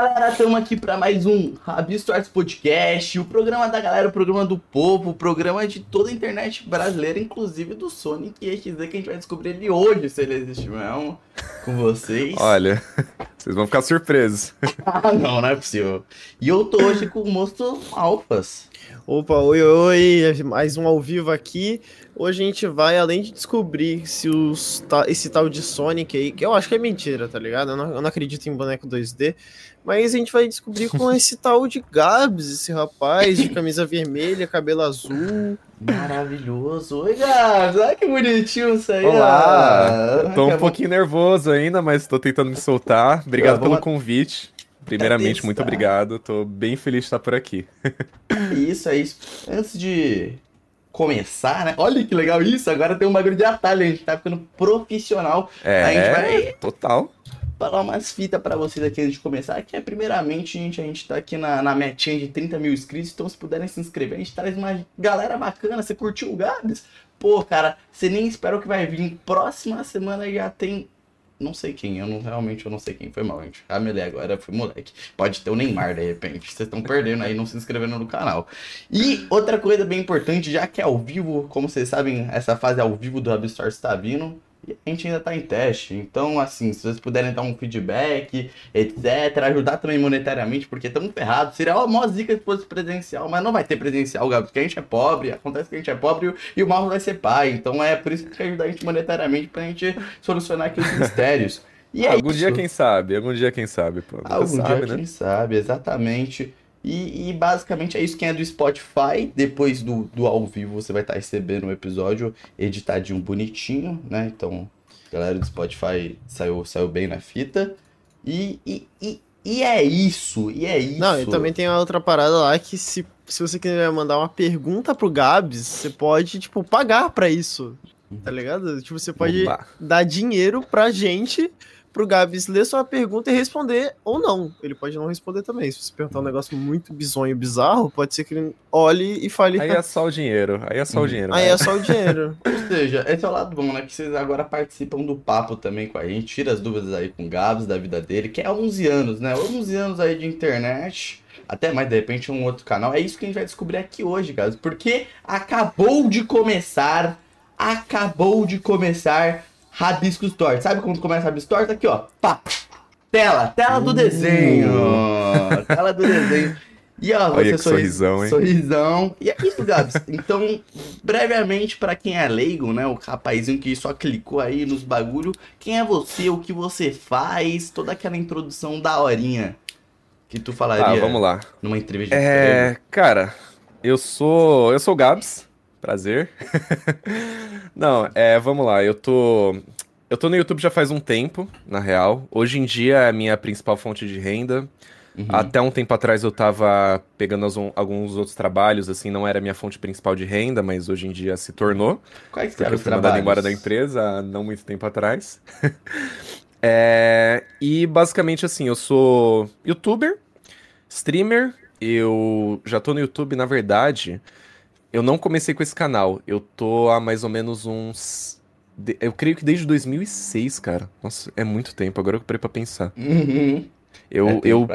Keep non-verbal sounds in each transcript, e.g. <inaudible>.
galera, estamos aqui para mais um Rabisto Arts Podcast, o programa da galera, o programa do povo, o programa de toda a internet brasileira, inclusive do Sonic e que a gente vai descobrir ele hoje, se ele existe mesmo, com vocês. Olha, vocês vão ficar surpresos. ah, <laughs> não, não é possível. E eu tô hoje com o monstro Alfas. Opa, oi, oi, mais um ao vivo aqui. Hoje a gente vai, além de descobrir se os, esse tal de Sonic aí, que eu acho que é mentira, tá ligado? Eu não, eu não acredito em boneco 2D, mas a gente vai descobrir com <laughs> esse tal de Gabs, esse rapaz de camisa vermelha, cabelo azul. Maravilhoso. Oi, Gabs, olha que bonitinho isso aí. Olá, eu tô um pouquinho nervoso ainda, mas tô tentando me soltar. Obrigado pelo convite. Primeiramente, muito obrigado. Tô bem feliz de estar por aqui. Isso, é isso. Antes de começar, né? Olha que legal isso, agora tem um bagulho de atalho, a gente tá ficando profissional. É, a gente vai total. Falar umas fitas para vocês aqui antes de começar, que é primeiramente, gente, a gente tá aqui na, na metinha de 30 mil inscritos, então se puderem se inscrever, a gente traz uma galera bacana, você curtiu o Gabs? Pô, cara, você nem espera o que vai vir. Próxima semana já tem não sei quem, eu não realmente eu não sei quem foi mal, gente. A Melé agora foi moleque. Pode ter o Neymar de repente. Vocês estão perdendo aí não se inscrevendo no canal. E outra coisa bem importante, já que é ao vivo, como vocês sabem, essa fase ao vivo do Abstore está vindo. E a gente ainda está em teste. Então, assim, se vocês puderem dar um feedback, etc., ajudar também monetariamente, porque estamos ferrados. Seria uma maior zica se fosse presencial, mas não vai ter presencial, Gabi, porque a gente é pobre, acontece que a gente é pobre e o Marlon vai ser pai. Então é por isso que ajudar a gente monetariamente pra gente solucionar aqueles mistérios. E é algum isso. dia, quem sabe? Algum dia, quem sabe? Pô, algum sabe, dia, né? quem sabe, exatamente. E, e, basicamente é isso. Quem é do Spotify, depois do, do ao vivo, você vai estar recebendo um episódio editadinho bonitinho, né? Então, galera do Spotify saiu, saiu bem na fita. E, e, e, e é isso, e é isso. Não, e também tem uma outra parada lá que se, se você quiser mandar uma pergunta pro Gabs, você pode, tipo, pagar pra isso. Tá ligado? Tipo, você pode Oba. dar dinheiro pra gente pro Gabs ler sua pergunta e responder ou não. Ele pode não responder também. Se você perguntar um negócio muito bizonho, bizarro, pode ser que ele olhe e fale. Aí é só o dinheiro. Aí é só o uhum. dinheiro. Aí né? é só o dinheiro. <laughs> Ou seja, esse é o lado bom, né? Que vocês agora participam do papo também com a gente. Tira as dúvidas aí com o Gabs da vida dele, que é 11 anos, né? 11 anos aí de internet até mais de repente um outro canal. É isso que a gente vai descobrir aqui hoje, Gabs, porque acabou de começar, acabou de começar Rabiscos Tortos. Sabe como começa Rabiscos Tortos? Aqui, ó. Pá. Tela. Tela do desenho. Uh. Tela do desenho. E ó, Olha você sorrisão, hein? Sorrisão. E é isso, Gabs. Então, brevemente, para quem é leigo, né? O rapazinho que só clicou aí nos bagulho. Quem é você? O que você faz? Toda aquela introdução da horinha que tu falaria. Ah, vamos lá. Numa entrevista. É, cara, eu sou, eu sou o Gabs. Prazer. <laughs> Não, é, vamos lá, eu tô. Eu tô no YouTube já faz um tempo, na real. Hoje em dia é a minha principal fonte de renda. Uhum. Até um tempo atrás eu tava pegando alguns outros trabalhos, assim, não era a minha fonte principal de renda, mas hoje em dia se tornou. Quais que eram eu fui mandado embora da empresa há não muito tempo atrás. <laughs> é, e basicamente assim, eu sou youtuber, streamer, eu já tô no YouTube, na verdade, eu não comecei com esse canal. Eu tô há mais ou menos uns. Eu creio que desde 2006, cara. Nossa, é muito tempo. Agora eu parei pra pensar. Uhum. Eu, é eu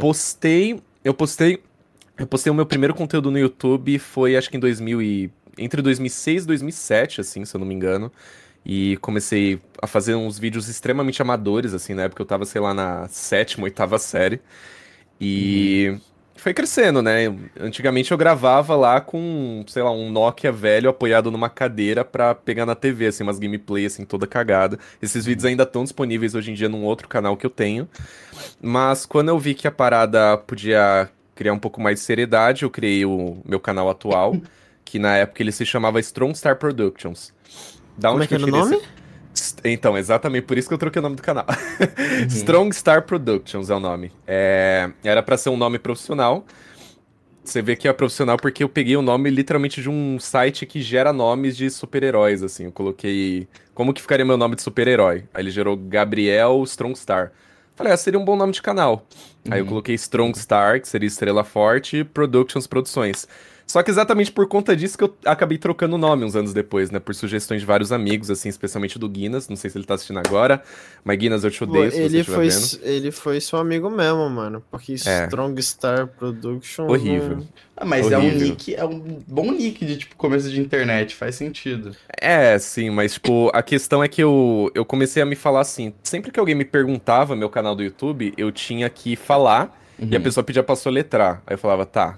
postei. Eu postei. Eu postei o meu primeiro conteúdo no YouTube foi acho que em 2000 e. Entre 2006 e 2007, assim, se eu não me engano. E comecei a fazer uns vídeos extremamente amadores, assim, na época eu tava, sei lá, na sétima, oitava série. E. Uhum foi crescendo, né? Antigamente eu gravava lá com, sei lá, um Nokia velho apoiado numa cadeira pra pegar na TV, assim, umas gameplay, assim, toda cagada. Esses vídeos ainda estão disponíveis hoje em dia num outro canal que eu tenho. Mas quando eu vi que a parada podia criar um pouco mais de seriedade, eu criei o meu canal atual, que na época ele se chamava Strong Star Productions. Da onde Como é que era o nome? Esse... Então, exatamente por isso que eu troquei o nome do canal. Uhum. <laughs> Strong Star Productions é o nome. É, era para ser um nome profissional. Você vê que é profissional porque eu peguei o nome literalmente de um site que gera nomes de super-heróis, assim. Eu coloquei. Como que ficaria meu nome de super-herói? Aí ele gerou Gabriel Strong Star. Falei, ah, seria um bom nome de canal. Uhum. Aí eu uhum. coloquei Strong Star, que seria Estrela Forte, e Productions Produções. Só que exatamente por conta disso que eu acabei trocando o nome uns anos depois, né? Por sugestões de vários amigos, assim, especialmente do Guinness. Não sei se ele tá assistindo agora, mas Guinness, eu te odeio Pô, ele foi, vendo. Ele foi seu amigo mesmo, mano. Porque é. Strong Star Production... Horrível. Ah, mas Horrível. é um nick, é um bom nick de, tipo, começo de internet, faz sentido. É, sim, mas, tipo, a questão é que eu, eu comecei a me falar assim, sempre que alguém me perguntava meu canal do YouTube, eu tinha que falar uhum. e a uhum. pessoa pedia pra soletrar. Aí eu falava, tá,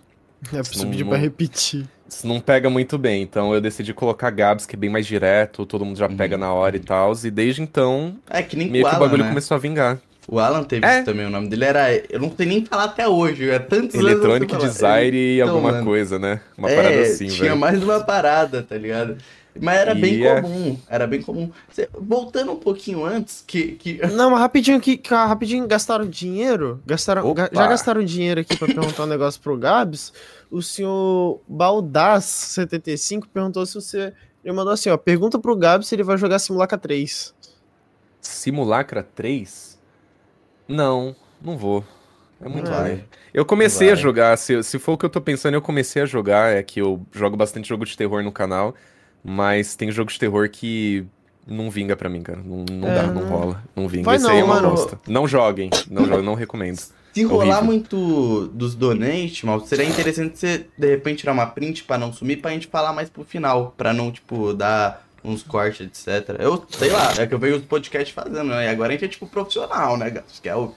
é, preciso pedir pra repetir. Isso não pega muito bem, então eu decidi colocar Gabs, que é bem mais direto, todo mundo já uhum. pega na hora e tal. E desde então, é, que nem meio o que o bagulho né? começou a vingar. O Alan teve é. isso também, o nome dele era. Eu não sei nem falar até hoje, é tantos Electronic Design e então, alguma mano, coisa, né? Uma é, parada assim, tinha velho. mais uma parada, tá ligado? Mas era e bem é... comum, era bem comum. Voltando um pouquinho antes, que. que... <laughs> Não, mas rapidinho que, rapidinho, gastaram dinheiro? Gastaram, ga, já gastaram dinheiro aqui pra perguntar um negócio pro Gabs? O senhor Baldas75 perguntou se você. Ele mandou assim, ó. Pergunta pro Gabs se ele vai jogar Simulacra 3. Simulacra 3? Não, não vou. É muito vai. Eu comecei vai. a jogar, se, se for o que eu tô pensando, eu comecei a jogar. É que eu jogo bastante jogo de terror no canal. Mas tem jogo de terror que não vinga pra mim, cara. Não, não é, dá, não rola. Não vinga. Vai Esse não, aí é uma mano. bosta. Não joguem. Não joguem, não recomendo. Se rolar Horrível. muito dos donate, mal, seria interessante você, de repente, tirar uma print pra não sumir, pra gente falar mais pro final. Pra não, tipo, dar uns cortes, etc. Eu sei lá, é que eu vejo os podcasts fazendo, né? E agora a gente é tipo profissional, né, Gatos? Que é o. <laughs>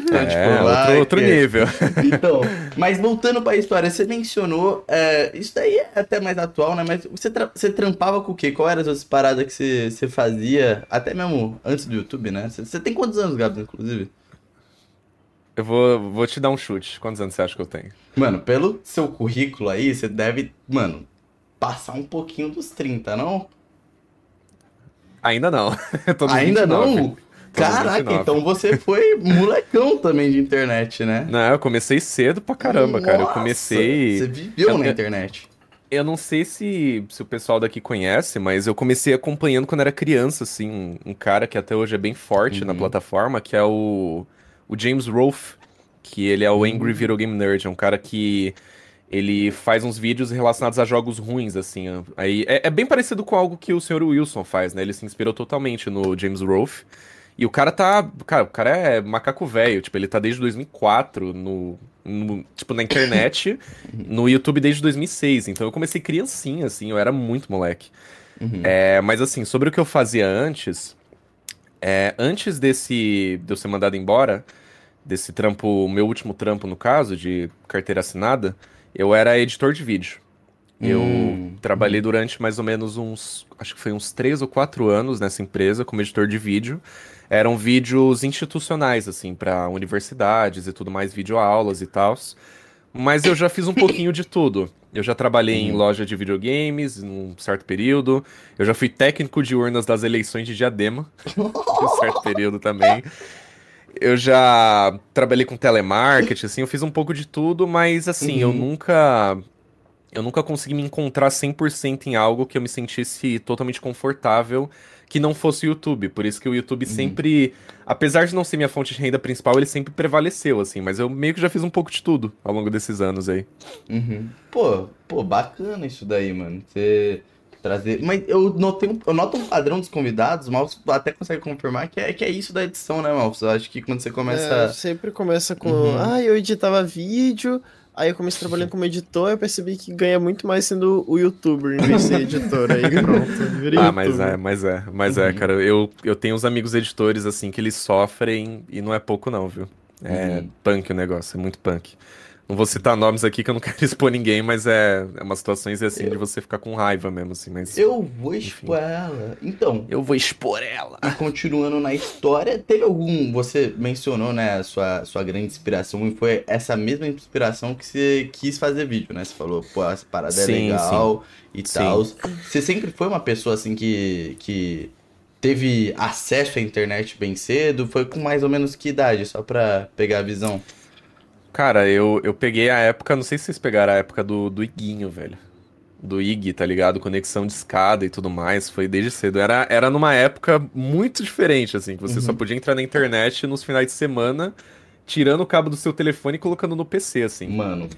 Então, é, tipo, lá, outro, outro nível. <laughs> Então, mas voltando pra história, você mencionou, é, isso daí é até mais atual, né? Mas você, tra você trampava com o quê? Qual eram as outras paradas que você, você fazia, até mesmo antes do YouTube, né? Você, você tem quantos anos, Gabs, inclusive? Eu vou, vou te dar um chute. Quantos anos você acha que eu tenho? Mano, pelo seu currículo aí, você deve, mano, passar um pouquinho dos 30, não? Ainda não. <laughs> Ainda não? Caraca, então você foi molecão também de internet, né? Não, eu comecei cedo pra caramba, Nossa, cara. Eu comecei. Você viveu eu, na internet. Eu não sei se, se o pessoal daqui conhece, mas eu comecei acompanhando quando era criança, assim, um, um cara que até hoje é bem forte uhum. na plataforma, que é o, o James Rolfe, que ele é o Angry uhum. Video Game Nerd, é um cara que ele faz uns vídeos relacionados a jogos ruins, assim. Aí é, é, bem parecido com algo que o Sr. Wilson faz, né? Ele se inspirou totalmente no James Rolfe. E o cara tá. Cara, o cara é macaco velho. Tipo, ele tá desde 2004 no, no, tipo, na internet, no YouTube desde 2006. Então eu comecei criancinha, assim, eu era muito moleque. Uhum. É, mas assim, sobre o que eu fazia antes. É, antes desse. de eu ser mandado embora, desse trampo, meu último trampo, no caso, de carteira assinada eu era editor de vídeo. Eu hum. trabalhei durante mais ou menos uns, acho que foi uns três ou quatro anos nessa empresa como editor de vídeo. Eram vídeos institucionais, assim, para universidades e tudo mais, videoaulas e tal. Mas eu já fiz um pouquinho de tudo. Eu já trabalhei em loja de videogames num certo período. Eu já fui técnico de urnas das eleições de Diadema, em <laughs> um certo período também. Eu já trabalhei com telemarketing, assim, eu fiz um pouco de tudo, mas assim, uhum. eu nunca eu nunca consegui me encontrar 100% em algo que eu me sentisse totalmente confortável que não fosse o YouTube. Por isso que o YouTube uhum. sempre, apesar de não ser minha fonte de renda principal, ele sempre prevaleceu, assim. Mas eu meio que já fiz um pouco de tudo ao longo desses anos aí. Uhum. Pô, pô, bacana isso daí, mano. Você trazer. Mas eu notei um, eu noto um padrão dos convidados, o Malfos até consegue confirmar que é, que é isso da edição, né, Malfos? Eu acho que quando você começa. É, sempre começa com. Uhum. Ah, eu editava vídeo. Aí eu comecei trabalhando como editor, eu percebi que ganha muito mais sendo o youtuber em vez de ser editor. Aí <laughs> pronto. ah, mas é, mas é, mas é, uhum. é, cara. Eu, eu tenho uns amigos editores, assim, que eles sofrem e não é pouco, não, viu? É uhum. punk o negócio, é muito punk. Não vou citar nomes aqui que eu não <laughs> quero expor ninguém, mas é, é umas situações assim eu... de você ficar com raiva mesmo, assim. Mas, eu vou expor enfim. ela. Então. Eu vou expor ela. E continuando na história, teve algum. Você mencionou, né, a sua, sua grande inspiração, e foi essa mesma inspiração que você quis fazer vídeo, né? Você falou, pô, essa parada é sim, é legal sim. e tal. Você sempre foi uma pessoa assim que. que teve acesso à internet bem cedo? Foi com mais ou menos que idade, só pra pegar a visão? Cara, eu, eu peguei a época, não sei se vocês pegaram a época do, do Iguinho, velho. Do IG, tá ligado? Conexão de escada e tudo mais. Foi desde cedo. Era, era numa época muito diferente, assim, que você uhum. só podia entrar na internet nos finais de semana, tirando o cabo do seu telefone e colocando no PC, assim. Mano.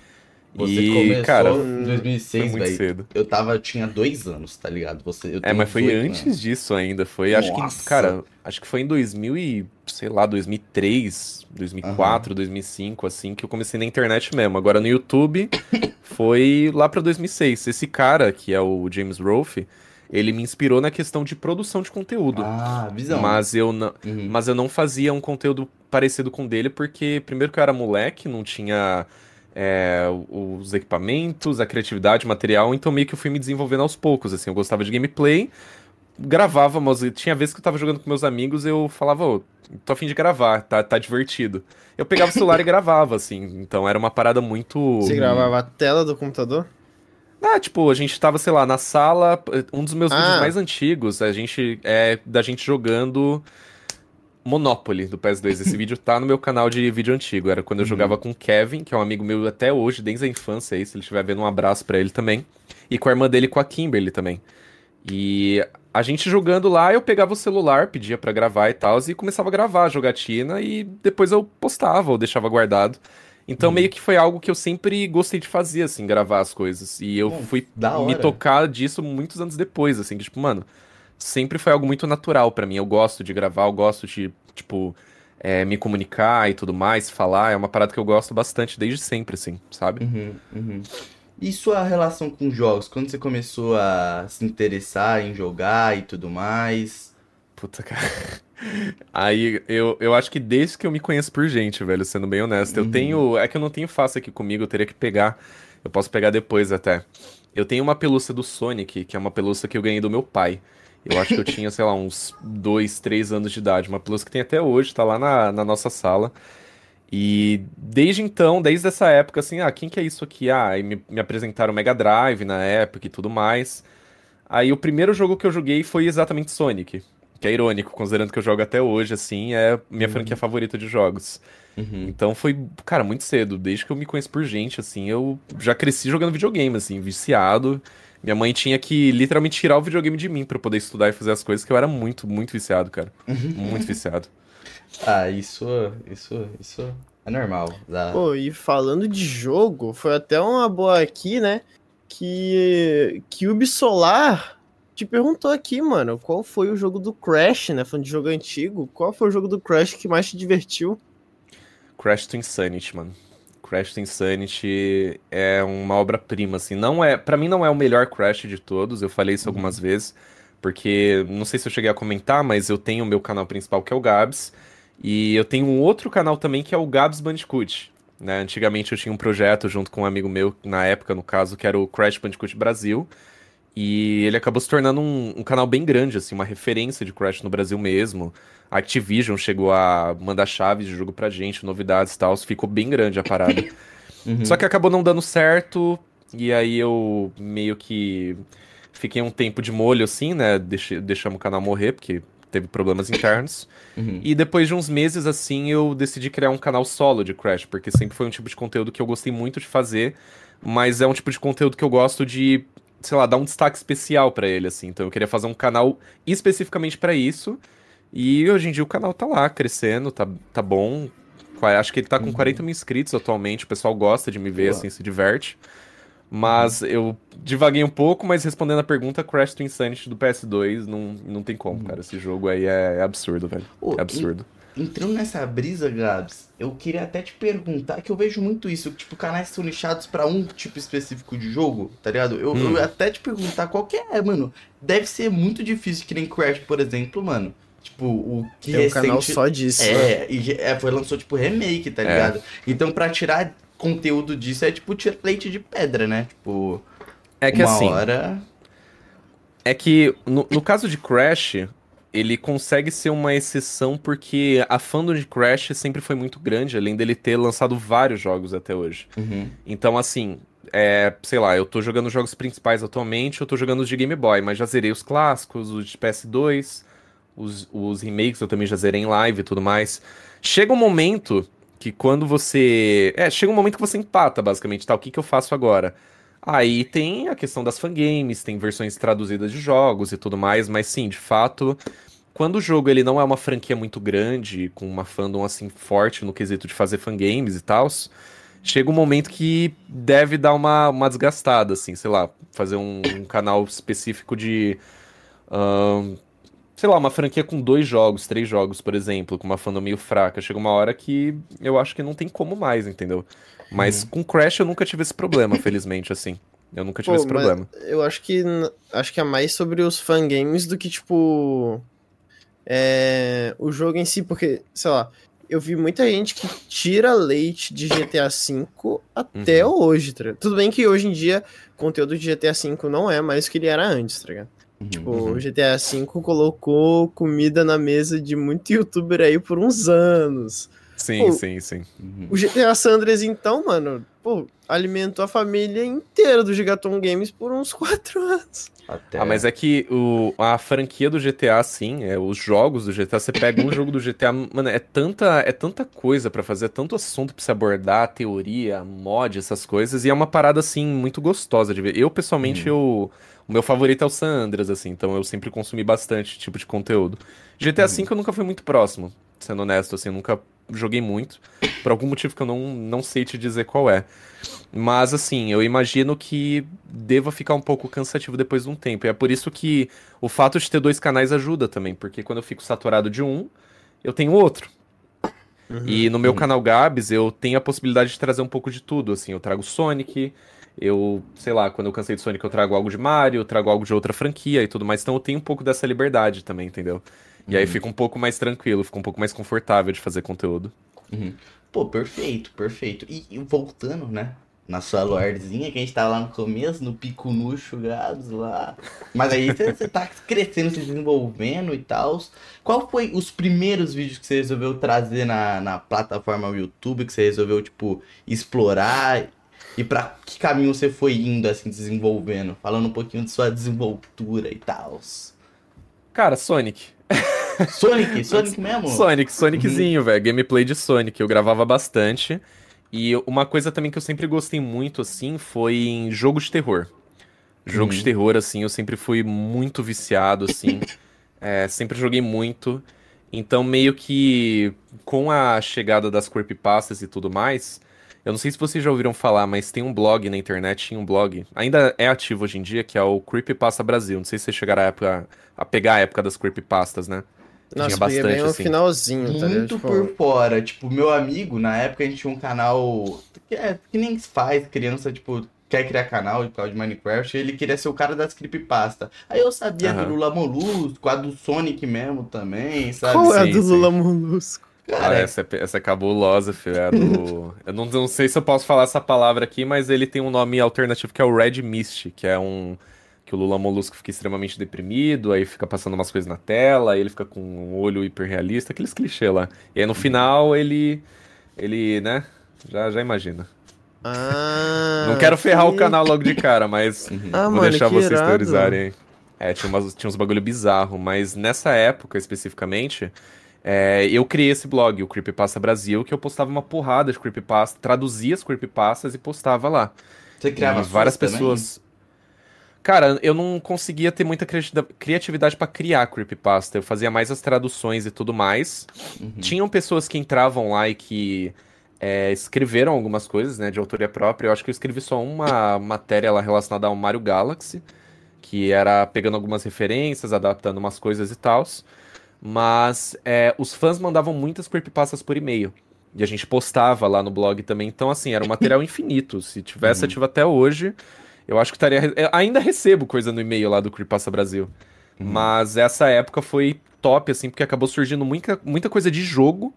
Você e, começou cara, em 2006, velho. Eu tava, tinha dois anos, tá ligado? Você, é, mas foi antes anos. disso ainda. Foi, Nossa. acho que, cara, acho que foi em 2000 e, sei lá, 2003, 2004, uhum. 2005, assim, que eu comecei na internet mesmo. Agora no YouTube <coughs> foi lá pra 2006. Esse cara, que é o James Rolfe, ele me inspirou na questão de produção de conteúdo. Ah, visão. Mas eu não, uhum. mas eu não fazia um conteúdo parecido com o dele, porque primeiro que eu era moleque, não tinha é, os equipamentos, a criatividade, o material, então meio que eu fui me desenvolvendo aos poucos, assim, eu gostava de gameplay, gravava, mas tinha vezes que eu tava jogando com meus amigos, eu falava, ô, oh, tô afim de gravar, tá, tá divertido. Eu pegava o celular e <laughs> gravava, assim, então era uma parada muito... Você gravava a tela do computador? Ah, tipo, a gente tava, sei lá, na sala, um dos meus ah. vídeos mais antigos, a gente, é da gente jogando Monopoly do PS2. Esse <laughs> vídeo tá no meu canal de vídeo antigo. Era quando eu uhum. jogava com o Kevin, que é um amigo meu até hoje, desde a infância aí. Se ele estiver vendo, um abraço para ele também. E com a irmã dele, com a Kimberly também. E a gente jogando lá, eu pegava o celular, pedia para gravar e tal, e começava a gravar a jogatina e depois eu postava ou deixava guardado. Então uhum. meio que foi algo que eu sempre gostei de fazer, assim, gravar as coisas. E eu fui me tocar disso muitos anos depois, assim, que tipo, mano, sempre foi algo muito natural para mim. Eu gosto de gravar, eu gosto de, tipo, é, me comunicar e tudo mais, falar. É uma parada que eu gosto bastante desde sempre, assim, sabe? Uhum, uhum. E sua relação com jogos? Quando você começou a se interessar em jogar e tudo mais? Puta, <laughs> cara. Aí eu, eu acho que desde que eu me conheço por gente, velho, sendo bem honesto. Uhum. Eu tenho. É que eu não tenho fácil aqui comigo, eu teria que pegar. Eu posso pegar depois até. Eu tenho uma pelúcia do Sonic, que é uma pelúcia que eu ganhei do meu pai. Eu acho que eu <laughs> tinha, sei lá, uns dois, três anos de idade. Uma Plus que tem até hoje, tá lá na, na nossa sala. E desde então, desde essa época, assim, ah, quem que é isso aqui? Ah, e me, me apresentaram o Mega Drive na época e tudo mais. Aí o primeiro jogo que eu joguei foi exatamente Sonic. Que é irônico, considerando que eu jogo até hoje, assim, é minha uhum. franquia favorita de jogos. Uhum. Então foi, cara, muito cedo. Desde que eu me conheço por gente, assim, eu já cresci jogando videogame, assim, viciado. Minha mãe tinha que literalmente tirar o videogame de mim para poder estudar e fazer as coisas, que eu era muito, muito viciado, cara. muito viciado. Ah, isso, isso, isso é normal. Dá. Pô, e falando de jogo, foi até uma boa aqui, né? Que, que o Solar te perguntou aqui, mano, qual foi o jogo do Crash, né? Falando de jogo antigo, qual foi o jogo do Crash que mais te divertiu? Crash to Insanity, mano. Crash Insanity é uma obra-prima, assim. Não é, para mim não é o melhor Crash de todos. Eu falei isso algumas uhum. vezes, porque não sei se eu cheguei a comentar, mas eu tenho o meu canal principal que é o Gabs, e eu tenho um outro canal também que é o Gabs Bandicoot. Né? Antigamente eu tinha um projeto junto com um amigo meu, na época, no caso, que era o Crash Bandicoot Brasil. E ele acabou se tornando um, um, canal bem grande, assim, uma referência de Crash no Brasil mesmo. A Activision chegou a mandar chaves de jogo pra gente, novidades e tal. Ficou bem grande a parada. <coughs> Uhum. Só que acabou não dando certo. E aí eu meio que fiquei um tempo de molho, assim, né? Deixe, deixamos o canal morrer, porque teve problemas internos. <coughs> Uhum. E depois de uns meses, assim, eu decidi criar um canal solo de Crash, porque sempre foi um tipo de conteúdo que eu gostei muito de fazer. Mas é um tipo de conteúdo que eu gosto de sei lá, dar um destaque especial para ele, assim. Então eu queria fazer um canal especificamente para isso. E hoje em dia o canal tá lá, crescendo, tá, tá bom. Acho que ele tá com uhum. 40 mil inscritos atualmente. O pessoal gosta de me ver, Boa. assim, se diverte. Mas uhum. eu divaguei um pouco, mas respondendo a pergunta, Crash to Insanity do PS2 não, não tem como, uhum. cara. Esse jogo aí é, é absurdo, velho. Oh, é absurdo. Entrando nessa brisa, Gabs, eu queria até te perguntar, que eu vejo muito isso, tipo, canais são nichados para um tipo específico de jogo, tá ligado? Eu, hum. eu até te perguntar qual que é, mano. Deve ser muito difícil, que nem Crash, por exemplo, mano. Tipo, o que Tem recente... um canal só disso. É, né? e é, foi lançou, tipo, remake, tá é. ligado? É. Então, pra tirar conteúdo disso, é tipo tirar leite de pedra, né? Tipo, é que uma assim, hora... É que, no, no caso de Crash, ele consegue ser uma exceção porque a fandom de Crash sempre foi muito grande, além dele ter lançado vários jogos até hoje. Uhum. Então, assim, é, sei lá, eu tô jogando os jogos principais atualmente, eu tô jogando os de Game Boy, mas já zerei os clássicos, os de PS2, os, os remakes eu também já zerei em live e tudo mais. Chega um momento que quando você. É, chega um momento que você empata, basicamente, tá? O que, que eu faço agora? Aí tem a questão das fangames, tem versões traduzidas de jogos e tudo mais, mas sim, de fato, quando o jogo ele não é uma franquia muito grande, com uma fandom assim forte no quesito de fazer fangames e tal, chega um momento que deve dar uma, uma desgastada, assim, sei lá, fazer um, um canal específico de. Sei lá, uma franquia com dois jogos, três jogos, por exemplo, com uma fandom meio fraca. Chega uma hora que eu acho que não tem como mais, entendeu? Mas uhum. com Crash eu nunca tive esse problema, <laughs> felizmente, assim. Eu nunca tive Pô, esse problema. Eu acho que acho que é mais sobre os fangames do que, tipo. É, o jogo em si, porque, sei lá, eu vi muita gente que tira leite de GTA V até uhum. hoje, tá ligado? Tudo bem que hoje em dia o conteúdo de GTA V não é mais o que ele era antes, tá ligado? Uhum. Tipo, o GTA V colocou comida na mesa de muito youtuber aí por uns anos. Sim, pô, sim, sim. Uhum. O GTA Sandres, então, mano, pô, alimentou a família inteira do Gigaton Games por uns <laughs> quatro anos. Até... Ah, mas é que o, a franquia do GTA, sim, é, os jogos do GTA, você pega um <coughs> jogo do GTA, mano, é tanta, é tanta coisa para fazer, é tanto assunto pra se abordar, teoria, mod, essas coisas, e é uma parada, assim, muito gostosa de ver. Eu, pessoalmente, uhum. eu, o meu favorito é o San Andreas, assim, então eu sempre consumi bastante tipo de conteúdo. GTA V eu nunca fui muito próximo, sendo honesto, assim, eu nunca joguei muito, por algum motivo que eu não, não sei te dizer qual é. Mas assim, eu imagino que deva ficar um pouco cansativo depois de um tempo. E é por isso que o fato de ter dois canais ajuda também, porque quando eu fico saturado de um, eu tenho outro. Uhum, e no meu uhum. canal Gabs eu tenho a possibilidade de trazer um pouco de tudo, assim, eu trago Sonic, eu, sei lá, quando eu cansei de Sonic eu trago algo de Mario, eu trago algo de outra franquia e tudo mais, então eu tenho um pouco dessa liberdade também, entendeu? E uhum. aí fica um pouco mais tranquilo, fica um pouco mais confortável de fazer conteúdo. Uhum. Pô, perfeito, perfeito. E, e, voltando, né? Na sua lorezinha, que a gente tava lá no começo, no pico nuxo, gados lá. Mas aí você tá crescendo, se desenvolvendo e tal. Qual foi os primeiros vídeos que você resolveu trazer na, na plataforma YouTube, que você resolveu, tipo, explorar? E pra que caminho você foi indo, assim, desenvolvendo? Falando um pouquinho de sua desenvoltura e tal. Cara, Sonic. <laughs> Sonic, Sonic mesmo? Sonic, Soniczinho, uhum. velho. Gameplay de Sonic. Eu gravava bastante. E uma coisa também que eu sempre gostei muito, assim, foi em jogo de terror. Jogo uhum. de terror, assim, eu sempre fui muito viciado, assim. <coughs> é, sempre joguei muito. Então, meio que com a chegada das creepypastas e tudo mais, eu não sei se vocês já ouviram falar, mas tem um blog na internet, tinha um blog, ainda é ativo hoje em dia, que é o Creepypasta Brasil. Não sei se vocês chegaram a, época, a pegar a época das creepypastas, né? Nossa, tinha bastante, bem assim. finalzinho, tá Muito tipo... por fora. Tipo, meu amigo, na época a gente tinha um canal que, é, que nem se faz, criança, tipo, quer criar canal de de Minecraft, ele queria ser o cara das creepypasta. Aí eu sabia uhum. do Lula Molusco, a do Sonic mesmo também, sabe? Qual é a do sim. Lula Molusco? Cara, ah, essa, é, essa é cabulosa, filho. É do... <laughs> eu não, não sei se eu posso falar essa palavra aqui, mas ele tem um nome alternativo que é o Red Mist, que é um que o Lula Molusco fica extremamente deprimido, aí fica passando umas coisas na tela, aí ele fica com um olho hiperrealista, aqueles clichês lá. E aí no final ele. ele, né? Já, já imagina. Ah, Não quero ferrar que... o canal logo de cara, mas <laughs> ah, vou mano, deixar vocês irado. teorizarem. É, tinha, umas, tinha uns bagulho bizarro, mas nessa época especificamente, é, eu criei esse blog, o Creepypasta Brasil, que eu postava uma porrada de creepypasta, traduzia as creepypastas e postava lá. Você criava e várias pessoas. Também? Cara, eu não conseguia ter muita criatividade para criar creepypasta. Eu fazia mais as traduções e tudo mais. Uhum. Tinham pessoas que entravam lá e que é, escreveram algumas coisas, né, de autoria própria. Eu acho que eu escrevi só uma matéria lá relacionada ao Mario Galaxy, que era pegando algumas referências, adaptando umas coisas e tal. Mas é, os fãs mandavam muitas creepypastas por e-mail. E a gente postava lá no blog também. Então, assim, era um material <laughs> infinito. Se tivesse uhum. ativo até hoje, eu acho que estaria. Eu ainda recebo coisa no e-mail lá do Creepypasta Brasil. Uhum. Mas essa época foi top, assim, porque acabou surgindo muita, muita coisa de jogo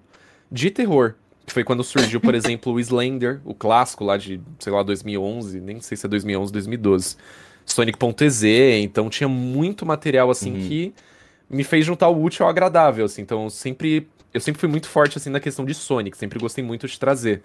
de terror. Que foi quando surgiu, por <laughs> exemplo, o Slender, o clássico lá de, sei lá, 2011, nem sei se é 2011, 2012. Sonic.ez, então tinha muito material, assim, uhum. que me fez juntar o útil ao agradável, assim. Então, sempre, eu sempre fui muito forte, assim, na questão de Sonic, sempre gostei muito de trazer.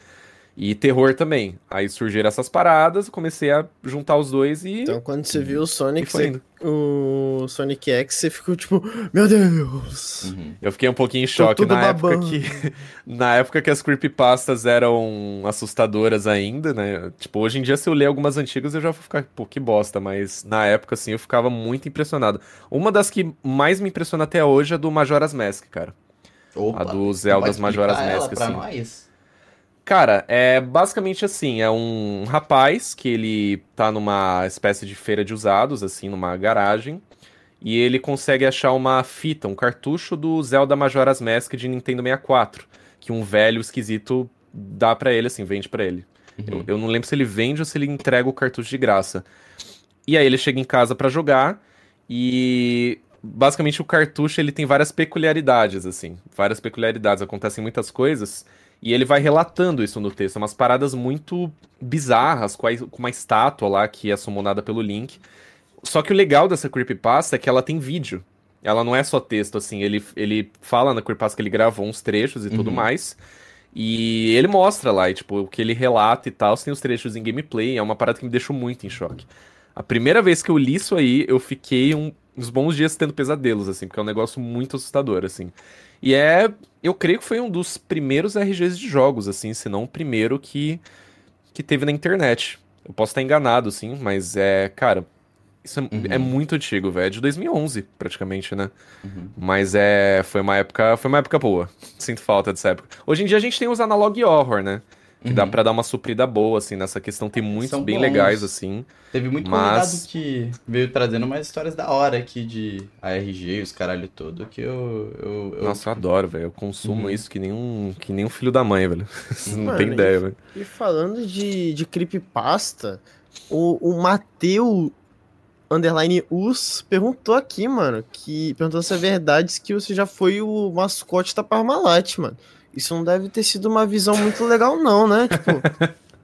E terror também. Aí surgiram essas paradas, comecei a juntar os dois e. Então quando você viu o Sonic, você, o Sonic X, você ficou tipo, meu Deus! Uhum. Eu fiquei um pouquinho em choque na época que. <laughs> Na época que as creepypastas eram assustadoras ainda, né? Tipo, hoje em dia, se eu ler algumas antigas, eu já vou ficar, pô, que bosta, mas na época, assim, eu ficava muito impressionado. Uma das que mais me impressiona até hoje é do Majora's Mask, cara. Opa, a do Zeldas Majora's Mask, assim. Nós? Cara, é basicamente assim, é um rapaz que ele tá numa espécie de feira de usados, assim, numa garagem, e ele consegue achar uma fita, um cartucho do Zelda Majora's Mask de Nintendo 64, que um velho esquisito dá para ele, assim, vende para ele. Uhum. Eu, eu, não lembro se ele vende ou se ele entrega o cartucho de graça. E aí ele chega em casa para jogar e basicamente o cartucho ele tem várias peculiaridades, assim, várias peculiaridades, acontecem muitas coisas e ele vai relatando isso no texto, umas paradas muito bizarras, com, uma estátua lá que é summonada pelo Link. Só que o legal dessa creepypasta é que ela tem vídeo. Ela não é só texto, assim. Ele, ele fala na creepypasta que ele gravou uns trechos e uhum. tudo mais. E ele mostra lá, e, tipo, o que ele relata e tal. Tem os trechos em gameplay. É uma parada que me deixou muito em choque. A primeira vez que eu li isso aí, eu fiquei um, uns bons dias tendo pesadelos, assim, porque é um negócio muito assustador, assim. E é. Eu creio que foi um dos primeiros RGs de jogos, assim, se não o primeiro que, que teve na internet. Eu posso estar enganado, sim, mas é. Cara, isso é, uhum. é muito antigo, velho. É de 2011, praticamente, né? Uhum. Mas é. Foi uma época. Foi uma época boa. <laughs> Sinto falta dessa época. Hoje em dia a gente tem os analog horror, né? Que uhum. dá pra dar uma suprida boa, assim, nessa questão. Tem muitos São bem bons. legais, assim. Teve muito mas... convidado que veio trazendo umas histórias da hora aqui de ARG e os caralho todo, que eu... eu, eu... Nossa, eu adoro, velho. Eu consumo uhum. isso que nem, um, que nem um filho da mãe, velho. <laughs> Não Mano, tem ideia, velho. E falando de, de creepypasta, o, o Mateu underline us perguntou aqui, mano, que perguntou se é verdade que você já foi o mascote da Parmalat, mano. Isso não deve ter sido uma visão muito legal, não, né? <laughs> Tipo,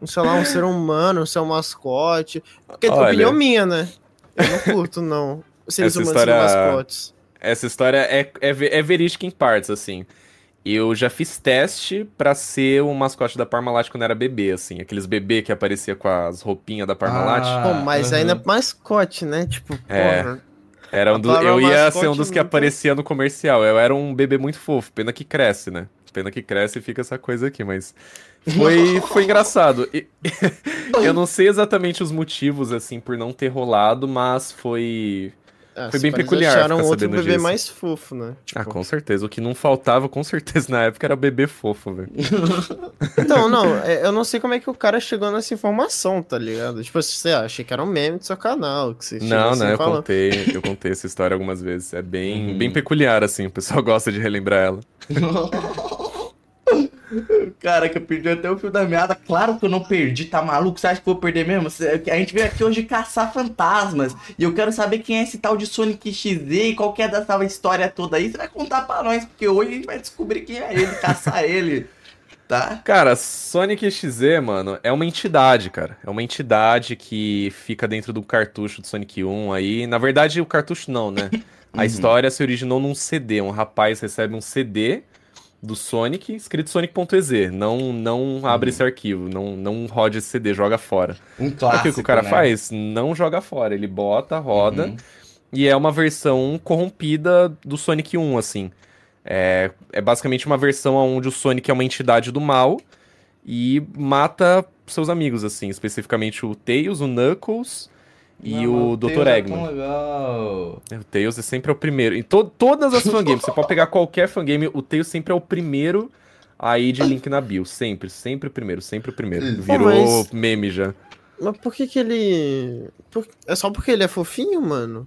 um, sei lá, um ser humano, um ser um mascote. Porque é Olha, opinião minha, né? Eu não curto, não. Seres humanos história, mascotes. Essa história é, é, é verídica em partes, assim. Eu já fiz teste para ser o mascote da Parmalat quando era bebê, assim. Aqueles bebê que aparecia com as roupinhas da Parmalat. Ah, Pô, mas uhum. ainda é mascote, né? Tipo, é. porra. Era um do, eu ia ser um dos que aparecia no comercial. Eu era um bebê muito fofo, pena que cresce, né? Pena que cresce e fica essa coisa aqui, mas foi, foi engraçado. E, <laughs> eu não sei exatamente os motivos, assim, por não ter rolado, mas foi. Ah, foi bem peculiar. acharam outro bebê disso. mais fofo, né? Tipo... Ah, com certeza. O que não faltava, com certeza, na época era bebê fofo, velho. <laughs> então, não, é, eu não sei como é que o cara chegou nessa informação, tá ligado? Tipo, você achei que era um meme do seu canal. Que você não, assim, não, eu contei, eu contei essa história algumas vezes. É bem, uhum. bem peculiar, assim, o pessoal gosta de relembrar ela. <laughs> Cara, que eu perdi até o fio da meada. Claro que eu não perdi, tá maluco? Você acha que eu vou perder mesmo? A gente veio aqui hoje caçar fantasmas. E eu quero saber quem é esse tal de Sonic XZ e qual que é dessa história toda aí. Você vai contar pra nós, porque hoje a gente vai descobrir quem é ele, caçar <laughs> ele. Tá? Cara, Sonic XZ, mano, é uma entidade, cara. É uma entidade que fica dentro do cartucho do Sonic 1 aí. Na verdade, o cartucho não, né? <laughs> A uhum. história se originou num CD. Um rapaz recebe um CD do Sonic, escrito Sonic.exe. Não, não abre esse arquivo, não, não roda esse CD, joga fora. Um clássico, o que o cara né? faz? Não joga fora, ele bota, roda, uhum. e é uma versão corrompida do Sonic 1, assim. É, é basicamente uma versão onde o Sonic é uma entidade do mal e mata seus amigos, assim, especificamente o Tails, o Knuckles e não, o Dr. É Eggman. É legal. O Tails é sempre o primeiro. Em to todas as fangames, você pode pegar qualquer fangame, o Tails sempre é o primeiro aí de link na bio. Sempre, sempre o primeiro, sempre o primeiro. Virou Pô, mas... meme já. Mas por que que ele... Por... É só porque ele é fofinho, mano?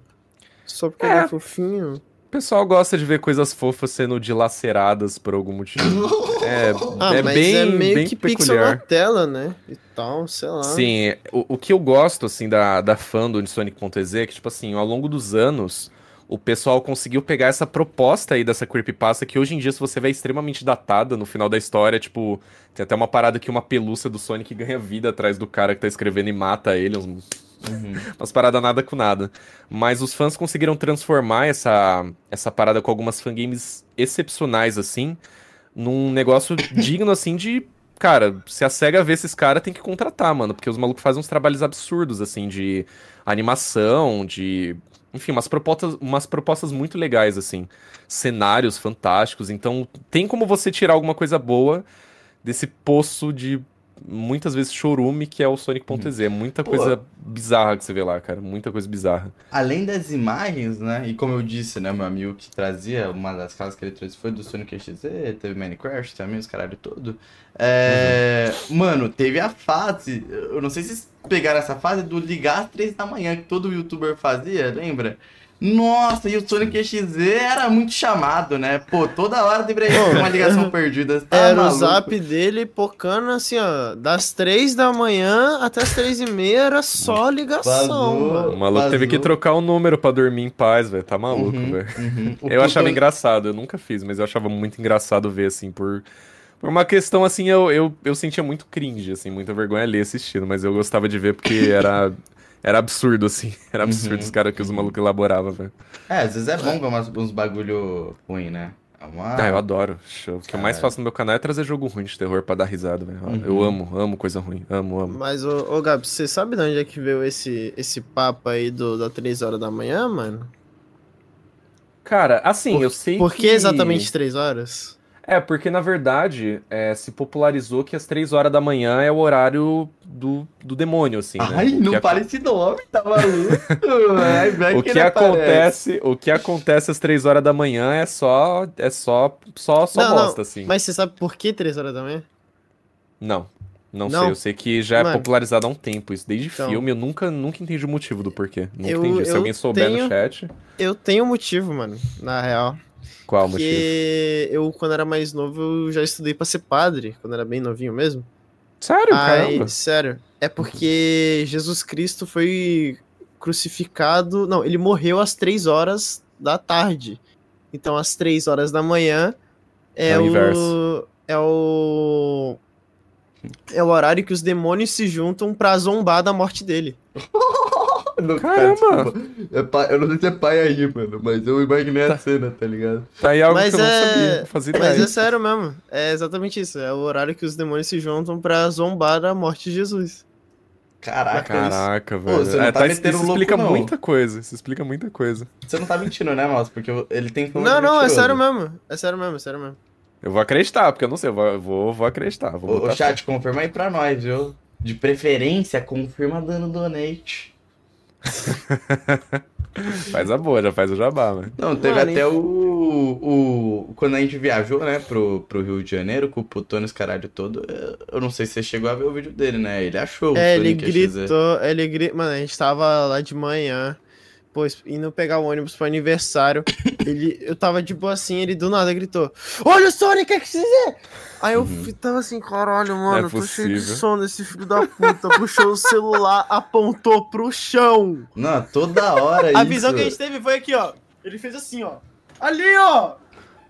Só porque é. ele é fofinho? O pessoal gosta de ver coisas fofas sendo dilaceradas por algum motivo. <laughs> é, ah, é bem, é meio bem que peculiar. na tela, né? E tal, sei lá. Sim, o, o que eu gosto, assim, da, da fandom de Sonic.exe é que, tipo assim, ao longo dos anos, o pessoal conseguiu pegar essa proposta aí dessa creepypasta que hoje em dia, se você vê, é extremamente datada no final da história. Tipo, tem até uma parada que uma pelúcia do Sonic ganha vida atrás do cara que tá escrevendo e mata ele, uns Uhum. Umas paradas nada com nada. Mas os fãs conseguiram transformar essa, essa parada com algumas fangames excepcionais, assim, num negócio <coughs> digno, assim, de. Cara, se a SEGA vê esses caras, tem que contratar, mano. Porque os malucos fazem uns trabalhos absurdos, assim, de animação, de. Enfim, umas propostas, umas propostas muito legais, assim. Cenários fantásticos. Então, tem como você tirar alguma coisa boa desse poço de muitas vezes chorume, que é o Sonic.exe. É muita Pô. coisa bizarra que você vê lá, cara. Muita coisa bizarra. Além das imagens, né? E como eu disse, né, meu amigo que trazia, uma das casas que ele trouxe foi do Sonic XZ, teve Minecraft também, os caralho todo. É... Uhum. Mano, teve a fase. Eu não sei se vocês pegaram essa fase do ligar às três da manhã, que todo youtuber fazia, lembra? Nossa, e o Sonic XZ era muito chamado, né? Pô, toda hora deveria ter uma ligação <laughs> perdida. Tá era maluco. o zap dele pocando assim, ó, das três da manhã até as três e meia era só ligação, vazou. O maluco vazou. teve que trocar o número pra dormir em paz, velho. Tá maluco, uhum, velho. Uhum. Eu achava engraçado, eu nunca fiz, mas eu achava muito engraçado ver, assim, por... Por uma questão assim, eu, eu, eu sentia muito cringe, assim, muita vergonha ali assistindo, mas eu gostava de ver porque era <laughs> era absurdo, assim. <laughs> Era absurdo uhum. os caras que os malucos elaboravam, velho. É, às vezes é bom ver umas, uns bagulho ruim, né? É uma... Ah, eu adoro. O que eu mais faço no meu canal é trazer jogo ruim de terror pra dar risada, velho. Uhum. Eu amo, amo coisa ruim. Amo, amo. Mas, ô, ô Gabi, você sabe de onde é que veio esse, esse papo aí do, da 3 horas da manhã, mano? Cara, assim, Por, eu sei Por que, que exatamente 3 horas? É, porque na verdade é, se popularizou que às três horas da manhã é o horário do, do demônio, assim. Né? Ai, não ac... fale esse nome, tá maluco? <laughs> o que, que acontece, o que acontece às três horas da manhã é só é só só só não, bosta, não. assim. Mas você sabe por que três horas da manhã? Não. Não, não, sei, eu sei que já é Mano, popularizado há um tempo isso. Desde então, filme, eu nunca, nunca entendi o motivo do porquê. Nunca eu, entendi. Se alguém souber tenho, no chat. Eu tenho motivo, mano, na real. Qual motivo? Porque eu, quando era mais novo, eu já estudei pra ser padre, quando era bem novinho mesmo. Sério, Aí, caramba? Sério. É porque Jesus Cristo foi crucificado. Não, ele morreu às três horas da tarde. Então, às três horas da manhã é, é o. Inverso. É o. É o horário que os demônios se juntam pra zombar da morte dele. <laughs> Não, Caramba! é pai, eu não sei se é pai aí, mano, mas eu imaginei tá. a cena, tá ligado? Tá aí algo mas que eu é... não sabia, fazia Mas é sério mesmo, é exatamente isso. É o horário que os demônios se juntam pra zombar da morte de Jesus. Caraca, Caraca, isso... velho. Pô, você não é, tá, isso, isso explica louco, muita coisa. Isso explica muita coisa. Você não tá mentindo, né, Mouse? Porque ele tem Não, não, é sério mesmo. É sério mesmo, é sério mesmo. Eu vou acreditar, porque eu não sei, eu vou, vou, vou acreditar. Vou o, chat, confirma aí pra nós, viu? De preferência, confirma dando donate. <laughs> faz a boa, já faz o jabá, mano. Não, teve até o, o. Quando a gente viajou, né, pro, pro Rio de Janeiro, com o Putone esse caralho todo. Eu não sei se você chegou a ver o vídeo dele, né? Ele achou. É, ele gritou, ele gritou. Mano, a gente tava lá de manhã. Pô, indo pegar o ônibus pro aniversário. ele, eu tava de boa assim, ele do nada gritou: Olha o Sonic, o que você Aí eu uhum. tava assim, caralho, mano, é tô cheio de sono esse filho da puta. <laughs> Puxou o celular, apontou pro chão. Não, toda hora a isso. A visão que a gente teve foi aqui, ó. Ele fez assim, ó. Ali, ó!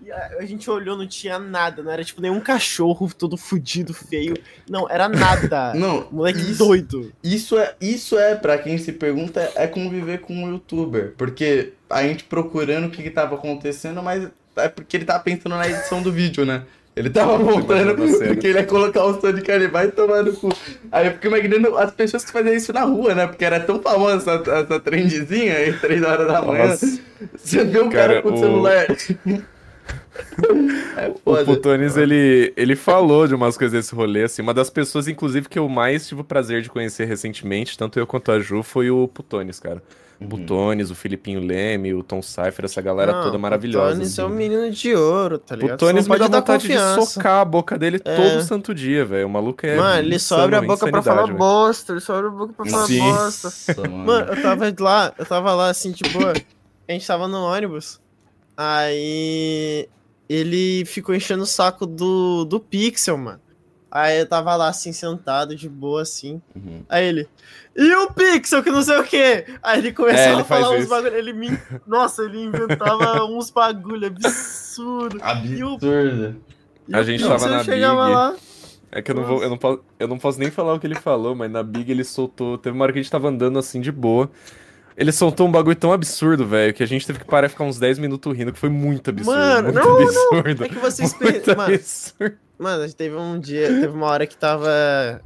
E a, gente olhou, não tinha nada, não era tipo nenhum cachorro todo fudido, feio. Não, era nada. <laughs> Não, moleque isso, doido. Isso é, isso é para quem se pergunta, é conviver com um youtuber. Porque a gente procurando o que, que tava acontecendo, mas é porque ele tava pensando na edição do vídeo, né? Ele tava montando porque ele ia colocar o Sonic ali, vai tomar no cu. Aí eu fico imaginando as pessoas que faziam isso na rua, né? Porque era tão famosa essa, essa trendzinha aí, 3 horas da manhã. Nossa. Você vê um cara, cara com o celular. É o Putones, ele, ele falou de umas coisas desse rolê, assim. Uma das pessoas, inclusive, que eu mais tive o prazer de conhecer recentemente, tanto eu quanto a Ju, foi o Putones, cara. Uhum. Butones, o Filipinho Leme, o Tom Cypher, essa galera não, toda maravilhosa. Butones assim. é um menino de ouro, tá ligado? Butones me dá vontade confiança. de socar a boca dele é. todo santo dia, velho. O maluco é. Mano, ele só abre a boca pra falar véio. bosta. Ele só abre a boca pra falar Sim. bosta. mano. mano, eu tava lá, eu tava lá assim, tipo, a gente tava no ônibus. Aí ele ficou enchendo o saco do, do Pixel, mano. Aí eu tava lá assim, sentado, de boa, assim. Uhum. Aí ele. E o Pixel, que não sei o quê. Aí ele começava é, ele a falar uns bagulho. Ele me. <laughs> Nossa, ele inventava uns bagulho absurdo. Absurdo. E o... a gente tava na Big. Lá... É que eu não, vou, eu, não posso, eu não posso nem falar o que ele falou, mas na Big ele soltou. Teve uma hora que a gente tava andando assim de boa. Ele soltou um bagulho tão absurdo, velho, que a gente teve que parar e ficar uns 10 minutos rindo, que foi muito absurdo. Mano, muito não, absurdo. Não. É que vocês pensam. Mano, mano, a gente teve um dia, teve uma hora que tava.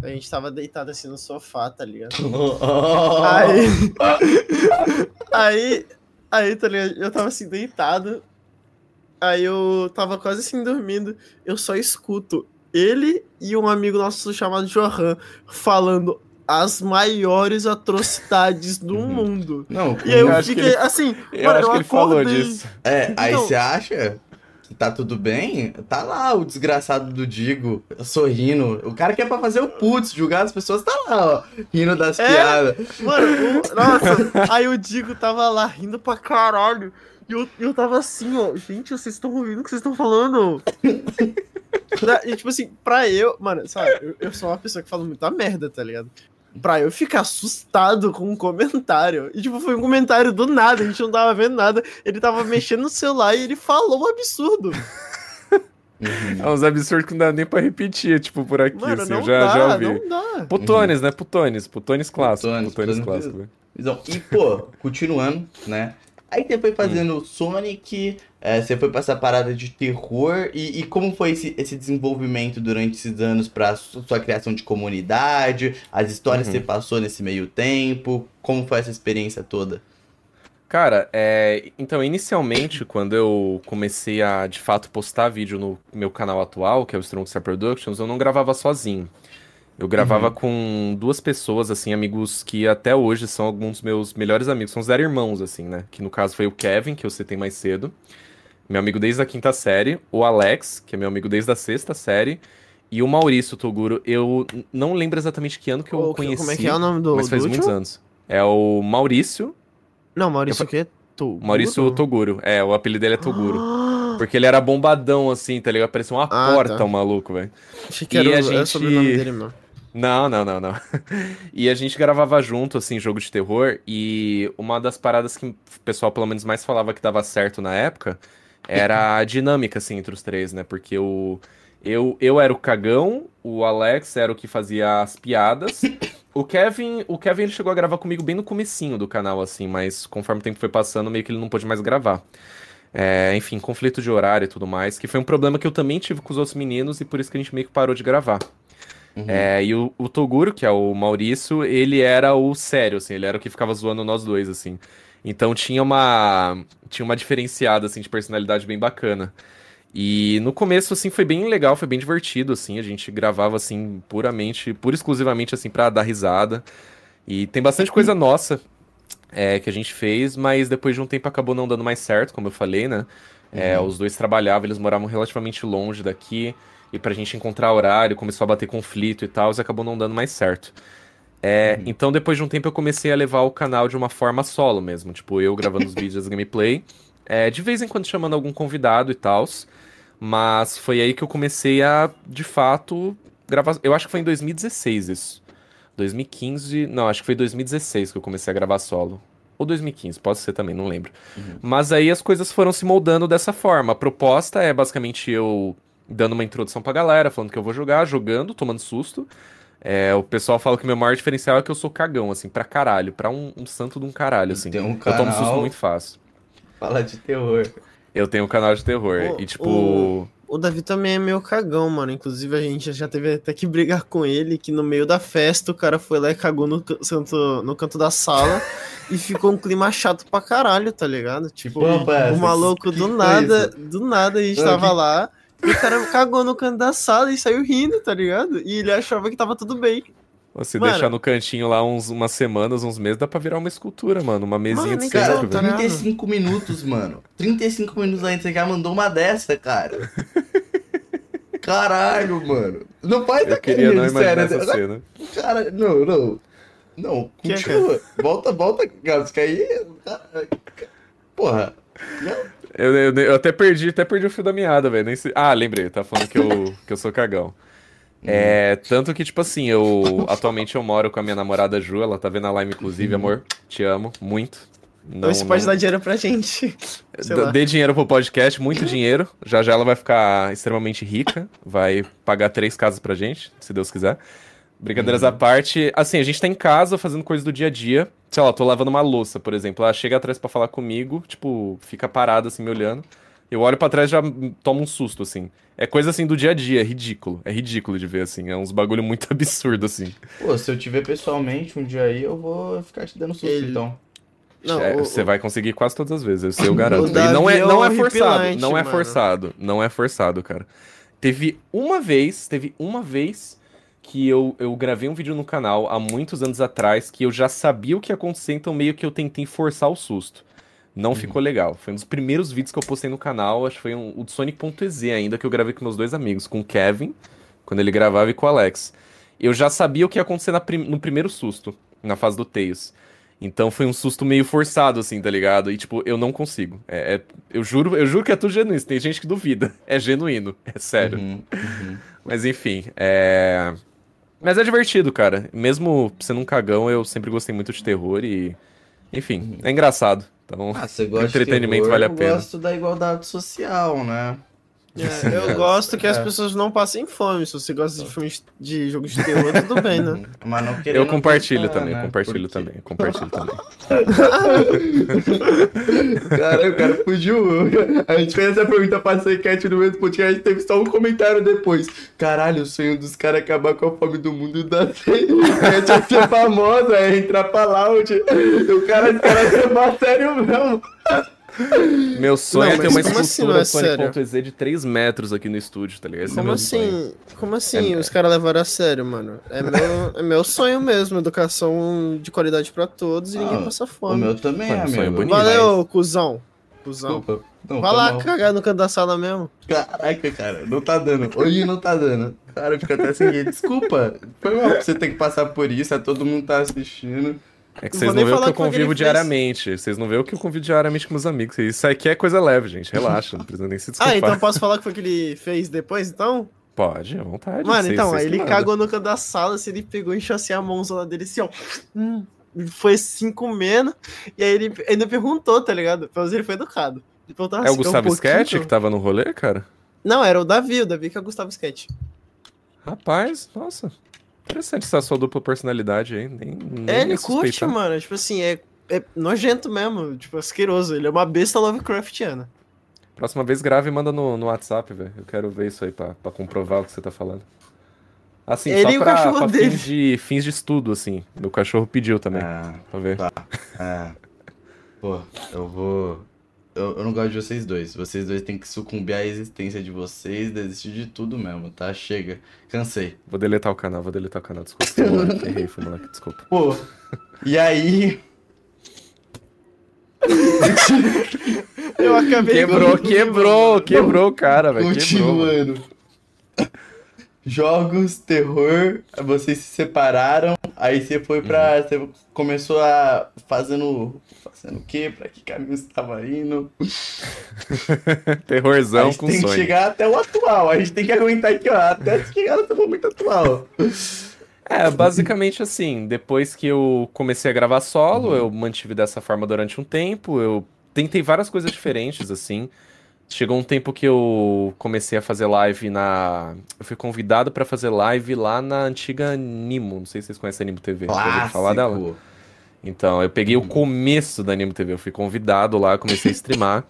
A gente tava deitado assim no sofá, tá ligado? aí. <laughs> aí. Aí, tá ligado? Eu tava assim, deitado. Aí eu tava quase assim dormindo. Eu só escuto ele e um amigo nosso chamado Johan falando as maiores atrocidades do uhum. mundo. Não, e aí eu, eu fiquei ele, assim, eu mano, acho eu que ele falou disso. É, então, aí você acha que tá tudo bem? Tá lá o desgraçado do Digo sorrindo. O cara que é pra fazer o putz, julgar as pessoas, tá lá, ó, rindo das é, piadas. Mano, o, <laughs> nossa, aí o Digo tava lá rindo pra caralho. E eu, eu tava assim, ó, gente, vocês estão ouvindo o que vocês estão falando? <laughs> e tipo assim, pra eu, mano, sabe, eu, eu sou uma pessoa que fala muita merda, tá ligado? Pra eu ficar assustado com um comentário. E, tipo, foi um comentário do nada, a gente não tava vendo nada. Ele tava mexendo no celular e ele falou um absurdo. Uhum. É uns absurdos que não dá nem pra repetir, tipo, por aqui, Mano, assim, eu já, dá, já ouvi. Não dá. Putones, uhum. né? Putones, Putones clássico. Putones, Putones, Putones clássico. Então, e, pô, continuando, né? Aí você foi fazendo hum. Sonic, é, você foi pra essa parada de terror, e, e, como foi esse, esse desenvolvimento durante esses anos pra sua criação de comunidade, as histórias uhum. que você passou nesse meio tempo, como foi essa experiência toda? Cara, é, então, inicialmente, quando eu comecei a, de fato, postar vídeo no meu canal atual, que é o Strong Star Productions, eu não gravava sozinho. Eu gravava uhum. com duas pessoas, assim, amigos que até hoje são alguns dos meus melhores amigos. São os zero irmãos, assim, né? Que no caso foi o Kevin, que eu citei mais cedo. Meu amigo desde a quinta série. O Alex, que é meu amigo desde a sexta série. E o Maurício Toguro. Eu não lembro exatamente que ano que eu o, conheci. Como é que é o nome do Mas faz do muitos anos. É o Maurício. Não, Maurício eu... o quê? Toguro? Maurício Toguro. É, o apelido dele é Toguro. Ah. Porque ele era bombadão, assim, tá ligado? Parecia uma ah, porta, tá. o maluco, velho. Achei que era, e a gente... era o sobrenome dele, mano. Não, não, não, não. <laughs> e a gente gravava junto, assim, jogo de terror. E uma das paradas que o pessoal, pelo menos, mais falava que dava certo na época era a <laughs> dinâmica, assim, entre os três, né? Porque o. Eu, eu era o cagão, o Alex era o que fazia as piadas. <coughs> O Kevin, o Kevin ele chegou a gravar comigo bem no comecinho do canal, assim, mas conforme o tempo foi passando, meio que ele não pôde mais gravar. É, enfim, conflito de horário e tudo mais, que foi um problema que eu também tive com os outros meninos e por isso que a gente meio que parou de gravar. Uhum. É, e o, o, Toguro, que é o Maurício, ele era o sério, assim, ele era o que ficava zoando nós dois, assim. Então tinha uma tinha uma diferenciada assim de personalidade bem bacana. E no começo assim foi bem legal, foi bem divertido assim, a gente gravava assim puramente, pura exclusivamente assim para dar risada. E tem bastante coisa nossa é, que a gente fez, mas depois de um tempo acabou não dando mais certo, como eu falei, né? É, uhum. os dois trabalhavam, eles moravam relativamente longe daqui e pra gente encontrar horário, começou a bater conflito e tal, e acabou não dando mais certo. É, uhum. Então, depois de um tempo, eu comecei a levar o canal de uma forma solo mesmo. Tipo, eu gravando os <laughs> vídeos gameplay. É, de vez em quando chamando algum convidado e tal. Mas foi aí que eu comecei a, de fato, gravar. Eu acho que foi em 2016 isso. 2015. Não, acho que foi 2016 que eu comecei a gravar solo. Ou 2015, pode ser também, não lembro. Uhum. Mas aí as coisas foram se moldando dessa forma. A proposta é basicamente eu dando uma introdução pra galera, falando que eu vou jogar, jogando, tomando susto. É, o pessoal fala que meu maior diferencial é que eu sou cagão, assim, pra caralho, pra um, um santo de um caralho, assim. Tem um canal... Eu tomo susto muito fácil. Fala de terror. Eu tenho um canal de terror. O, e tipo. O, o, Davi também é meio cagão, mano. Inclusive, a gente já teve até que brigar com ele, que no meio da festa o cara foi lá e cagou no, canto, no canto da sala <laughs> e ficou um clima chato pra caralho, tá ligado? Tipo, o maluco do nada, do nada a gente tava lá. E o cara cagou no canto da sala e saiu rindo, tá ligado? E ele achava que tava tudo bem. Se mano, deixar no cantinho lá uns, umas semanas, uns meses, dá pra virar uma escultura, mano. Uma mesinha mano, de centro, cara, 35 minutos, mano. 35 minutos ainda, você já mandou uma dessa, cara. Caralho, mano. Não faz Eu queria não imaginar essa cena. Cara, não, não. Não, é, continua. Volta, volta, Gabs, que aí... Porra. Não. Eu, eu, eu, até perdi, até perdi o fio da meada, velho. Ah, lembrei, tá falando que eu, que eu sou cagão. É, tanto que, tipo assim, eu atualmente eu moro com a minha namorada Ju, ela tá vendo a live, inclusive, amor. Te amo muito. Não, então você pode dar dinheiro pra gente. <laughs> Dê dinheiro pro podcast, muito dinheiro. Já já ela vai ficar extremamente rica. Vai pagar três casas pra gente, se Deus quiser. Brincadeiras uhum. à parte, assim, a gente tá em casa fazendo coisas do dia a dia. Sei lá, tô lavando uma louça, por exemplo. Ela chega atrás para falar comigo, tipo, fica parada assim me olhando. Eu olho para trás e já tomo um susto, assim. É coisa assim do dia a dia, é ridículo. É ridículo de ver, assim. É uns bagulho muito <laughs> absurdo, assim. Pô, se eu te ver pessoalmente um dia aí, eu vou ficar te dando susto, Ele... então. Não, é, o, você vai conseguir quase todas as vezes, eu <laughs> garanto. E não é, não é forçado, não é mano. forçado, não é forçado, cara. Teve uma vez, teve uma vez que eu, eu gravei um vídeo no canal há muitos anos atrás que eu já sabia o que ia acontecer, então meio que eu tentei forçar o susto. Não uhum. ficou legal. Foi um dos primeiros vídeos que eu postei no canal, acho que foi um, o do Sonic.exe ainda, que eu gravei com meus dois amigos, com o Kevin, quando ele gravava, e com o Alex. Eu já sabia o que ia acontecer prim no primeiro susto, na fase do Tails. Então foi um susto meio forçado, assim, tá ligado? E, tipo, eu não consigo. É, é, eu, juro, eu juro que é tudo genuíno. Tem gente que duvida. É genuíno. É sério. Uhum, uhum. <laughs> Mas enfim, é. Mas é divertido, cara. Mesmo sendo um cagão, eu sempre gostei muito de terror e. Enfim, é engraçado. Então, ah, você gosta entretenimento de terror, vale a pena. Eu gosto da igualdade social, né? É, <laughs> eu gosto que as é. pessoas não passem fome. Se você gosta de filmes de jogos de terror, tudo bem, né? <laughs> Mas não eu compartilho pensar, também, né? compartilho Porque... também, compartilho também. <laughs> Cara, o cara fugiu. A gente fez essa pergunta pra Sequete no mesmo podcast, teve só um comentário depois. Caralho, o sonho dos caras é acabar com a fome do mundo da Sequete é ser famosa, é entrar pra loud. O cara, os caras levar sério mesmo. <laughs> Meu sonho não, é ter uma escultura assim, é Sonic.exe de 3 metros aqui no estúdio, tá ligado? Esse é como é assim? Sonho. Como assim? É, os caras levaram a sério, mano. É meu, é meu sonho mesmo, educação de qualidade pra todos e ah, ninguém passa fome. O meu também é, amigo. Bonito, Valeu, mas... cuzão. Cusão. Desculpa. Não, Vai lá cagar no canto da sala mesmo. Caraca, cara, não tá dando. Hoje não tá dando. Cara, fica até sem Desculpa. Foi mal você ter que passar por isso, é todo mundo tá assistindo. É que vocês não, vêem o que eu convivo que diariamente. Vocês não vêem o que eu convivo diariamente com meus amigos. Isso aqui é coisa leve, gente. Relaxa, não precisa nem se desculpar. Ah, então posso falar que foi que ele fez depois, então? Pode, à vontade. Mano, então, aí ele cagou no canto da sala, se assim, ele pegou e encheu assim a mãozona dele assim, ó. Hum, foi assim comendo. E aí ele ainda perguntou, tá ligado? Pelo menos ele foi educado. Ele é assim, o Gustavo um Sketch que tava no rolê, cara? Não, era o Davi, o Davi que é o Gustavo Sketch. Rapaz, nossa. Interessante essa sua dupla personalidade aí. Nem, nem é, ele curte, mano. Tipo assim, é, é nojento mesmo. Tipo, asqueroso. Ele é uma besta Lovecraftiana. Próxima vez grave e manda no, no WhatsApp, velho. Eu quero ver isso aí pra, pra comprovar o que você tá falando. Assim, ele só pra, pra fins, de, fins de estudo, assim. Meu cachorro pediu também. Ah, pra ver. Tá. É. Pô, eu vou eu, eu, não gosto de vocês dois. Vocês dois têm que sucumbir à existência de vocês, desistir de tudo mesmo, tá? Chega. Cansei. Vou deletar o canal, vou deletar o canal, desculpa. <laughs> Errei, foi moleque, desculpa. Pô, e aí. eu acabei Quebrou, quebrou, quebrou o cara, velho. Continuando. Jogos, terror, vocês se separaram, aí você foi pra. Uhum. Você começou a fazendo. Fazendo o quê? Pra que caminho você tava indo? <laughs> Terrorzão com tem sonho. que chegar até o atual, a gente tem que aguentar aqui, ó, até <laughs> chegar no momento atual. É, basicamente assim, depois que eu comecei a gravar solo, uhum. eu mantive dessa forma durante um tempo, eu tentei várias coisas diferentes, assim. Chegou um tempo que eu comecei a fazer live na. Eu fui convidado para fazer live lá na antiga Nimo. Não sei se vocês conhecem a Nimo TV. Clássico. falar dela? Então, eu peguei o uhum. começo da Nimo TV. Eu fui convidado lá, comecei a streamar.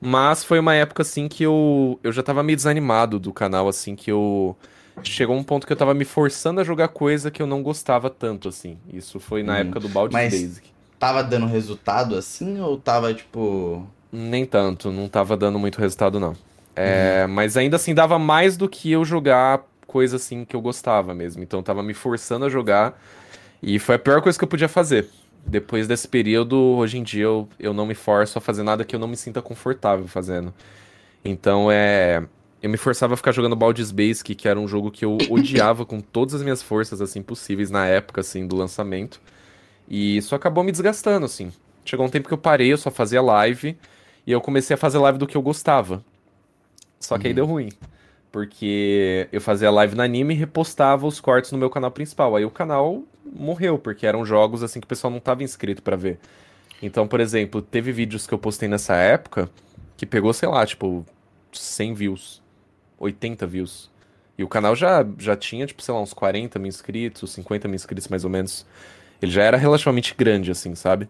Mas foi uma época assim que eu, eu já tava meio desanimado do canal, assim, que eu. Chegou um ponto que eu tava me forçando a jogar coisa que eu não gostava tanto, assim. Isso foi na hum. época do Baldi Basic. Tava dando resultado assim ou tava tipo. Nem tanto, não tava dando muito resultado, não. É, uhum. Mas ainda assim dava mais do que eu jogar coisa assim que eu gostava mesmo. Então tava me forçando a jogar. E foi a pior coisa que eu podia fazer. Depois desse período, hoje em dia eu, eu não me forço a fazer nada que eu não me sinta confortável fazendo. Então é. Eu me forçava a ficar jogando Baldur's Basic, que era um jogo que eu <coughs> odiava com todas as minhas forças assim possíveis na época assim do lançamento. E isso acabou me desgastando assim. Chegou um tempo que eu parei, eu só fazia live. E eu comecei a fazer live do que eu gostava. Só que uhum. aí deu ruim. Porque eu fazia live na anime e repostava os cortes no meu canal principal. Aí o canal morreu, porque eram jogos assim que o pessoal não estava inscrito para ver. Então, por exemplo, teve vídeos que eu postei nessa época que pegou, sei lá, tipo, 100 views, 80 views. E o canal já, já tinha, tipo, sei lá, uns 40 mil inscritos, 50 mil inscritos mais ou menos. Ele já era relativamente grande, assim, sabe?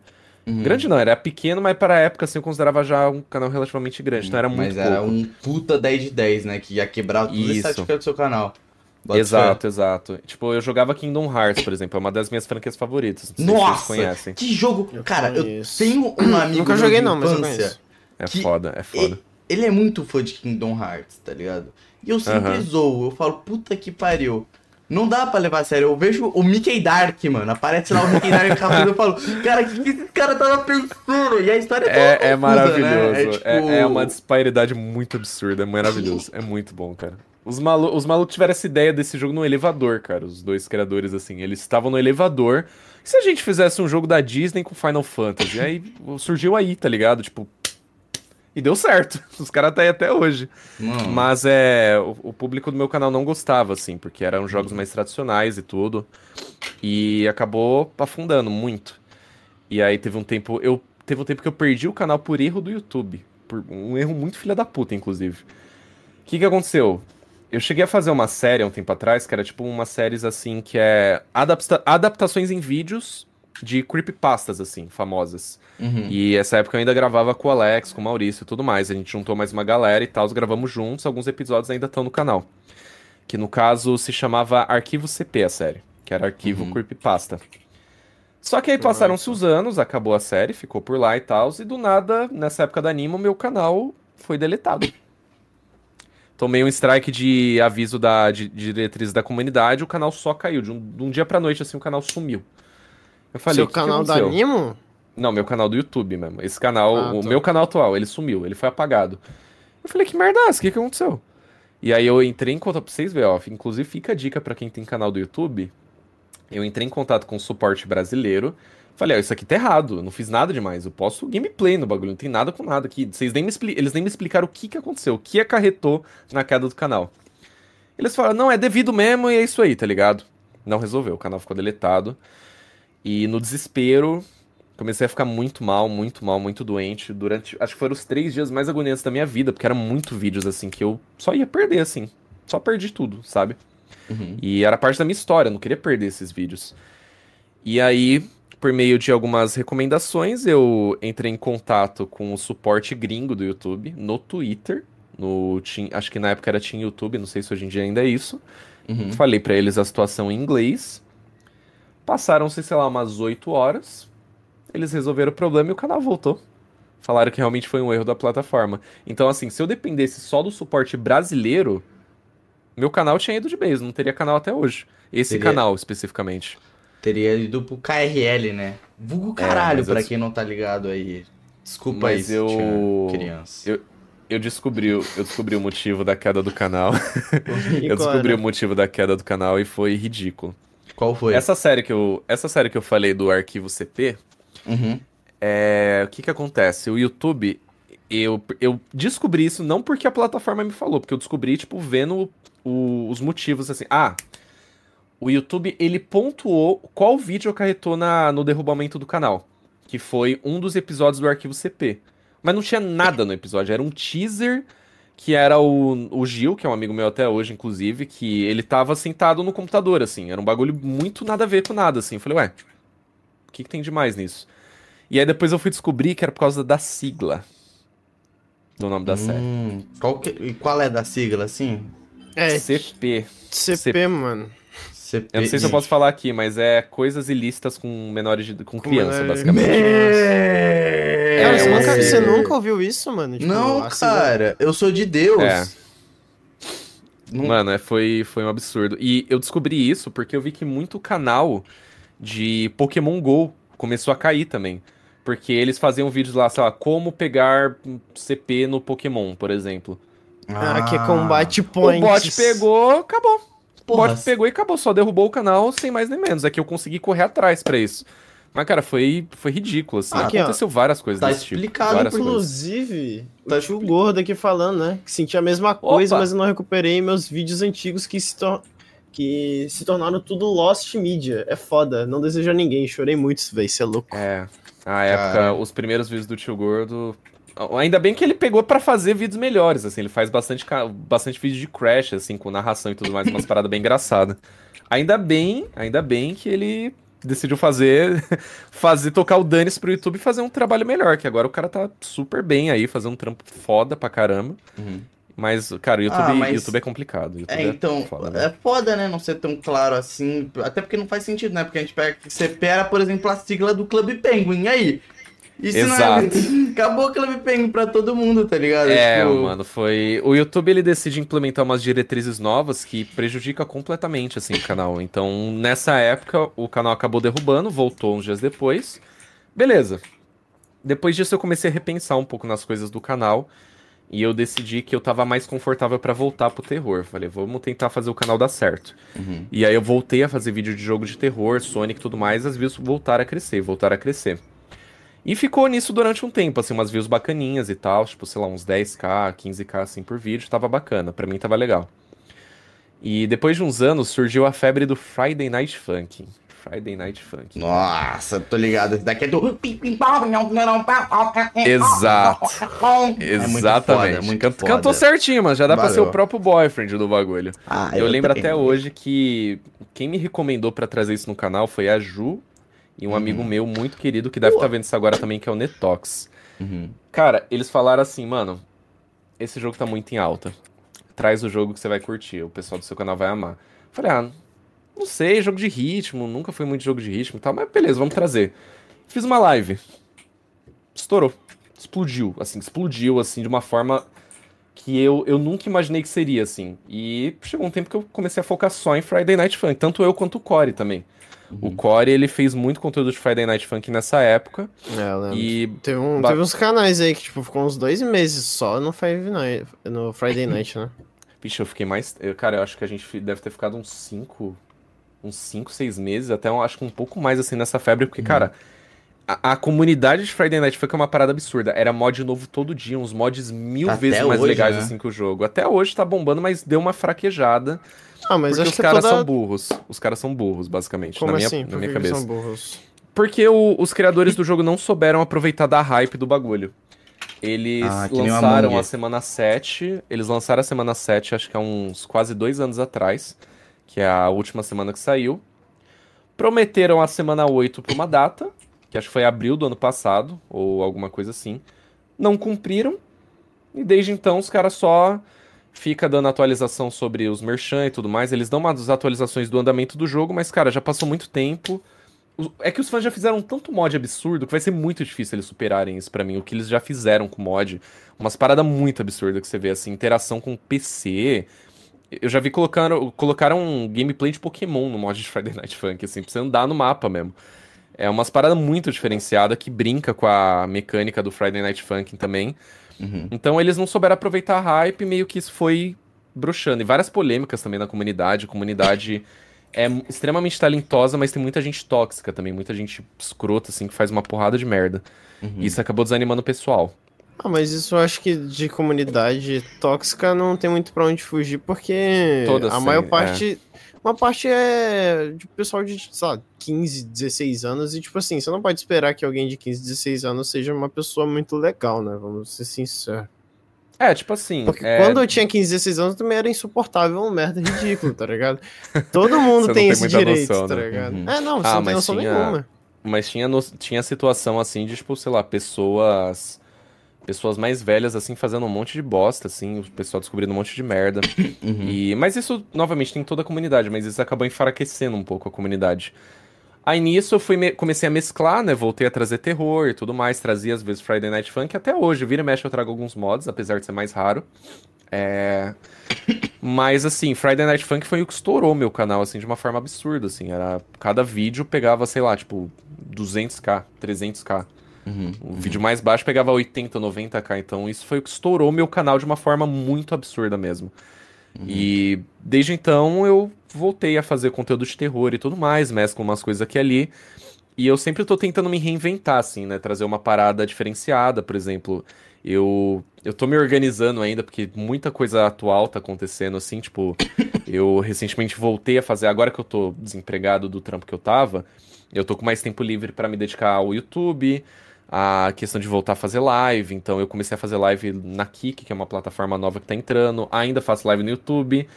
Uhum. Grande não, era pequeno, mas para a época assim, eu considerava já um canal relativamente grande, então era muito Mas era um puta 10 de 10, né? Que ia quebrar tudo Isso. estatística do seu canal. Bota exato, fé. exato. Tipo, eu jogava Kingdom Hearts, por exemplo, é uma das minhas franquias favoritas. Não Nossa, se conhecem. que jogo! Eu Cara, conheço. eu tenho um <clears throat> amigo Nunca joguei não, mas eu conheço. É foda, é foda. Ele é muito fã de Kingdom Hearts, tá ligado? E eu sempre uhum. zoo. Eu falo, puta que pariu. Não dá pra levar a sério. Eu vejo o Mickey Dark, mano. Aparece lá o Mickey Dark e eu falo, cara, o que, que esse cara tava pensando? E a história é toda É, é maravilhoso. Né? É, tipo... é, é, uma disparidade muito absurda. É maravilhoso. é muito bom, cara. Os, malu os malucos tiveram essa ideia desse jogo no elevador, cara. Os dois criadores, assim. Eles estavam no elevador. E se a gente fizesse um jogo da Disney com Final Fantasy? Aí surgiu aí, tá ligado? Tipo, e deu certo. <laughs> Os caras tá aí até hoje. Mano. Mas é. O, o, público do meu canal não gostava, assim, porque eram jogos mais tradicionais e tudo. E acabou afundando muito. E aí teve um tempo. Eu teve um tempo que eu perdi o canal por erro do YouTube. Por um erro muito filha da puta, inclusive. O que, que aconteceu? Eu cheguei a fazer uma série há um tempo atrás, que era tipo uma série assim que é adapta adaptações em vídeos de creepypastas, assim, famosas. Uhum. E essa época eu ainda gravava com o Alex, com o Maurício e tudo mais. A gente juntou mais uma galera e tal, gravamos juntos. Alguns episódios ainda estão no canal. Que no caso se chamava Arquivo CP, a série. Que era Arquivo uhum. Creepypasta. Só que aí passaram-se os anos, acabou a série, ficou por lá e tal. E do nada, nessa época da Anima, o meu canal foi deletado. Tomei um strike de aviso da de, de diretriz da comunidade, o canal só caiu. De um, de um dia pra noite, assim, o canal sumiu. Eu falei, Seu canal da Animo? Não, meu canal do YouTube mesmo. Esse canal, ah, o meu canal atual, ele sumiu, ele foi apagado. Eu falei, que merda? O que, que aconteceu? E aí eu entrei em contato pra vocês verem, ó. Inclusive, fica a dica para quem tem canal do YouTube. Eu entrei em contato com o suporte brasileiro. Falei, ó, isso aqui tá errado, eu não fiz nada demais. Eu posso gameplay no bagulho, não tem nada com nada aqui. Vocês nem me Eles nem me explicaram o que, que aconteceu, o que acarretou na queda do canal. Eles falaram, não, é devido mesmo e é isso aí, tá ligado? Não resolveu, o canal ficou deletado. E no desespero, comecei a ficar muito mal, muito mal, muito doente. Durante. Acho que foram os três dias mais agoniantes da minha vida, porque eram muito vídeos assim que eu só ia perder, assim. Só perdi tudo, sabe? Uhum. E era parte da minha história, não queria perder esses vídeos. E aí, por meio de algumas recomendações, eu entrei em contato com o suporte gringo do YouTube no Twitter. No, acho que na época era Team YouTube, não sei se hoje em dia ainda é isso. Uhum. Falei para eles a situação em inglês. Passaram-se, sei lá, umas 8 horas. Eles resolveram o problema e o canal voltou. Falaram que realmente foi um erro da plataforma. Então, assim, se eu dependesse só do suporte brasileiro, meu canal tinha ido de base, não teria canal até hoje. Esse teria, canal, especificamente. Teria ido pro KRL, né? Vulgo é, caralho, é, pra eu... quem não tá ligado aí. Desculpa mas aí, eu... criança. Eu, eu descobri, eu descobri o motivo da queda do canal. <laughs> eu descobri o motivo da queda do canal e foi ridículo. Qual foi? Essa série que eu, essa série que eu falei do arquivo CP, uhum. é, o que que acontece? O YouTube, eu, eu descobri isso não porque a plataforma me falou, porque eu descobri, tipo, vendo o, os motivos, assim. Ah, o YouTube, ele pontuou qual vídeo acarretou na, no derrubamento do canal. Que foi um dos episódios do arquivo CP. Mas não tinha nada no episódio, era um teaser que era o, o Gil, que é um amigo meu até hoje, inclusive, que ele tava sentado no computador, assim. Era um bagulho muito nada a ver com nada, assim. Eu falei, ué, o que, que tem de mais nisso? E aí depois eu fui descobrir que era por causa da sigla do nome da hum, série. Qual, que, e qual é da sigla, assim? É. CP. CP, CP mano. CP, eu não sei se eu posso falar aqui, mas é coisas ilícitas com menores de, com, com criança, menores... basicamente. É, cara, você, nunca, você, nunca, ouviu isso, mano? Tipo, não, assim, cara, eu sou de Deus. É. Mano, é, foi, foi um absurdo. E eu descobri isso porque eu vi que muito canal de Pokémon GO começou a cair também. Porque eles faziam vídeos lá, sei lá, como pegar CP no Pokémon, por exemplo. Ah, que é combate points. O bot pegou, acabou. Porra. O bot pegou e acabou, só derrubou o canal sem mais nem menos. É que eu consegui correr atrás para isso. Mas, cara, foi, foi ridículo, assim. Aqui, Aconteceu ó, várias coisas tá desse tipo. explicado, tipo. Inclusive, tá o tio Gordo aqui falando, né? Que sentia a mesma coisa, Opa. mas eu não recuperei meus vídeos antigos que se, tor que se tornaram tudo Lost Media. É foda, não desejo a ninguém. Chorei muito, velho, isso é louco. É, a época, os primeiros vídeos do tio Gordo... Ainda bem que ele pegou para fazer vídeos melhores, assim. Ele faz bastante, bastante vídeo de Crash, assim, com narração e tudo mais, umas <laughs> paradas bem engraçadas. Ainda bem, ainda bem que ele decidiu fazer, <laughs> fazer tocar o Danis pro YouTube e fazer um trabalho melhor, que agora o cara tá super bem aí, fazendo um trampo foda pra caramba. Uhum. Mas, cara, o YouTube, ah, mas... YouTube é complicado. YouTube é, então, é foda, né? é foda, né? Não ser tão claro assim. Até porque não faz sentido, né? Porque a gente pega. Você pega, por exemplo, a sigla do Club Penguin. E aí? Isso Exato. não é... <laughs> Acabou que ela me pegou pra todo mundo, tá ligado? É, tipo... mano, foi... O YouTube, ele decide implementar umas diretrizes novas que prejudica completamente, assim, o canal. Então, nessa época, o canal acabou derrubando, voltou uns dias depois. Beleza. Depois disso, eu comecei a repensar um pouco nas coisas do canal. E eu decidi que eu tava mais confortável para voltar pro terror. Falei, vamos tentar fazer o canal dar certo. Uhum. E aí eu voltei a fazer vídeo de jogo de terror, Sonic e tudo mais, as views voltaram a crescer, voltaram a crescer. E ficou nisso durante um tempo, assim, umas views bacaninhas e tal, tipo, sei lá, uns 10k, 15k assim por vídeo, tava bacana, para mim tava legal. E depois de uns anos surgiu a febre do Friday Night Funk. Friday Night Funk. Nossa, tô ligado. Esse daqui é do. Exato. É Exatamente. Muito foda, muito Cantou certinho, mas já dá Valeu. pra ser o próprio boyfriend do bagulho. Ah, eu, eu lembro até hoje que quem me recomendou para trazer isso no canal foi a Ju e um uhum. amigo meu muito querido que deve estar tá vendo isso agora também, que é o Netox. Uhum. Cara, eles falaram assim, mano, esse jogo tá muito em alta. Traz o jogo que você vai curtir, o pessoal do seu canal vai amar. Falei, ah, não sei, jogo de ritmo, nunca foi muito jogo de ritmo e tal, mas beleza, vamos trazer. Fiz uma live. Estourou. Explodiu, assim, explodiu, assim, de uma forma que eu, eu nunca imaginei que seria, assim. E chegou um tempo que eu comecei a focar só em Friday Night Funk, tanto eu quanto o Core também. Uhum. O Core, ele fez muito conteúdo de Friday Night Funk nessa época. É, eu lembro. E... Teve, um, teve uns canais aí que, tipo, ficou uns dois meses só no, Five Night, no Friday <laughs> Night, né? Vixe, eu fiquei mais... Eu, cara, eu acho que a gente deve ter ficado uns cinco uns 5, 6 meses, até eu acho que um pouco mais assim nessa febre, porque, uhum. cara, a, a, comunidade de Friday Night foi uma parada absurda. Era mod novo todo dia, uns mods mil até vezes mais hoje, legais né? assim que o jogo. Até hoje tá bombando, mas deu uma fraquejada. Ah, mas porque os caras toda... são burros. Os caras são burros, basicamente, Como na minha, assim? na minha cabeça. São burros? Porque o, os criadores do jogo não souberam aproveitar da hype do bagulho. Eles ah, lançaram a semana 7. Eles lançaram a semana 7, acho que há uns quase dois anos atrás que é a última semana que saiu. Prometeram a semana 8 para uma data, que acho que foi abril do ano passado, ou alguma coisa assim. Não cumpriram. E desde então os caras só fica dando atualização sobre os merchan e tudo mais. Eles dão umas atualizações do andamento do jogo, mas, cara, já passou muito tempo. É que os fãs já fizeram tanto mod absurdo que vai ser muito difícil eles superarem isso para mim. O que eles já fizeram com mod. Umas paradas muito absurdas que você vê, assim, interação com PC, eu já vi colocaram, colocaram um gameplay de Pokémon no mod de Friday Night Funk, assim, pra você andar no mapa mesmo. É umas paradas muito diferenciadas que brinca com a mecânica do Friday Night Funk também. Uhum. Então eles não souberam aproveitar a hype, meio que isso foi bruxando. E várias polêmicas também na comunidade. A comunidade é extremamente talentosa, mas tem muita gente tóxica também, muita gente escrota, assim, que faz uma porrada de merda. Uhum. E isso acabou desanimando o pessoal. Ah, mas isso eu acho que de comunidade tóxica não tem muito pra onde fugir, porque Toda a maior parte. É. Uma parte é de pessoal de, sei lá, 15, 16 anos, e tipo assim, você não pode esperar que alguém de 15, 16 anos seja uma pessoa muito legal, né? Vamos ser sinceros. É, tipo assim. Porque é... quando eu tinha 15, 16 anos, também era insuportável, um merda ridículo, tá ligado? <laughs> Todo mundo tem, tem, esse direito, noção, tá né? ligado? Uhum. É, não, você ah, não tem noção tinha... nenhuma. Mas tinha, no... tinha situação assim de, tipo, sei lá, pessoas pessoas mais velhas, assim, fazendo um monte de bosta, assim, o pessoal descobrindo um monte de merda. <coughs> Uhum. E, mas isso, novamente, tem toda a comunidade, mas isso acabou enfraquecendo um pouco a comunidade. Aí nisso eu fui comecei a mesclar, né? Voltei a trazer terror e tudo mais, trazia às vezes Friday Night Funk, até hoje, vira e mexe eu trago alguns mods, apesar de ser mais raro. É... Mas assim, Friday Night Funk foi o que estourou meu canal, assim, de uma forma absurda, assim. Era... Cada vídeo pegava, sei lá, tipo, 200k, 300k. Uhum, o uhum. vídeo mais baixo pegava 80, 90k, então isso foi o que estourou meu canal de uma forma muito absurda mesmo. Uhum. E desde então eu voltei a fazer conteúdo de terror e tudo mais, mesclo umas coisas aqui e ali. E eu sempre tô tentando me reinventar, assim, né? Trazer uma parada diferenciada, por exemplo. Eu, eu tô me organizando ainda, porque muita coisa atual tá acontecendo, assim, tipo, <coughs> eu recentemente voltei a fazer, agora que eu tô desempregado do trampo que eu tava, eu tô com mais tempo livre para me dedicar ao YouTube, a questão de voltar a fazer live. Então eu comecei a fazer live na Kik, que é uma plataforma nova que tá entrando. Ainda faço live no YouTube.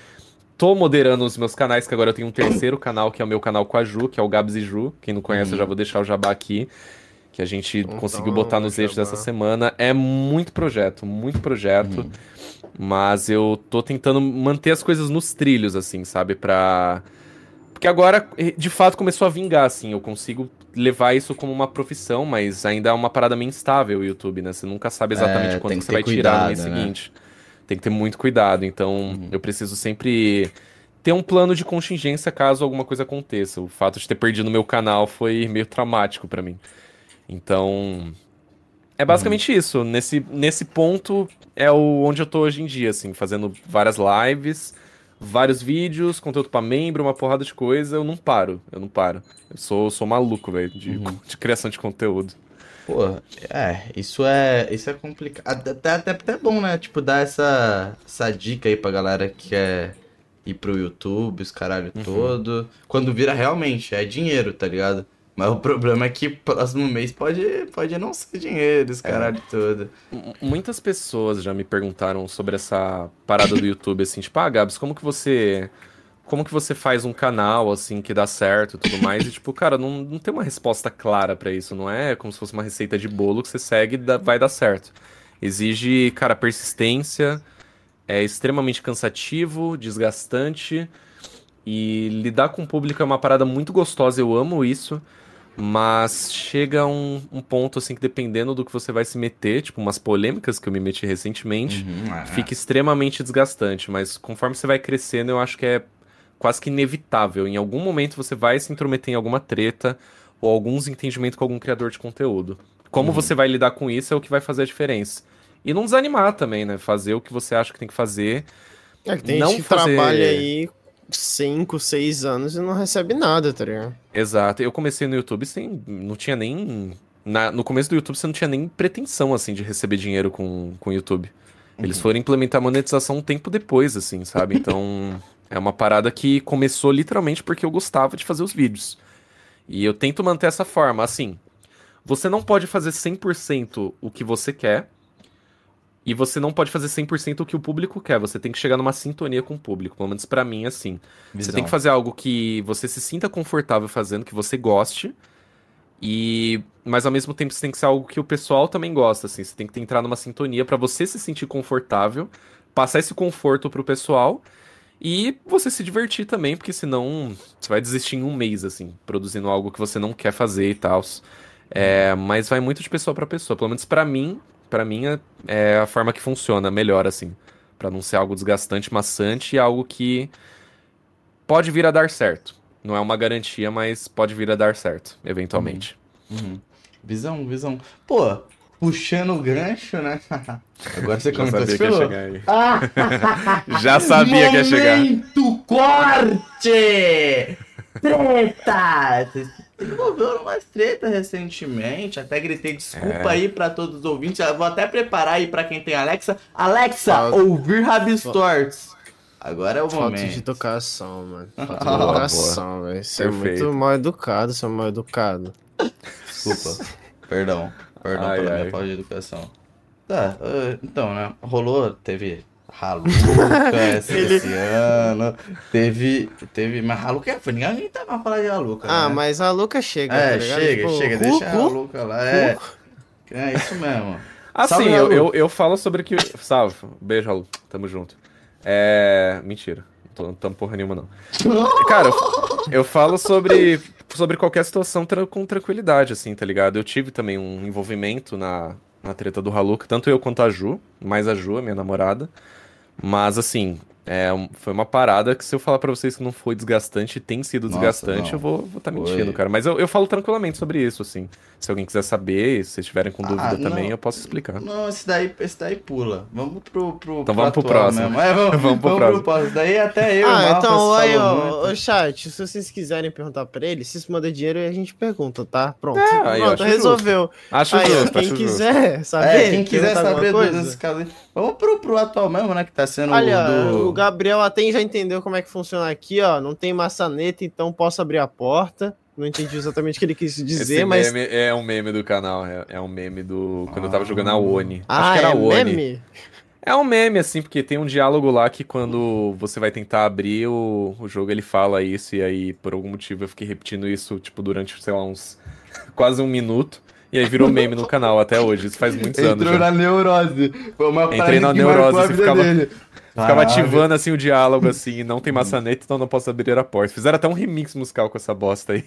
Tô moderando os meus canais, que agora eu tenho um terceiro <coughs> canal, que é o meu canal com a Ju, que é o Gabs e Ju. Quem não conhece, uhum. eu já vou deixar o jabá aqui. Que a gente então, conseguiu botar nos eixos dessa semana. É muito projeto, muito projeto. Uhum. Mas eu tô tentando manter as coisas nos trilhos, assim, sabe? Pra. Porque agora, de fato, começou a vingar, assim. Eu consigo levar isso como uma profissão, mas ainda é uma parada meio instável o YouTube, né? Você nunca sabe exatamente é, quanto que você vai cuidado, tirar no mês né? seguinte. Tem que ter muito cuidado. Então, uhum. eu preciso sempre ter um plano de contingência caso alguma coisa aconteça. O fato de ter perdido meu canal foi meio traumático para mim. Então, é basicamente uhum. isso. Nesse, nesse ponto é o onde eu tô hoje em dia, assim, fazendo várias lives, vários vídeos, conteúdo para membro, uma porrada de coisa. Eu não paro, eu não paro. Eu sou, sou maluco, velho, de, uhum. <laughs> de criação de conteúdo. Pô, é, isso é, isso é complicado. Até, até, até bom, né? Tipo, dar essa, essa dica aí pra galera que quer ir pro YouTube, os caralho uhum. todo. Quando vira realmente, é dinheiro, tá ligado? Mas o problema é que próximo mês pode, pode não ser dinheiro, esse é. caralho é. todo. Muitas pessoas já me perguntaram sobre essa parada do <laughs> YouTube, assim, tipo, ah, Gabs, como que você. Como que você faz um canal, assim, que dá certo e tudo mais? E, tipo, cara, não, não tem uma resposta clara para isso. Não é como se fosse uma receita de bolo que você segue e vai dar certo. Exige, cara, persistência, é extremamente cansativo, desgastante. E lidar com o público é uma parada muito gostosa, eu amo isso. Mas chega um, um ponto assim que dependendo do que você vai se meter, tipo umas polêmicas que eu me meti recentemente, uhum, é. fica extremamente desgastante. Mas conforme você vai crescendo, eu acho que é quase que inevitável. Em algum momento você vai se intrometer em alguma treta ou alguns entendimentos com algum criador de conteúdo. Como uhum. você vai lidar com isso é o que vai fazer a diferença. E não desanimar também, né? Fazer o que você acha que tem que fazer. É que tem não gente que fazer... trabalha aí 5, 6 anos e não recebe nada, tá ligado? Exato. Eu comecei no YouTube sem. Não tinha nem. Na, no começo do YouTube você não tinha nem pretensão, assim, de receber dinheiro com o YouTube. Eles uhum. foram implementar monetização um tempo depois, assim, sabe? Então. é uma parada que começou literalmente porque eu gostava de fazer os vídeos. E eu tento manter essa forma, assim. Você não pode fazer 100% o que você quer, e você não pode fazer 100% o que o público quer, você tem que chegar numa sintonia com o público, pelo menos para mim assim. Visão. Você tem que fazer algo que você se sinta confortável fazendo, que você goste, e mas ao mesmo tempo você tem que ser algo que o pessoal também gosta, assim, você tem que entrar numa sintonia para você se sentir confortável, passar esse conforto pro pessoal e você se divertir também, porque senão você vai desistir em um mês assim, produzindo algo que você não quer fazer e tal. É, mas vai muito de pessoa para pessoa, pelo menos para mim, para mim, é, é a forma que funciona melhor, assim. para não ser algo desgastante, maçante e algo que pode vir a dar certo. Não é uma garantia, mas pode vir a dar certo, eventualmente. Uhum. Uhum. Visão, visão. Pô, puxando o gancho, né? <laughs> Agora você comentou, Já sabia que ia chegar aí. <laughs> Já sabia que ia chegar. Momento corte! Treta! envolveu mais treta recentemente. Até gritei desculpa é. aí para todos os ouvintes. Eu vou até preparar aí para quem tem Alexa. Alexa, Falta... ouvir Rabistorts. Agora é o Falta momento. Falta de educação, mano. <laughs> Falta de educação, velho. Você é muito mal educado, é mal educado. Desculpa. Perdão. Perdão ai, pela ai. minha falta de educação. Tá, uh, então, né? Rolou, teve Haluca <laughs> esse, Ele... esse ano. Teve. Teve. Mas Haluca foi. Ninguém tá mais falar de Haluca. Ah, né? mas a Haluca chega. É, tá chega, tipo, chega. Uh, deixa uh, a Haluca lá. É. É isso mesmo. Assim, Salve, eu, eu, eu, falo sobre que. Salve. Beijo, Halu. Tamo junto. É. Mentira. Não tô, porra nenhuma, não. Cara, eu, eu falo sobre. Sobre qualquer situação tra com tranquilidade, assim, tá ligado? Eu tive também um envolvimento na, na treta do Haluca, tanto eu quanto a Ju, mais a Ju, a minha namorada. Mas assim, é, foi uma parada que se eu falar para vocês que não foi desgastante, tem sido Nossa, desgastante, não. eu vou estar tá mentindo, cara. Mas eu, eu falo tranquilamente sobre isso, assim. Se alguém quiser saber, se vocês estiverem com dúvida ah, também, eu posso explicar. Não, esse daí, esse daí pula. Vamos pro, pro Então vamos <laughs> pro próximo. É, vamos, vamos, pro, vamos próximo. pro próximo. Daí até eu, Ah, então aí, ó, o chat, se vocês quiserem perguntar pra ele, se isso manda dinheiro, a gente pergunta, tá? Pronto. É, aí, Pronto, resolveu. Justo. Acho aí, justo, quem acho quiser justo. saber, é, quem quiser saber nesse caso, vamos pro, pro atual mesmo, né, que tá sendo Olha, do... o Gabriel até já entendeu como é que funciona aqui, ó. Não tem maçaneta, então posso abrir a porta. Não entendi exatamente o que ele quis dizer, Esse mas. É um meme do canal, é, é um meme do. Quando ah. eu tava jogando a Oni. Ah, Acho que era é a Oni. Meme? É um meme, assim, porque tem um diálogo lá que quando você vai tentar abrir o, o jogo, ele fala isso, e aí, por algum motivo, eu fiquei repetindo isso, tipo, durante, sei lá, uns. <laughs> quase um minuto. E aí virou meme no canal até hoje. Isso faz muitos Entrou anos. Entrou na neurose. Foi uma Entrei na neurose e ficava. Dele. Ficava ativando assim o diálogo assim, não tem maçaneta, então não posso abrir a porta. Fizeram até um remix musical com essa bosta aí.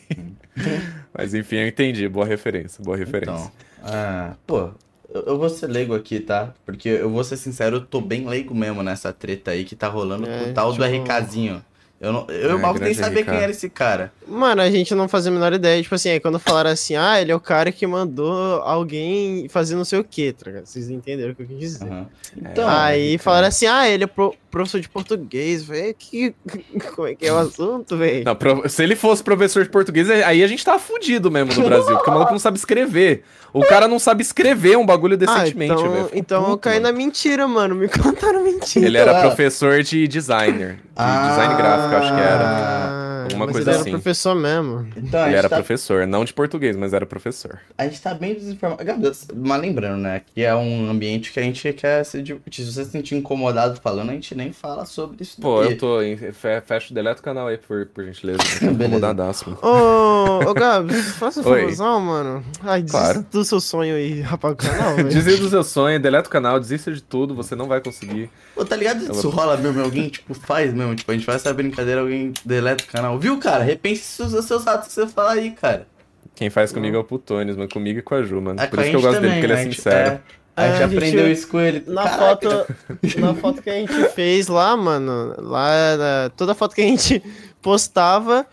<laughs> Mas enfim, eu entendi. Boa referência, boa referência. Então, ah, pô, eu vou ser leigo aqui, tá? Porque eu vou ser sincero, eu tô bem leigo mesmo nessa treta aí que tá rolando é, com o tal tipo... do RKzinho. Eu, não, eu é, mal nem saber quem era esse cara. Mano, a gente não fazia a menor ideia. Tipo assim, aí quando falaram assim, ah, ele é o cara que mandou alguém fazer não sei o quê, tá Vocês entenderam o que eu quis dizer. Uhum. Então, aí falaram assim, ah, ele é pro, professor de português, velho. Que... <laughs> Como é que é o assunto, velho? Se ele fosse professor de português, aí a gente tava fudido mesmo no Brasil, porque o maluco não sabe escrever. O cara não sabe escrever um bagulho decentemente, ah, então, velho. Então puto, eu caí mano. na mentira, mano. Me <laughs> contaram mentira. Ele era professor de designer. De ah, design gráfico, acho que era. Alguma coisa ele assim. era professor mesmo. Então, ele era tá... professor, não de português, mas era professor. A gente tá bem desinformado. Mas lembrando, né? Que é um ambiente que a gente quer se divertir. Se você se sentir incomodado falando, a gente nem fala sobre isso. Pô, eu tô. Fecha, deleta o canal aí, por, por gentileza. <laughs> Incomodadaço. Ô, ô Gabi, faça um favorzão, mano. Ai, desista claro. do seu sonho aí, rapaz, canal. <laughs> desista do seu sonho, deleta o canal, desista de tudo, você não vai conseguir. Pô, tá ligado? Isso rola mesmo, alguém, tipo, faz mesmo. Tipo, a gente faz essa brincadeira, alguém deleta o canal. Viu, cara? Repense os seus atos que você fala aí, cara. Quem faz comigo é o Putones, mano. Comigo e com a Ju, mano. É, Por isso que eu gosto também, dele, porque ele é sincero. É... A gente, a gente aprendeu isso com ele. Na foto, <laughs> na foto que a gente fez lá, mano, lá toda foto que a gente <laughs> postava,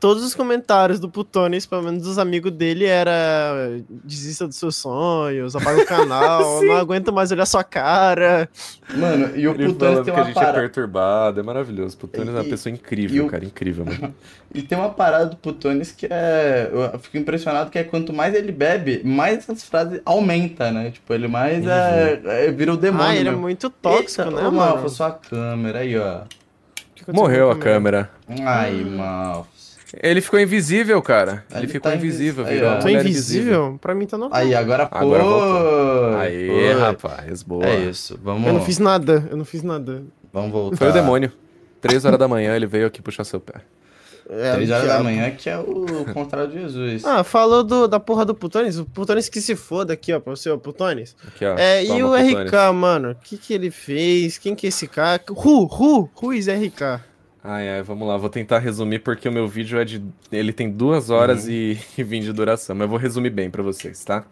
todos os comentários do Putones, pelo menos dos amigos dele, era desista dos seus sonhos, apaga o canal, <laughs> não aguento mais olhar sua cara. Mano, e o Ele Putones tem uma que a gente é parada... é perturbado, é maravilhoso. O Putones e... é uma pessoa incrível, o... cara, incrível, mano. <laughs> e tem uma parada do Putones que é... Eu fico impressionado que é quanto mais ele bebe, mais essas frases aumenta, né? Tipo, ele mais uhum. é... é... vira o demônio. Ah, ele é muito tóxico, Eita, né, mano? sua câmera aí, ó. Morreu a câmera. Ai, mal. Ele ficou invisível, cara. Ele, ele ficou tá invisível, invis... virou. Tô invisível? invisível? Pra mim tá normal. Aí, agora pô. Agora voltou. Aí, rapaz, boa. É isso, vamos. Eu não fiz nada, eu não fiz nada. Vamos voltar. Foi o demônio. Três horas da manhã ele veio aqui puxar seu pé. É, Três horas da manhã que é o <laughs> contrário de Jesus. Ah, falou do, da porra do Putones. O Putones que se foda aqui, ó, pra você, o Putones. Aqui, ó. É, e o Putones. RK, mano? O que que ele fez? Quem que é esse cara? Ru, Ru, Ru is RK. Ai, ai, vamos lá. Vou tentar resumir porque o meu vídeo é de. Ele tem duas horas uhum. e, <laughs> e 20 de duração, mas eu vou resumir bem para vocês, tá?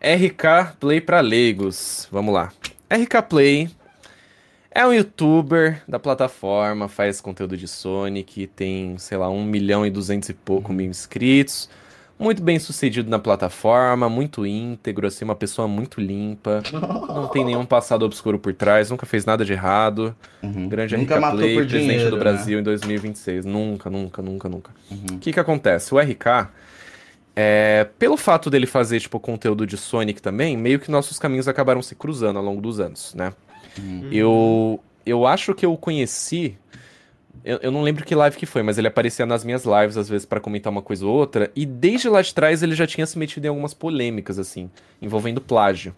RK Play para leigos. Vamos lá. RK Play é um youtuber da plataforma, faz conteúdo de Sonic, tem, sei lá, 1 milhão e 200 e pouco mil inscritos muito bem sucedido na plataforma, muito íntegro, assim, uma pessoa muito limpa, não tem nenhum passado obscuro por trás, nunca fez nada de errado. Uhum. Grande nunca RK Play, presidente dinheiro, do né? Brasil em 2026. Nunca, nunca, nunca, nunca. O uhum. que que acontece? O RK, é, pelo fato dele fazer, tipo, conteúdo de Sonic também, meio que nossos caminhos acabaram se cruzando ao longo dos anos, né? Uhum. Eu, eu acho que eu conheci eu, eu, não lembro que live que foi, mas ele aparecia nas minhas lives às vezes para comentar uma coisa ou outra. E desde lá de trás ele já tinha se metido em algumas polêmicas, assim, envolvendo plágio.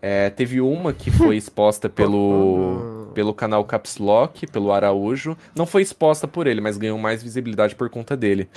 É, teve uma que foi exposta pelo, pelo canal Caps Lock, pelo Araújo. Não foi exposta por ele, mas ganhou mais visibilidade por conta dele.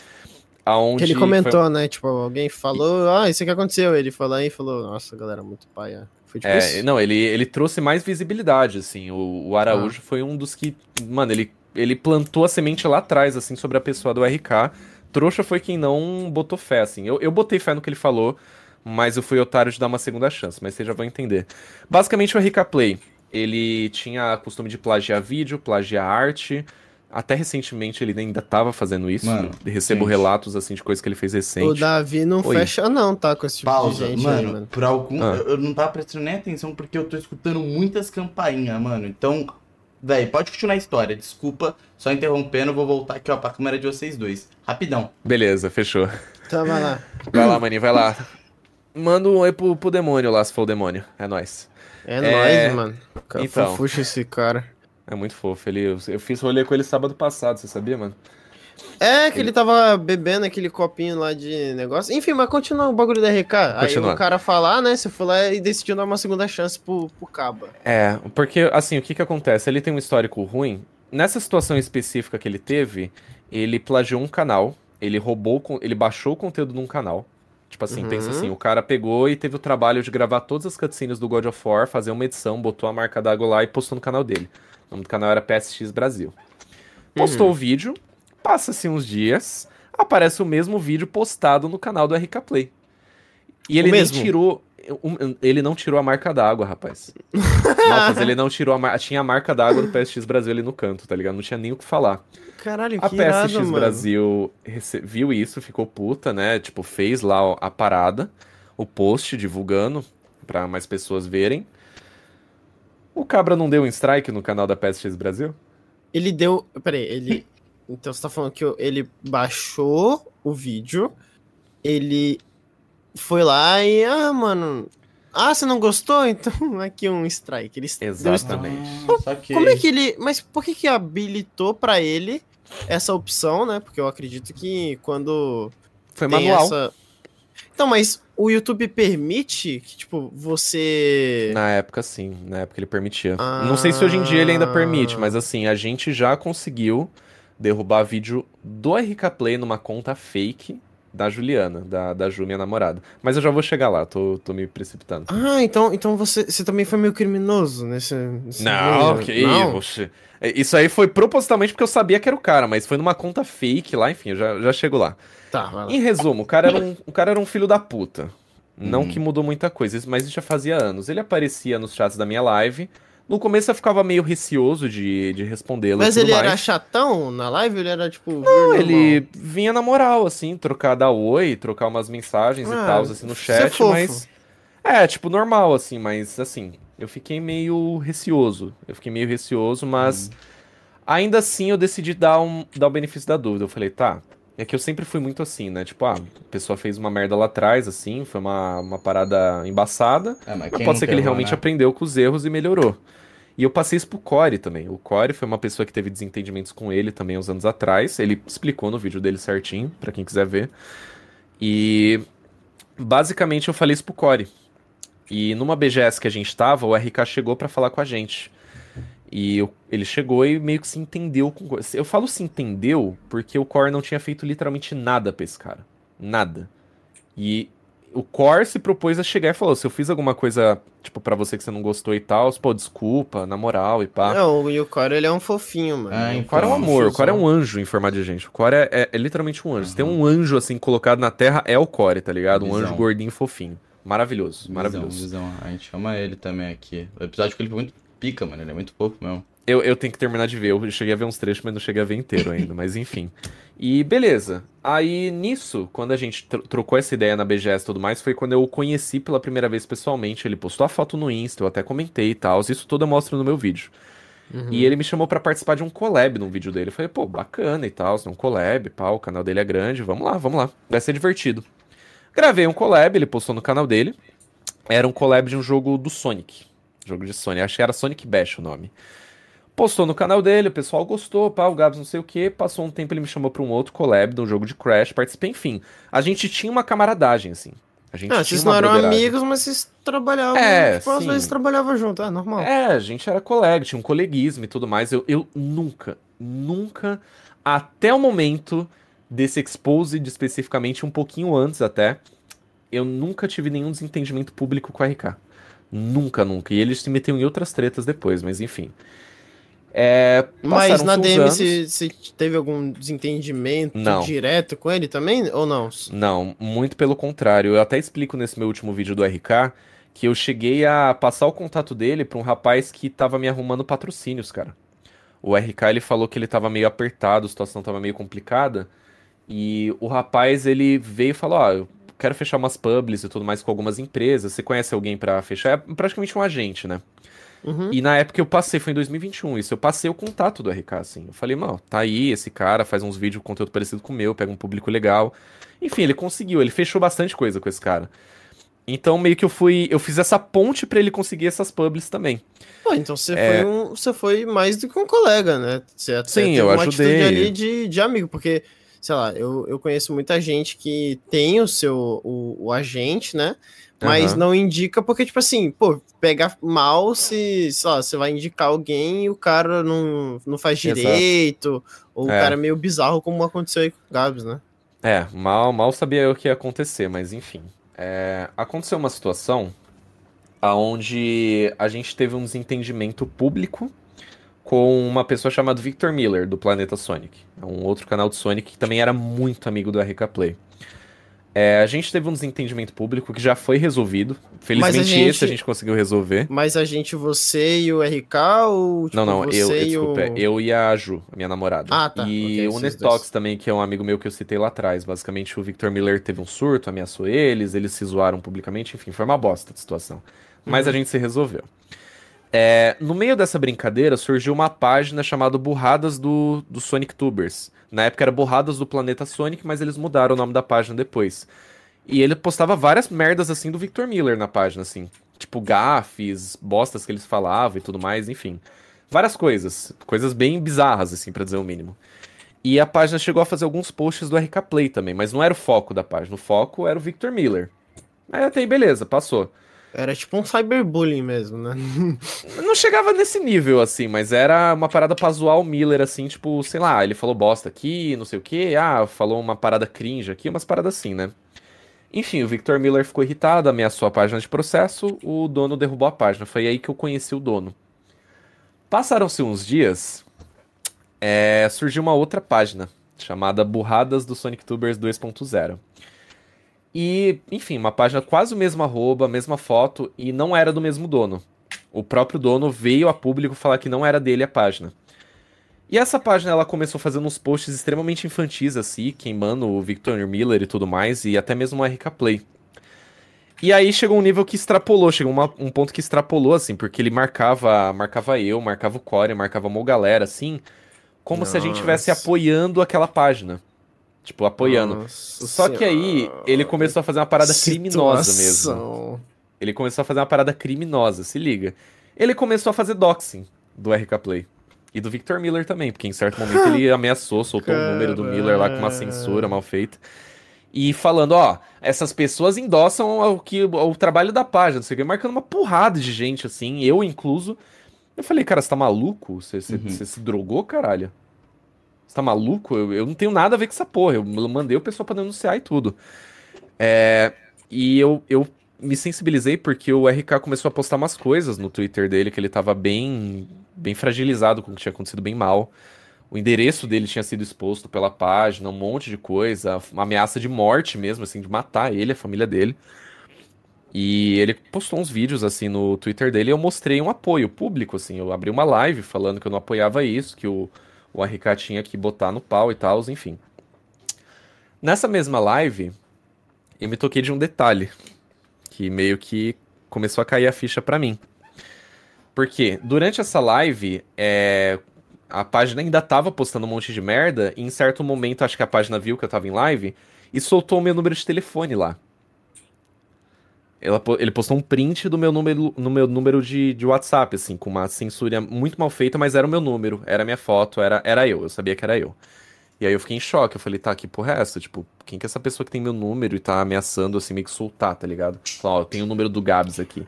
Aonde que ele comentou, foi... né? Tipo, alguém falou, ah, isso que aconteceu. Ele falou aí e falou, nossa, galera, muito paia. Foi tipo é, isso? Não, ele, ele trouxe mais visibilidade, assim. O, o Araújo ah. foi um dos que. Mano, ele ele plantou a semente lá atrás, assim, sobre a pessoa do RK. Trouxa foi quem não botou fé, assim. Eu, eu botei fé no que ele falou, mas eu fui otário de dar uma segunda chance, mas vocês já vão entender. Basicamente, o RK Play, ele tinha costume de plagiar vídeo, plagiar arte. Até recentemente ele ainda tava fazendo isso. Mano, recebo gente. relatos assim de coisas que ele fez recente. O Davi não Oi. fecha não, tá com esse tipo Pausa. de gente mano, aí, mano. Por algum ah. eu não tava prestando nem atenção porque eu tô escutando muitas campainhas, mano. Então, Véi, pode continuar a história, desculpa, só interrompendo, vou voltar aqui, ó, pra câmera de vocês dois. Rapidão. Beleza, fechou. Então vai lá. Vai lá, maninho, vai lá. Manda um oi pro, pro demônio lá, se for o demônio. É nóis. É, é... nóis, mano. Cara, então, fofuxa esse cara. É muito fofo. Ele, eu, eu fiz rolê com ele sábado passado, você sabia, mano? É, que ele... ele tava bebendo aquele copinho lá de negócio. Enfim, mas continua o bagulho da RK. Continua. Aí o cara falar, né? Você foi lá e decidiu dar uma segunda chance pro, pro Caba. É, porque assim, o que que acontece? Ele tem um histórico ruim. Nessa situação específica que ele teve, ele plagiou um canal, ele roubou, ele baixou o conteúdo de um canal. Tipo assim, uhum. pensa assim, o cara pegou e teve o trabalho de gravar todas as cutscenes do God of War, fazer uma edição, botou a marca d'água lá e postou no canal dele. O nome do canal era PSX Brasil. Postou uhum. o vídeo, Passa-se uns dias, aparece o mesmo vídeo postado no canal do RK Play. E ele nem tirou. Ele não tirou a marca d'água, rapaz. <laughs> Nossa, ele não tirou a marca. Tinha a marca d'água do PSX Brasil ali no canto, tá ligado? Não tinha nem o que falar. Caralho, a que PSX irado, Brasil rece... viu isso, ficou puta, né? Tipo, fez lá a parada, o post divulgando para mais pessoas verem. O Cabra não deu um strike no canal da PSX Brasil? Ele deu. Peraí, ele. Então você tá falando que ele baixou o vídeo, ele foi lá e. Ah, mano. Ah, você não gostou? <laughs> Então aqui um strike. Ele Exatamente. Ah, Como é que ele. Mas por que que habilitou para ele essa opção, né? Porque eu acredito que quando. Foi manual. Essa... Então, mas o YouTube permite que, tipo, você. Na época, sim. Na época ele permitia. Ah... Não sei se hoje em dia ele ainda permite, mas assim, a gente já conseguiu derrubar vídeo do RK Play numa conta fake da Juliana, da, da Ju, minha namorada. Mas eu já vou chegar lá, tô, tô me precipitando. Ah, então, então você, você também foi meio criminoso nesse. nesse não, que não? É, isso aí foi propositalmente porque eu sabia que era o cara, mas foi numa conta fake lá, enfim, eu já, já chego lá. Tá, vai lá. Em resumo, o cara era um, o cara era um filho da puta. Não hum. que mudou muita coisa, mas isso já fazia anos. Ele aparecia nos chats da minha live no começo eu ficava meio receoso de, de respondê-lo. Mas ele mais. era chatão na live? Ele era tipo. Não, ele vinha na moral, assim, trocar da oi, trocar umas mensagens ah, e tal, assim, no chat, mas. É, tipo, normal, assim, mas assim, eu fiquei meio receoso. Eu fiquei meio receoso, mas. Hum. Ainda assim eu decidi dar, um, dar o benefício da dúvida. Eu falei, tá. É que eu sempre fui muito assim, né? Tipo, ah, a pessoa fez uma merda lá atrás, assim, foi uma, uma parada embaçada. É, mas, mas pode ser que ele realmente né? aprendeu com os erros e melhorou. E eu passei isso pro Core também. O Core foi uma pessoa que teve desentendimentos com ele também uns anos atrás. Ele explicou no vídeo dele certinho, para quem quiser ver. E basicamente eu falei isso pro Core. E numa BGS que a gente tava, o RK chegou para falar com a gente. E eu, ele chegou e meio que se entendeu com. Eu falo se entendeu porque o Core não tinha feito literalmente nada pra esse cara. Nada. E o Core se propôs a chegar e falou: se eu fiz alguma coisa, tipo, para você que você não gostou e tal, pô, desculpa, na moral e pá. Não, e o Core ele é um fofinho, mano. É, o Core é um amor, o Core é um anjo em forma de gente. O Core é, é, é literalmente um anjo. Uhum. Se tem um anjo assim colocado na terra, é o Core, tá ligado? Um anjo gordinho fofinho. Maravilhoso, visão, maravilhoso. Visão. A gente ama ele também aqui. O episódio que ele foi muito pica, mano. Ele é muito fofo mesmo. Eu, eu tenho que terminar de ver. Eu cheguei a ver uns trechos, mas não cheguei a ver inteiro ainda. mas enfim. E beleza. Aí nisso, quando a gente tr trocou essa ideia na BGS e tudo mais, foi quando eu o conheci pela primeira vez pessoalmente. Ele postou a foto no Insta, eu até comentei e tal. Isso tudo eu mostro no meu vídeo. Uhum. E ele me chamou para participar de um collab no vídeo dele. Eu falei, pô, bacana e tal, um collab, pá, o canal dele é grande, vamos lá, vamos lá, vai ser divertido. Gravei um collab, ele postou no canal dele. Era um collab de um jogo do Sonic. Jogo de Sonic, acho que era Sonic Bash o nome. Postou no canal dele, o pessoal gostou, pá, o Gabs não sei o que. Passou um tempo, ele me chamou pra um outro collab de um jogo de Crash, participei, enfim. A gente tinha uma camaradagem, assim. A gente ah, vocês não eram amigos, mas vocês trabalhavam. É, tipo, às vezes trabalhavam junto, é normal. É, a gente era colega, tinha um coleguismo e tudo mais. Eu, eu nunca, nunca, até o momento desse Exposed, especificamente um pouquinho antes até, eu nunca tive nenhum desentendimento público com a RK. Nunca, nunca. E eles se meteram em outras tretas depois, mas enfim. É, Mas na DM você teve algum desentendimento não. direto com ele também, ou não? Não, muito pelo contrário. Eu até explico nesse meu último vídeo do RK que eu cheguei a passar o contato dele para um rapaz que tava me arrumando patrocínios, cara. O RK ele falou que ele tava meio apertado, a situação tava meio complicada. E o rapaz ele veio e falou: Ó, oh, quero fechar umas publis e tudo mais com algumas empresas. Você conhece alguém para fechar? É praticamente um agente, né? Uhum. E na época eu passei, foi em 2021, isso, eu passei o contato do RK, assim. Eu falei, mano, tá aí, esse cara faz uns vídeos com conteúdo parecido com o meu, pega um público legal. Enfim, ele conseguiu, ele fechou bastante coisa com esse cara. Então, meio que eu fui. Eu fiz essa ponte para ele conseguir essas publis também. Pô, então você, é... foi um, você foi mais do que um colega, né? Você até Sim, eu uma ajudei. ali de, de amigo, porque, sei lá, eu, eu conheço muita gente que tem o seu o, o agente, né? Mas uhum. não indica porque, tipo assim, pô, pega mal se, sei lá, você vai indicar alguém e o cara não, não faz direito, Exato. ou é. o cara é meio bizarro, como aconteceu aí com o Gabs, né? É, mal, mal sabia o que ia acontecer, mas enfim. É, aconteceu uma situação aonde a gente teve um desentendimento público com uma pessoa chamada Victor Miller, do Planeta Sonic. É um outro canal de Sonic que também era muito amigo do RK Play. É, a gente teve um desentendimento público que já foi resolvido. Felizmente, gente... esse a gente conseguiu resolver. Mas a gente, você e o RK ou. Tipo, não, não, eu, eu desculpa, o... eu e a Ju, a minha namorada. Ah, tá. E okay, o Netox também, que é um amigo meu que eu citei lá atrás. Basicamente, o Victor Miller teve um surto, ameaçou eles, eles se zoaram publicamente, enfim, foi uma bosta de situação. Mas uhum. a gente se resolveu. É, no meio dessa brincadeira surgiu uma página chamada Burradas do, do Sonic Tubers. Na época era Burradas do Planeta Sonic, mas eles mudaram o nome da página depois. E ele postava várias merdas assim do Victor Miller na página, assim. Tipo, gafes, bostas que eles falavam e tudo mais, enfim. Várias coisas. Coisas bem bizarras, assim, pra dizer o mínimo. E a página chegou a fazer alguns posts do RK Play também, mas não era o foco da página. O foco era o Victor Miller. Aí até aí, beleza, passou. Era tipo um cyberbullying mesmo, né? <laughs> Não chegava nesse nível, assim, mas era uma parada pra zoar o Miller, assim, tipo, sei lá, ele falou bosta aqui, não sei o que, ah, falou uma parada cringe aqui, umas paradas assim, né? Enfim, o Victor Miller ficou irritado, ameaçou a página de processo, o dono derrubou a página. Foi aí que eu conheci o dono. Passaram-se uns dias, é, surgiu uma outra página, chamada Burradas do Sonic Tubers 2.0. E, enfim, uma página quase o mesmo arroba, mesma foto, e não era do mesmo dono. O próprio dono veio a público falar que não era dele a página. E essa página ela começou fazendo uns posts extremamente infantis, assim, queimando o Victor Miller e tudo mais, e até mesmo o RK Play. E aí chegou um nível que extrapolou, chegou uma, um ponto que extrapolou, assim, porque ele marcava marcava eu, marcava o Core, marcava uma galera, assim, como Nossa. se a gente estivesse apoiando aquela página. Tipo, apoiando. Nossa Só que aí ele começou a fazer uma parada Situação. criminosa mesmo. Ele começou a fazer uma parada criminosa, se liga. Ele começou a fazer doxing do RK Play. E do Victor Miller também, porque em certo momento ele <laughs> ameaçou, soltou o número do Miller lá com uma censura mal feita. E falando, ó, essas pessoas endossam o, que, o trabalho da página, não sei o que, marcando uma porrada de gente, assim, eu incluso. Eu falei, cara, você tá maluco? Você, você, uhum. você se drogou, caralho? Você tá maluco? Eu, eu não tenho nada a ver com essa porra. Eu mandei o pessoal pra denunciar e tudo. É, e eu, eu me sensibilizei porque o RK começou a postar umas coisas no Twitter dele que ele tava bem, bem fragilizado com o que tinha acontecido bem mal. O endereço dele tinha sido exposto pela página, um monte de coisa, uma ameaça de morte mesmo, assim, de matar ele, a família dele. E ele postou uns vídeos assim no Twitter dele e eu mostrei um apoio público, assim. Eu abri uma live falando que eu não apoiava isso, que o, o RK tinha que botar no pau e tal, enfim. Nessa mesma live, eu me toquei de um detalhe que meio que começou a cair a ficha para mim. Porque durante essa live, é, a página ainda tava postando um monte de merda, e em certo momento acho que a página viu que eu tava em live e soltou o meu número de telefone lá. Ela, ele postou um print do meu número, no meu número de, de WhatsApp, assim, com uma censura muito mal feita, mas era o meu número, era a minha foto, era, era eu, eu sabia que era eu. E aí eu fiquei em choque, eu falei, tá, que porra é essa? Tipo, quem que é essa pessoa que tem meu número e tá ameaçando, assim, meio que soltar, tá ligado? Falar, ó, eu tenho o número do Gabs aqui.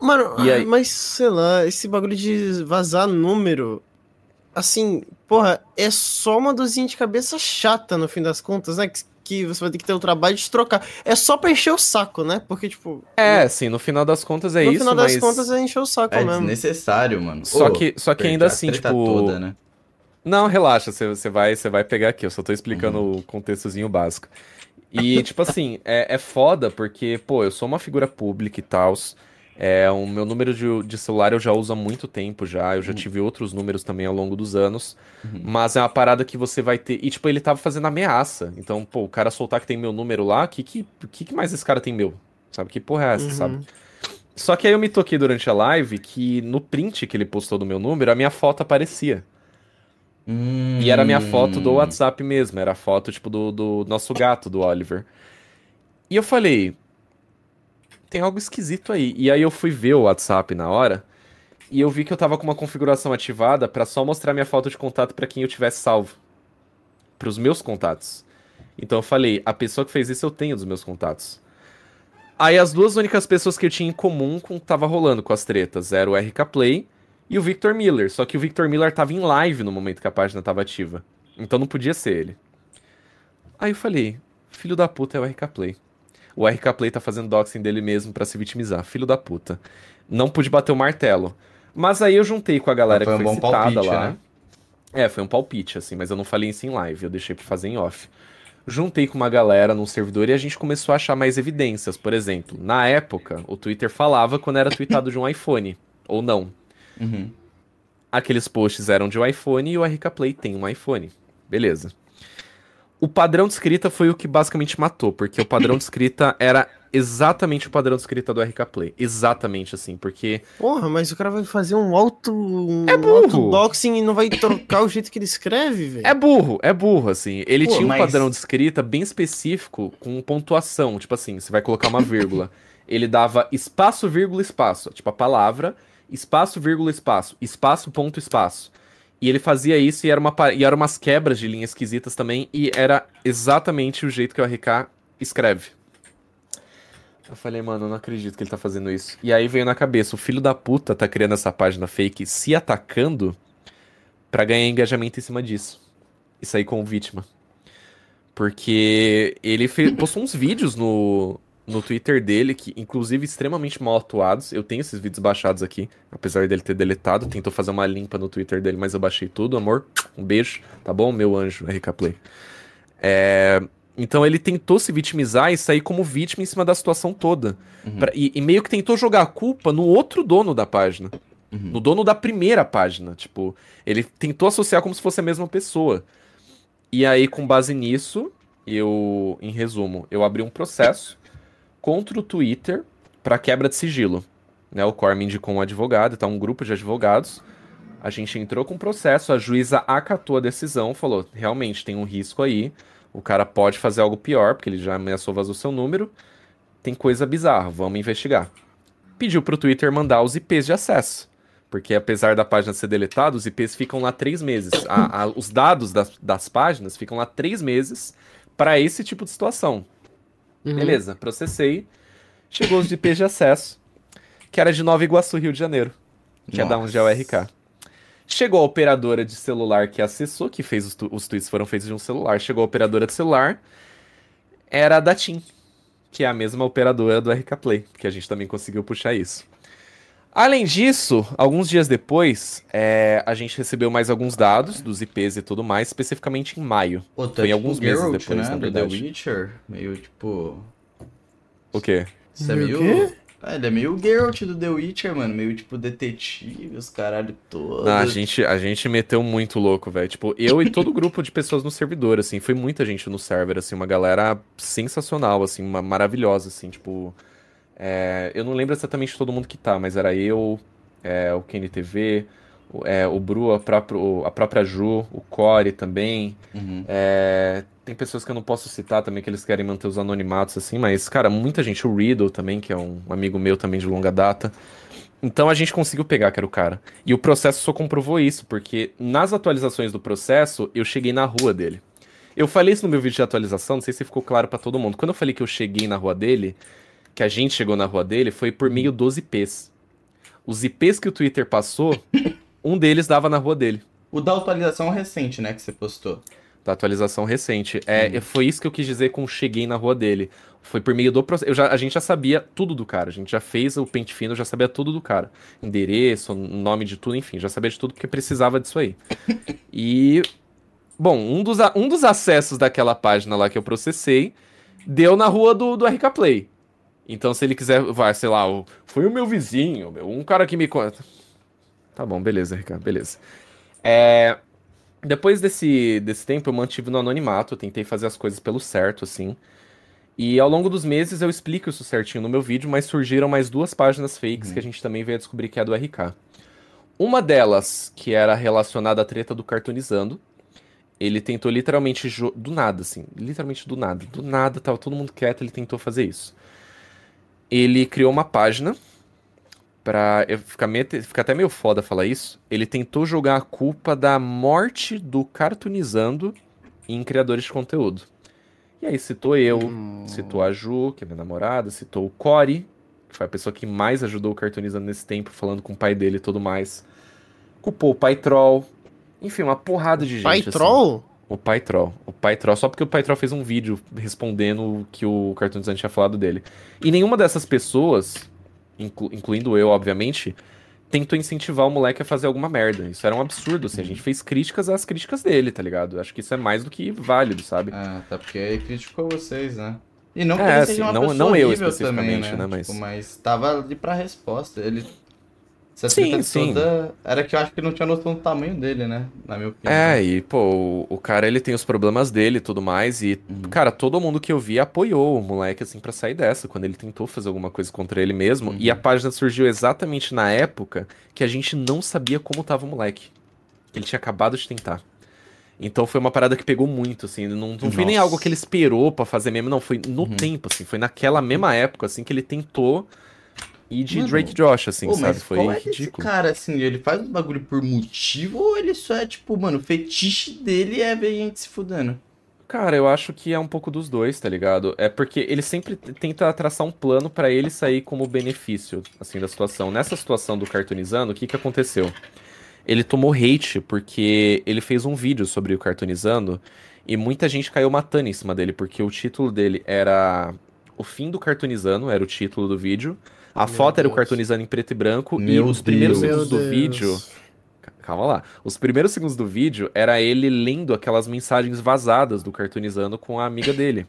Mano, aí... mas sei lá, esse bagulho de vazar número, assim, porra, é só uma dozinha de cabeça chata no fim das contas, né? Que você vai ter que ter o trabalho de trocar. É só pra encher o saco, né? Porque, tipo. É, no... sim, no final das contas é no isso. No final das contas é encher o saco é mesmo. É desnecessário, mano. Só que, só que ainda assim, tipo. Toda, né? Não, relaxa, você vai, vai pegar aqui. Eu só tô explicando uhum. o contextozinho básico. E, tipo assim, é, é foda porque, pô, eu sou uma figura pública e tal. É, o meu número de, de, celular eu já uso há muito tempo já. Eu já uhum. tive outros números também ao longo dos anos. Uhum. Mas é uma parada que você vai ter. E, tipo, ele tava fazendo ameaça. Então, pô, o cara soltar que tem meu número lá, o que, que, que, que mais esse cara tem meu? Sabe? Que porra é essa, uhum. sabe? Só que aí eu me toquei durante a live que no print que ele postou do meu número, a minha foto aparecia. Hum. E era a minha foto do WhatsApp mesmo. Era a foto, tipo, do, do nosso gato, do Oliver. E eu falei, tem algo esquisito aí. E aí eu fui ver o WhatsApp na hora e eu vi que eu tava com uma configuração ativada para só mostrar minha foto de contato para quem eu tivesse salvo. Para os meus contatos. Então eu falei, a pessoa que fez isso eu tenho dos meus contatos. Aí as duas únicas pessoas que eu tinha em comum com tava rolando com as tretas era o RK Play e o Victor Miller. Só que o Victor Miller tava em live no momento que a página tava ativa. Então não podia ser ele. Aí eu falei, filho da puta é o RK Play. O RK Play tá fazendo doxing dele mesmo para se vitimizar. Filho da puta. Não pude bater o martelo. Mas aí eu juntei com a galera foi que foi um citada palpite, lá. Né? É, foi um palpite, assim, mas eu não falei isso em live, eu deixei pra fazer em off. Juntei com uma galera num servidor e a gente começou a achar mais evidências. Por exemplo, na época, o Twitter falava quando era tweetado de um iPhone, ou não. Uhum. Aqueles posts eram de um iPhone e o RK Play tem um iPhone. Beleza. O padrão de escrita foi o que basicamente matou, porque o padrão de escrita era exatamente o padrão de escrita do RK Play. Exatamente assim, porque. Porra, mas o cara vai fazer um auto. Um é burro. boxing e não vai trocar o jeito que ele escreve, velho. É burro, é burro, assim. Ele Pô, tinha um mas... padrão de escrita bem específico com pontuação. Tipo assim, você vai colocar uma vírgula. <laughs> ele dava espaço, vírgula, espaço. Tipo a palavra, espaço, vírgula, espaço. Espaço, ponto, espaço. E ele fazia isso e era, uma, e era umas quebras de linhas esquisitas também, e era exatamente o jeito que o RK escreve. Eu falei, mano, eu não acredito que ele tá fazendo isso. E aí veio na cabeça, o filho da puta tá criando essa página fake se atacando para ganhar engajamento em cima disso. E sair como vítima. Porque ele fez, postou uns vídeos no, no Twitter dele, que inclusive extremamente mal atuados. Eu tenho esses vídeos baixados aqui, apesar dele ter deletado. Tentou fazer uma limpa no Twitter dele, mas eu baixei tudo, amor. Um beijo, tá bom, meu anjo, RK Play. É... Então ele tentou se vitimizar e sair como vítima em cima da situação toda. Uhum. Pra... E, e, meio que tentou jogar a culpa no outro dono da página. Uhum. No dono da primeira página. Tipo, ele tentou associar como se fosse a mesma pessoa. E aí, com base nisso, eu, em resumo, eu abri um processo contra o Twitter para quebra de sigilo. Né, o Core me indicou um advogado, tá um grupo de advogados. A gente entrou com o processo, a juíza acatou a decisão, falou: realmente tem um risco aí, o cara pode fazer algo pior, porque ele já ameaçou vazar o seu número. Tem coisa bizarra, vamos investigar. Pediu pro Twitter mandar os IPs de acesso. Porque apesar da página ser deletada, os IPs ficam lá três meses. A, a, os dados das, das páginas ficam lá três meses para esse tipo de situação. Uhum. Beleza, processei. Chegou os IPs de acesso, que era de Nova Iguaçu, Rio de Janeiro, que Nossa. é da onde é o RK. Chegou a operadora de celular que acessou, que fez os, tu os tweets foram feitos de um celular. Chegou a operadora de celular, era a da TIM, que é a mesma operadora do RK Play, que a gente também conseguiu puxar isso. Além disso, alguns dias depois, é, a gente recebeu mais alguns dados dos IPs e tudo mais, especificamente em maio. Pô, tá Foi tipo alguns meses Geralt, depois, né? na verdade. The Witcher, meio tipo... O quê? Você é meio... Quê? Ah, ele é meio o Geralt do The Witcher, mano. Meio tipo detetive, os caralho todos. Não, a gente, a gente meteu muito louco, velho. Tipo, eu e todo o grupo de pessoas no servidor, assim. Foi muita gente no server, assim. Uma galera sensacional, assim. Uma maravilhosa, assim. Tipo, é, eu não lembro exatamente todo mundo que tá, mas era eu, é, o KNTV, o, é, o Bru, a, próprio, a própria Ju, o Core também. Uhum. É, tem pessoas que eu não posso citar também, que eles querem manter os anonimatos, assim, mas, cara, muita gente, o Riddle também, que é um amigo meu também de longa data. Então a gente conseguiu pegar que era o cara. E o processo só comprovou isso, porque nas atualizações do processo, eu cheguei na rua dele. Eu falei isso no meu vídeo de atualização, não sei se ficou claro para todo mundo. Quando eu falei que eu cheguei na rua dele, que a gente chegou na rua dele foi por meio dos IPs. Os IPs que o Twitter passou, <laughs> um deles dava na rua dele. O da atualização recente, né, que você postou. Da atualização recente. É, foi isso que eu quis dizer com cheguei na rua dele. Foi por meio do processo. a gente já sabia tudo do cara. A gente já fez o pente fino, já sabia tudo do cara. Endereço, nome de tudo, enfim. Já sabia de tudo porque precisava disso aí. <laughs> E. Bom, um dos, um dos acessos daquela página lá que eu processei deu na rua do, do RK Play. Então, se ele quiser, vai, sei lá, foi o meu vizinho, meu, um cara que me conta. Tá bom, beleza, Ricardo, beleza. É, depois desse, desse tempo, eu mantive no anonimato, eu tentei fazer as coisas pelo certo, assim. E ao longo dos meses eu explico isso certinho no meu vídeo, mas surgiram mais duas páginas fakes uhum. que a gente também veio a descobrir que é do RK. Uma delas, que era relacionada à treta do Cartoonizando, ele tentou literalmente do nada, assim, literalmente do nada, do nada, tava todo mundo quieto, ele tentou fazer isso ele criou uma página pra. Fica, meio, fica até meio foda falar isso. Ele tentou jogar a culpa da morte do Cartoonizando em criadores de conteúdo. E aí citou eu, hum. citou a Ju, que é minha namorada, citou o Cory, que foi a pessoa que mais ajudou o Cartoonizando nesse tempo, falando com o pai dele e tudo mais. Culpou o Pai Troll. Enfim, uma porrada de gente. Pai assim. Troll? O Pai Troll. O Pai Troll, só porque o Pai Troll fez um vídeo respondendo o que o Cartoon Design tinha falado dele. E nenhuma dessas pessoas, inclu incluindo eu, obviamente, tentou incentivar o moleque a fazer alguma merda. Isso era um absurdo, assim. A gente fez críticas às críticas dele, tá ligado? Acho que isso é mais do que válido, sabe? Ah, tá porque ele criticou vocês, né? E não que é, ele seja assim, não, não eu especificamente, também, né? né? Mas... Tipo, mas tava ali pra resposta. Ele essa sim, sim. Toda... Era que eu acho que não tinha noção do tamanho dele, né? Na minha opinião. É, e, pô, o, o cara, ele tem os problemas dele e tudo mais. E, uhum. cara, todo mundo que eu vi apoiou o moleque, assim, para sair dessa, quando ele tentou fazer alguma coisa contra ele mesmo. Uhum. E a uhum. página surgiu exatamente na época que a gente não sabia como tava o moleque. Ele tinha acabado de tentar. Então foi uma parada que pegou muito, assim. Não, não foi nem algo que ele esperou para fazer mesmo, não. Foi no uhum. tempo, assim. Foi naquela mesma época, assim, que ele tentou e de Mano, Drake Josh, assim, pô, sabe? Foi é ridículo. cara, assim, ele faz um bagulho por motivo ou ele só é, tipo, mano, o fetiche dele é ver gente se fudendo? Cara, eu acho que é um pouco dos dois, tá ligado? É porque ele sempre tenta traçar um plano para ele sair como benefício, assim, da situação. Nessa situação do cartunizando, o que que aconteceu? Ele tomou hate porque ele fez um vídeo sobre o cartunizando e muita gente caiu matando em cima dele, porque o título dele era O Fim do Cartunizando, era o título do vídeo. A Meu foto Deus. era o cartunizando em preto e branco Meu e os primeiros Deus. segundos do vídeo. Calma lá. Os primeiros segundos do vídeo era ele lendo aquelas mensagens vazadas do cartunizando com a amiga dele.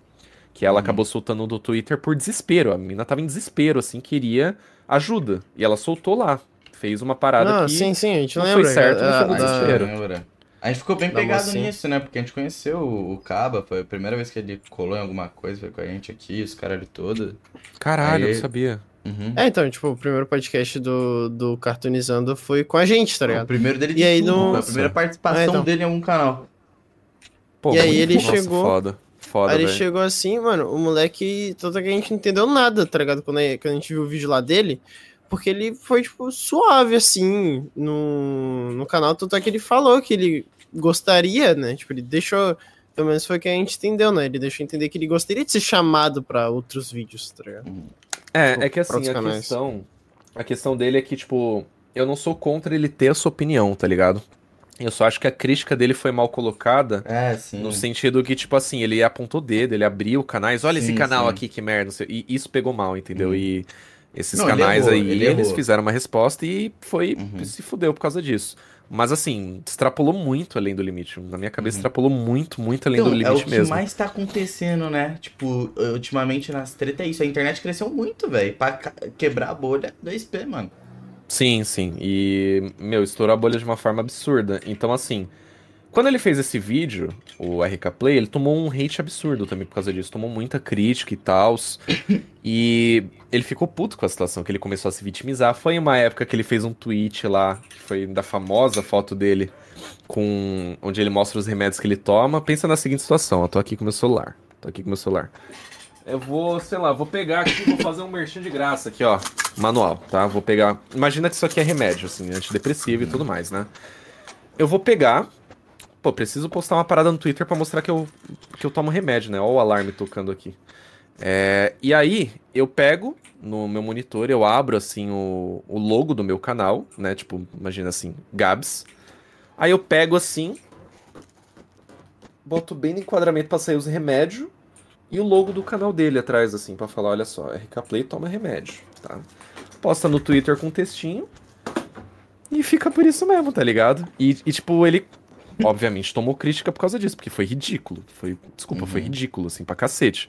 Que ela uhum. acabou soltando no Twitter por desespero. A menina tava em desespero, assim, queria ajuda. E ela soltou lá. Fez uma parada não, que sim, sim, a gente não lembra, foi certo, não foi no desespero. A gente ficou bem pegado nisso, né? Porque a gente conheceu o Caba, foi a primeira vez que ele colou em alguma coisa, foi com a gente aqui, os caras todo. Caralho, Aí... eu sabia. Uhum. É, então, tipo, o primeiro podcast do, do Cartoonizando foi com a gente, tá ligado? O primeiro dele de e aí tudo, no... a primeira participação é, então. dele em algum canal. Pô, e aí ele nossa, chegou. Foda. Foda, aí ele chegou assim, mano, o moleque. Tanto que a gente não entendeu nada, tá ligado? Quando a, quando a gente viu o vídeo lá dele. Porque ele foi, tipo, suave, assim, no, no canal. Tanto é que ele falou que ele gostaria, né? Tipo, ele deixou. Pelo menos foi o que a gente entendeu, né? Ele deixou entender que ele gostaria de ser chamado para outros vídeos, tá ligado? Uhum. É, tipo, é que assim, a questão, a questão dele é que, tipo, eu não sou contra ele ter a sua opinião, tá ligado? Eu só acho que a crítica dele foi mal colocada. É, sim. No sentido que, tipo assim, ele apontou o dedo, ele abriu canais. Olha sim, esse canal sim. aqui, que merda. E isso pegou mal, entendeu? Uhum. E esses não, canais errou, aí, ele eles fizeram uma resposta e foi. Uhum. se fudeu por causa disso. Mas assim, extrapolou muito além do limite. Na minha cabeça, uhum. extrapolou muito, muito além então, do limite mesmo. É o que mais tá acontecendo, né? Tipo, ultimamente nas tretas é isso. A internet cresceu muito, velho. Pra quebrar a bolha do SP, mano. Sim, sim. E, meu, estourou a bolha de uma forma absurda. Então, assim, quando ele fez esse vídeo, o RK Play, ele tomou um hate absurdo também por causa disso. Tomou muita crítica e tal. e ele ficou puto com a situação, que ele começou a se vitimizar. Foi uma época que ele fez um tweet lá, que foi da famosa foto dele, com onde ele mostra os remédios que ele toma. Pensa na seguinte situação, eu tô aqui com meu celular. Tô aqui com meu celular. Eu vou, sei lá, vou pegar aqui, vou fazer um merchan de graça aqui, ó. Manual, tá? Vou pegar. Imagina que isso aqui é remédio, assim, antidepressivo e tudo mais, né? Eu vou pegar, Pô, preciso postar uma parada no Twitter para mostrar que eu, que eu tomo remédio, né? Olha o alarme tocando aqui. É, e aí, eu pego no meu monitor, eu abro assim o, o logo do meu canal, né? Tipo, imagina assim, Gabs. Aí eu pego assim, boto bem no enquadramento pra sair os remédios e o logo do canal dele atrás, assim, para falar: olha só, RK Play toma remédio, tá? Posta no Twitter com um textinho e fica por isso mesmo, tá ligado? E, e tipo, ele obviamente tomou crítica por causa disso, porque foi ridículo. Foi, desculpa, uhum. foi ridículo, assim, pra cacete.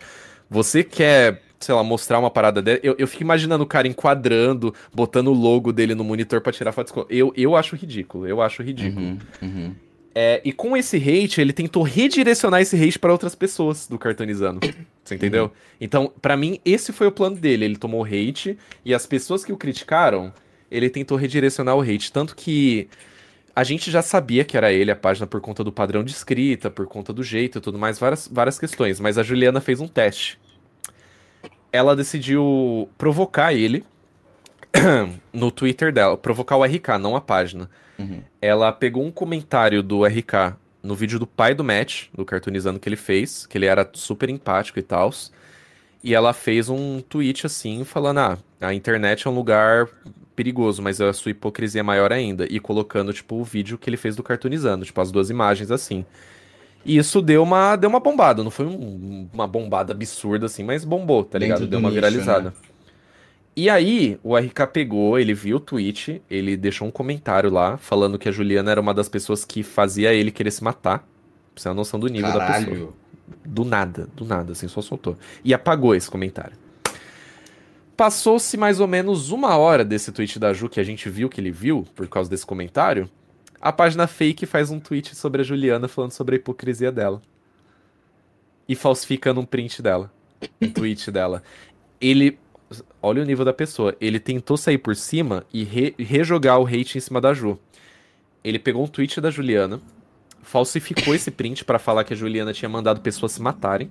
Você quer, sei lá, mostrar uma parada dela. Eu, eu fico imaginando o cara enquadrando, botando o logo dele no monitor para tirar foto. Eu, eu acho ridículo, eu acho ridículo. Uhum, uhum. É, e com esse hate, ele tentou redirecionar esse hate para outras pessoas do Cartonizando. Você entendeu? Uhum. Então, para mim, esse foi o plano dele. Ele tomou hate e as pessoas que o criticaram, ele tentou redirecionar o hate. Tanto que a gente já sabia que era ele a página por conta do padrão de escrita, por conta do jeito e tudo mais, várias, várias questões. Mas a Juliana fez um teste. Ela decidiu provocar ele <clears throat> no Twitter dela, provocar o RK, não a página. Uhum. Ela pegou um comentário do RK no vídeo do pai do Matt, do cartoonizando que ele fez, que ele era super empático e tal. E ela fez um tweet assim, falando: ah, a internet é um lugar perigoso, mas a sua hipocrisia é maior ainda. E colocando, tipo, o vídeo que ele fez do cartoonizando, tipo, as duas imagens assim. E isso deu uma, deu uma bombada. Não foi um, uma bombada absurda, assim, mas bombou, tá ligado? Deu uma nicho, viralizada. Né? E aí, o RK pegou, ele viu o tweet, ele deixou um comentário lá, falando que a Juliana era uma das pessoas que fazia ele querer se matar. Pra você ter uma noção do nível Caralho. da pessoa. Do nada, do nada, assim, só soltou. E apagou esse comentário. Passou-se mais ou menos uma hora desse tweet da Ju, que a gente viu que ele viu, por causa desse comentário. A página fake faz um tweet sobre a Juliana falando sobre a hipocrisia dela. E falsificando um print dela. Um <laughs> tweet dela. Ele. Olha o nível da pessoa. Ele tentou sair por cima e re, rejogar o hate em cima da Ju. Ele pegou um tweet da Juliana, falsificou esse print para falar que a Juliana tinha mandado pessoas se matarem.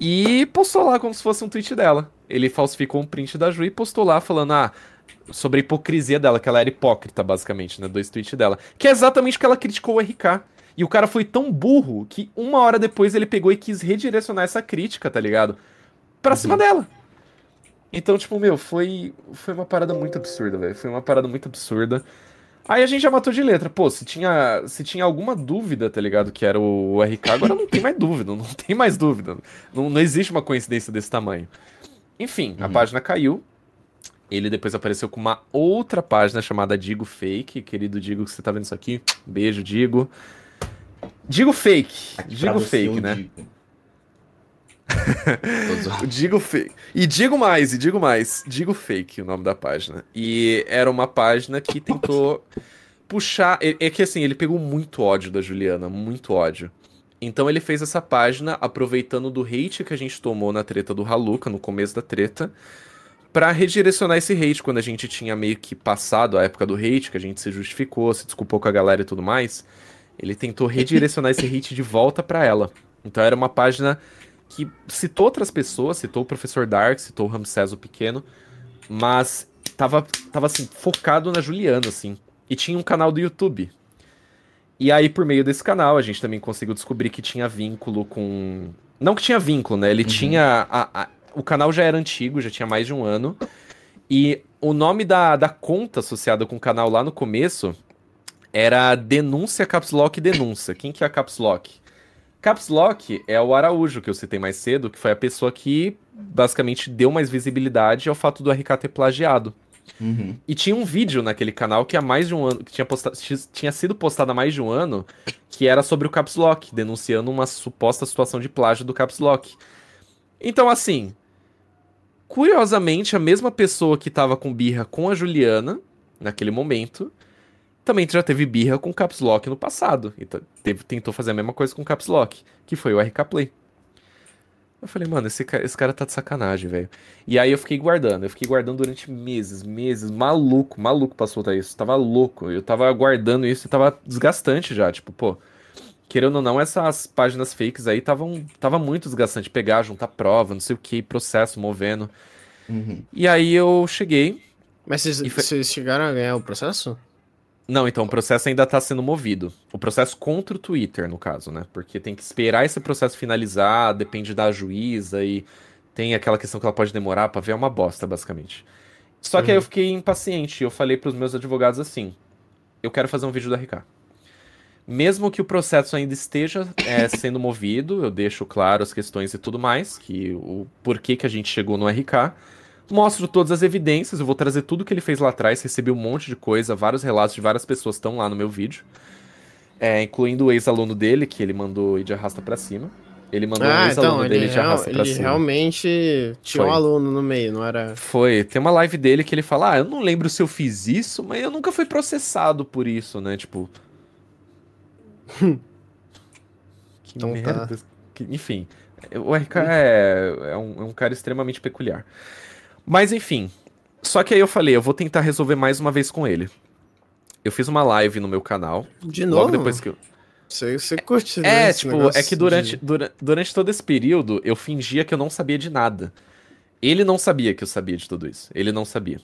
E postou lá como se fosse um tweet dela. Ele falsificou um print da Ju e postou lá falando: ah, sobre a hipocrisia dela, que ela era hipócrita, basicamente, né? Dois tweets dela. Que é exatamente o que ela criticou o RK. E o cara foi tão burro que uma hora depois ele pegou e quis redirecionar essa crítica, tá ligado? Pra uhum. cima dela. Então, tipo, meu, foi, foi uma parada muito absurda, velho. Foi uma parada muito absurda. Aí a gente já matou de letra. Pô, se tinha, se tinha alguma dúvida, tá ligado? Que era o, RK, agora não tem mais dúvida. Não tem mais dúvida. Não, não existe uma coincidência desse tamanho. Enfim, uhum. a página caiu. Ele depois apareceu com uma outra página chamada Digo Fake. Querido Digo, que você tá vendo isso aqui. Beijo, Digo. Digo Fake. Digo Fake, né? Digo. <laughs> digo fake. E digo mais, e digo mais. Digo fake o nome da página. E era uma página que tentou puxar. É, que assim, ele pegou muito ódio da Juliana, muito ódio. Então ele fez essa página aproveitando do hate que a gente tomou na treta do Haluka, no começo da treta para redirecionar esse hate quando a gente tinha meio que passado a época do hate, que a gente se justificou, se desculpou com a galera e tudo mais. Ele tentou redirecionar esse hate de volta para ela. Então era uma página que citou outras pessoas, citou o professor Dark, citou o Ramsés o Pequeno, mas tava, tava assim, focado na Juliana, assim. E tinha um canal do YouTube. E aí, por meio desse canal, a gente também conseguiu descobrir que tinha vínculo com. Não que tinha vínculo, né? Ele uhum. tinha a, a, o canal já era antigo, já tinha mais de um ano. E o nome da, da conta associada com o canal lá no começo era Denúncia Caps Lock Denúncia. Quem que é a Caps Lock? Caps Lock é o Araújo, que eu citei mais cedo, que foi a pessoa que basicamente deu mais visibilidade ao fato do RK ter plagiado. Uhum. E tinha um vídeo naquele canal que há mais de um ano, que tinha, postado, tinha sido postado há mais de um ano, que era sobre o Caps Lock, denunciando uma suposta situação de plágio do Caps Lock. Então, assim, Curiosamente, a mesma pessoa que tava com birra com a Juliana, naquele momento, também já teve birra com Caps Lock no passado. E teve, tentou fazer a mesma coisa com Caps Lock, que foi o RK Play. Eu falei, mano, esse, esse cara tá de sacanagem, velho. E aí eu fiquei guardando, eu fiquei guardando durante meses, meses, maluco, maluco pra soltar isso. Tava louco, eu tava guardando isso e tava desgastante já, tipo, pô. Querendo ou não, essas páginas fakes aí estavam tava muito desgastante. Pegar, juntar prova, não sei o que, processo movendo. Uhum. E aí eu cheguei. Mas vocês, foi... chegaram a ganhar o processo? Não, então o processo ainda está sendo movido. O processo contra o Twitter, no caso, né? Porque tem que esperar esse processo finalizar, depende da juíza e tem aquela questão que ela pode demorar para ver, é uma bosta, basicamente. Só uhum. que aí eu uhum. fiquei impaciente. Eu falei para os meus advogados assim: eu quero fazer um vídeo da RK. Mesmo que o processo ainda esteja é, sendo movido, eu deixo claro as questões e tudo mais, que o porquê que a gente chegou no RK. Mostro todas as evidências, eu vou trazer tudo que ele fez lá atrás, recebi um monte de coisa, vários relatos de várias pessoas estão lá no meu vídeo. É, incluindo o ex-aluno dele, que ele mandou ir de arrasta para cima. Ele mandou ah, um ex-aluno então, dele de arrasta pra ele cima. Ele realmente tinha Foi. um aluno no meio, não era. Foi. Tem uma live dele que ele fala: Ah, eu não lembro se eu fiz isso, mas eu nunca fui processado por isso, né? Tipo, <laughs> que então tá. merda. Tá. Enfim, o RK é, é, um, é um cara extremamente peculiar. Mas enfim, só que aí eu falei, eu vou tentar resolver mais uma vez com ele. Eu fiz uma live no meu canal. De novo? Logo depois que eu... Você, você curte, né, É, tipo, é que durante, de... durante, durante todo esse período eu fingia que eu não sabia de nada. Ele não sabia que eu sabia de tudo isso. Ele não sabia.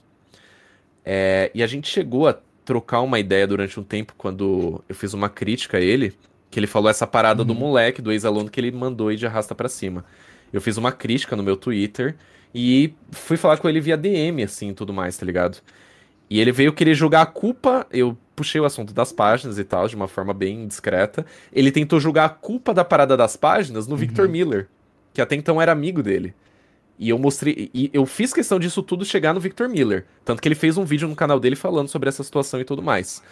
É, e a gente chegou a trocar uma ideia durante um tempo quando eu fiz uma crítica a ele, que ele falou essa parada uhum. do moleque, do ex-aluno que ele mandou ir de arrasta para cima. Eu fiz uma crítica no meu Twitter e fui falar com ele via DM, assim, tudo mais, tá ligado? E ele veio querer jogar a culpa, eu puxei o assunto das páginas e tal, de uma forma bem discreta. Ele tentou jogar a culpa da parada das páginas no uhum. Victor Miller, que até então era amigo dele. E eu mostrei. E eu fiz questão disso tudo chegar no Victor Miller. Tanto que ele fez um vídeo no canal dele falando sobre essa situação e tudo mais.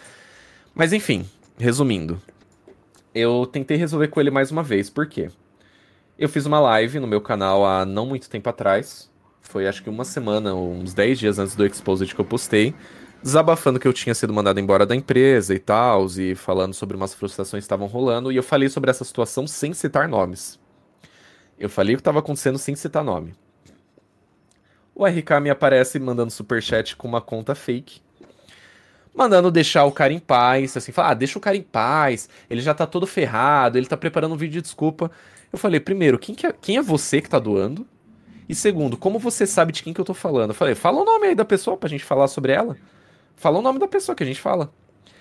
Mas enfim, resumindo. Eu tentei resolver com ele mais uma vez. Por quê? Eu fiz uma live no meu canal há não muito tempo atrás. Foi acho que uma semana, uns 10 dias antes do Exposed que eu postei. Desabafando que eu tinha sido mandado embora da empresa e tal, e falando sobre umas frustrações que estavam rolando. E eu falei sobre essa situação sem citar nomes. Eu falei o que estava acontecendo sem citar nome. O RK me aparece mandando superchat com uma conta fake. Mandando deixar o cara em paz, assim, falar, ah, deixa o cara em paz, ele já tá todo ferrado, ele tá preparando um vídeo de desculpa. Eu falei, primeiro, quem, que é, quem é você que tá doando? E segundo, como você sabe de quem que eu tô falando? Eu falei, fala o nome aí da pessoa pra gente falar sobre ela. Fala o nome da pessoa que a gente fala.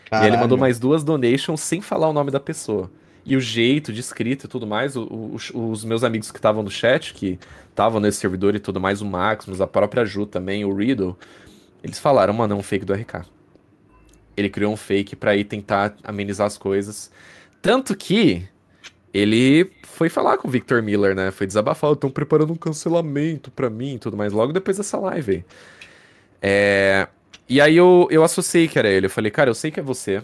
Caralho. E ele mandou mais duas donations sem falar o nome da pessoa. E o jeito de escrita e tudo mais, o, o, os meus amigos que estavam no chat, que estavam nesse servidor e tudo mais, o Maximus, a própria Ju também, o Riddle, eles falaram, mano, é um fake do RK. Ele criou um fake para ir tentar amenizar as coisas. Tanto que ele foi falar com o Victor Miller, né? Foi desabafar, estão preparando um cancelamento para mim e tudo mais, logo depois dessa live. É... E aí eu, eu associei que era ele. Eu falei, cara, eu sei que é você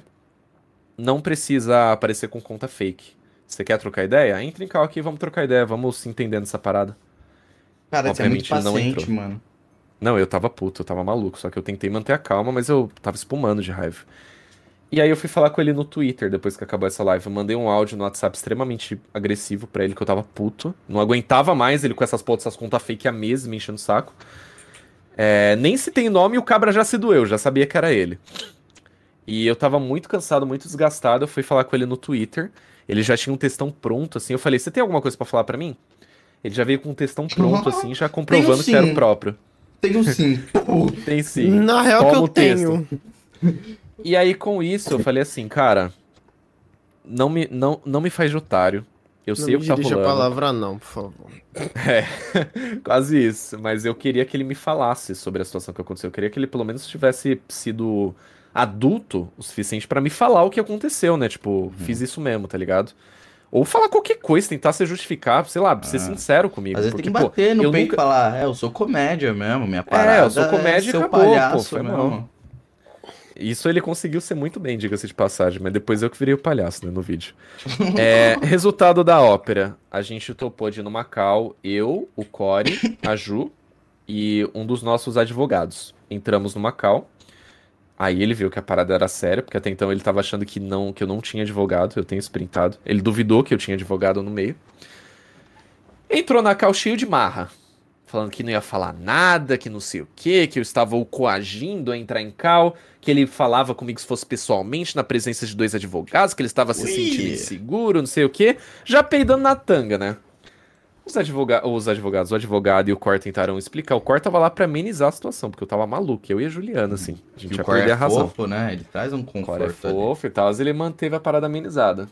não precisa aparecer com conta fake. Você quer trocar ideia? Entra em cal aqui, vamos trocar ideia, vamos se entender nessa parada. Cara, você é muito paciente, não mano. Não, eu tava puto, eu tava maluco, só que eu tentei manter a calma, mas eu tava espumando de raiva. E aí eu fui falar com ele no Twitter depois que acabou essa live. Eu mandei um áudio no WhatsApp extremamente agressivo para ele, que eu tava puto. Não aguentava mais ele com essas essas contas fake a mesa, me enchendo o saco. É, nem se tem nome, o cabra já se doeu, já sabia que era ele. E eu tava muito cansado, muito desgastado. Eu fui falar com ele no Twitter. Ele já tinha um textão pronto, assim. Eu falei, você tem alguma coisa para falar para mim? Ele já veio com um textão pronto, assim, já comprovando que era o próprio. Tenho sim. <laughs> tem sim. Na real Toma que eu tenho. E aí, com isso, eu falei assim, cara, não me, não, não me faz de otário. Eu não sei o que tá rolando. Não a palavra não, por favor. <laughs> É, quase isso. Mas eu queria que ele me falasse sobre a situação que aconteceu. Eu queria que ele pelo menos tivesse sido adulto o suficiente para me falar o que aconteceu, né? Tipo, uhum. fiz isso mesmo, tá ligado? Ou falar qualquer coisa, tentar se justificar, sei lá, ser ah. sincero comigo. Às vezes porque, tem que bater pô, no peito nunca... e falar, é, eu sou comédia mesmo, minha parada É, eu sou comédia é e acabou, palhaço pô, foi mesmo. Mal. Isso ele conseguiu ser muito bem, diga-se de passagem, mas depois eu que virei o palhaço, né, no vídeo. <laughs> é, resultado da ópera. A gente topou de ir no Macau, eu, o Core, a Ju e um dos nossos advogados. Entramos no Macau. Aí ele viu que a parada era séria, porque até então ele tava achando que não que eu não tinha advogado, eu tenho sprintado. Ele duvidou que eu tinha advogado no meio. Entrou na cal cheio de marra, falando que não ia falar nada, que não sei o que, que eu estava o coagindo a entrar em cal, que ele falava comigo se fosse pessoalmente, na presença de dois advogados, que ele estava se sentindo inseguro, não sei o que, já peidando na tanga, né? Os, advoga os advogados, o advogado e o Cor tentaram explicar. O Cor tava lá pra amenizar a situação, porque eu tava maluco. Eu e a Juliana, assim. A gente ia perder é a razão. Fofo, né? Ele traz um conforto. O Cor é fofo ali. e tal, mas ele manteve a parada amenizada.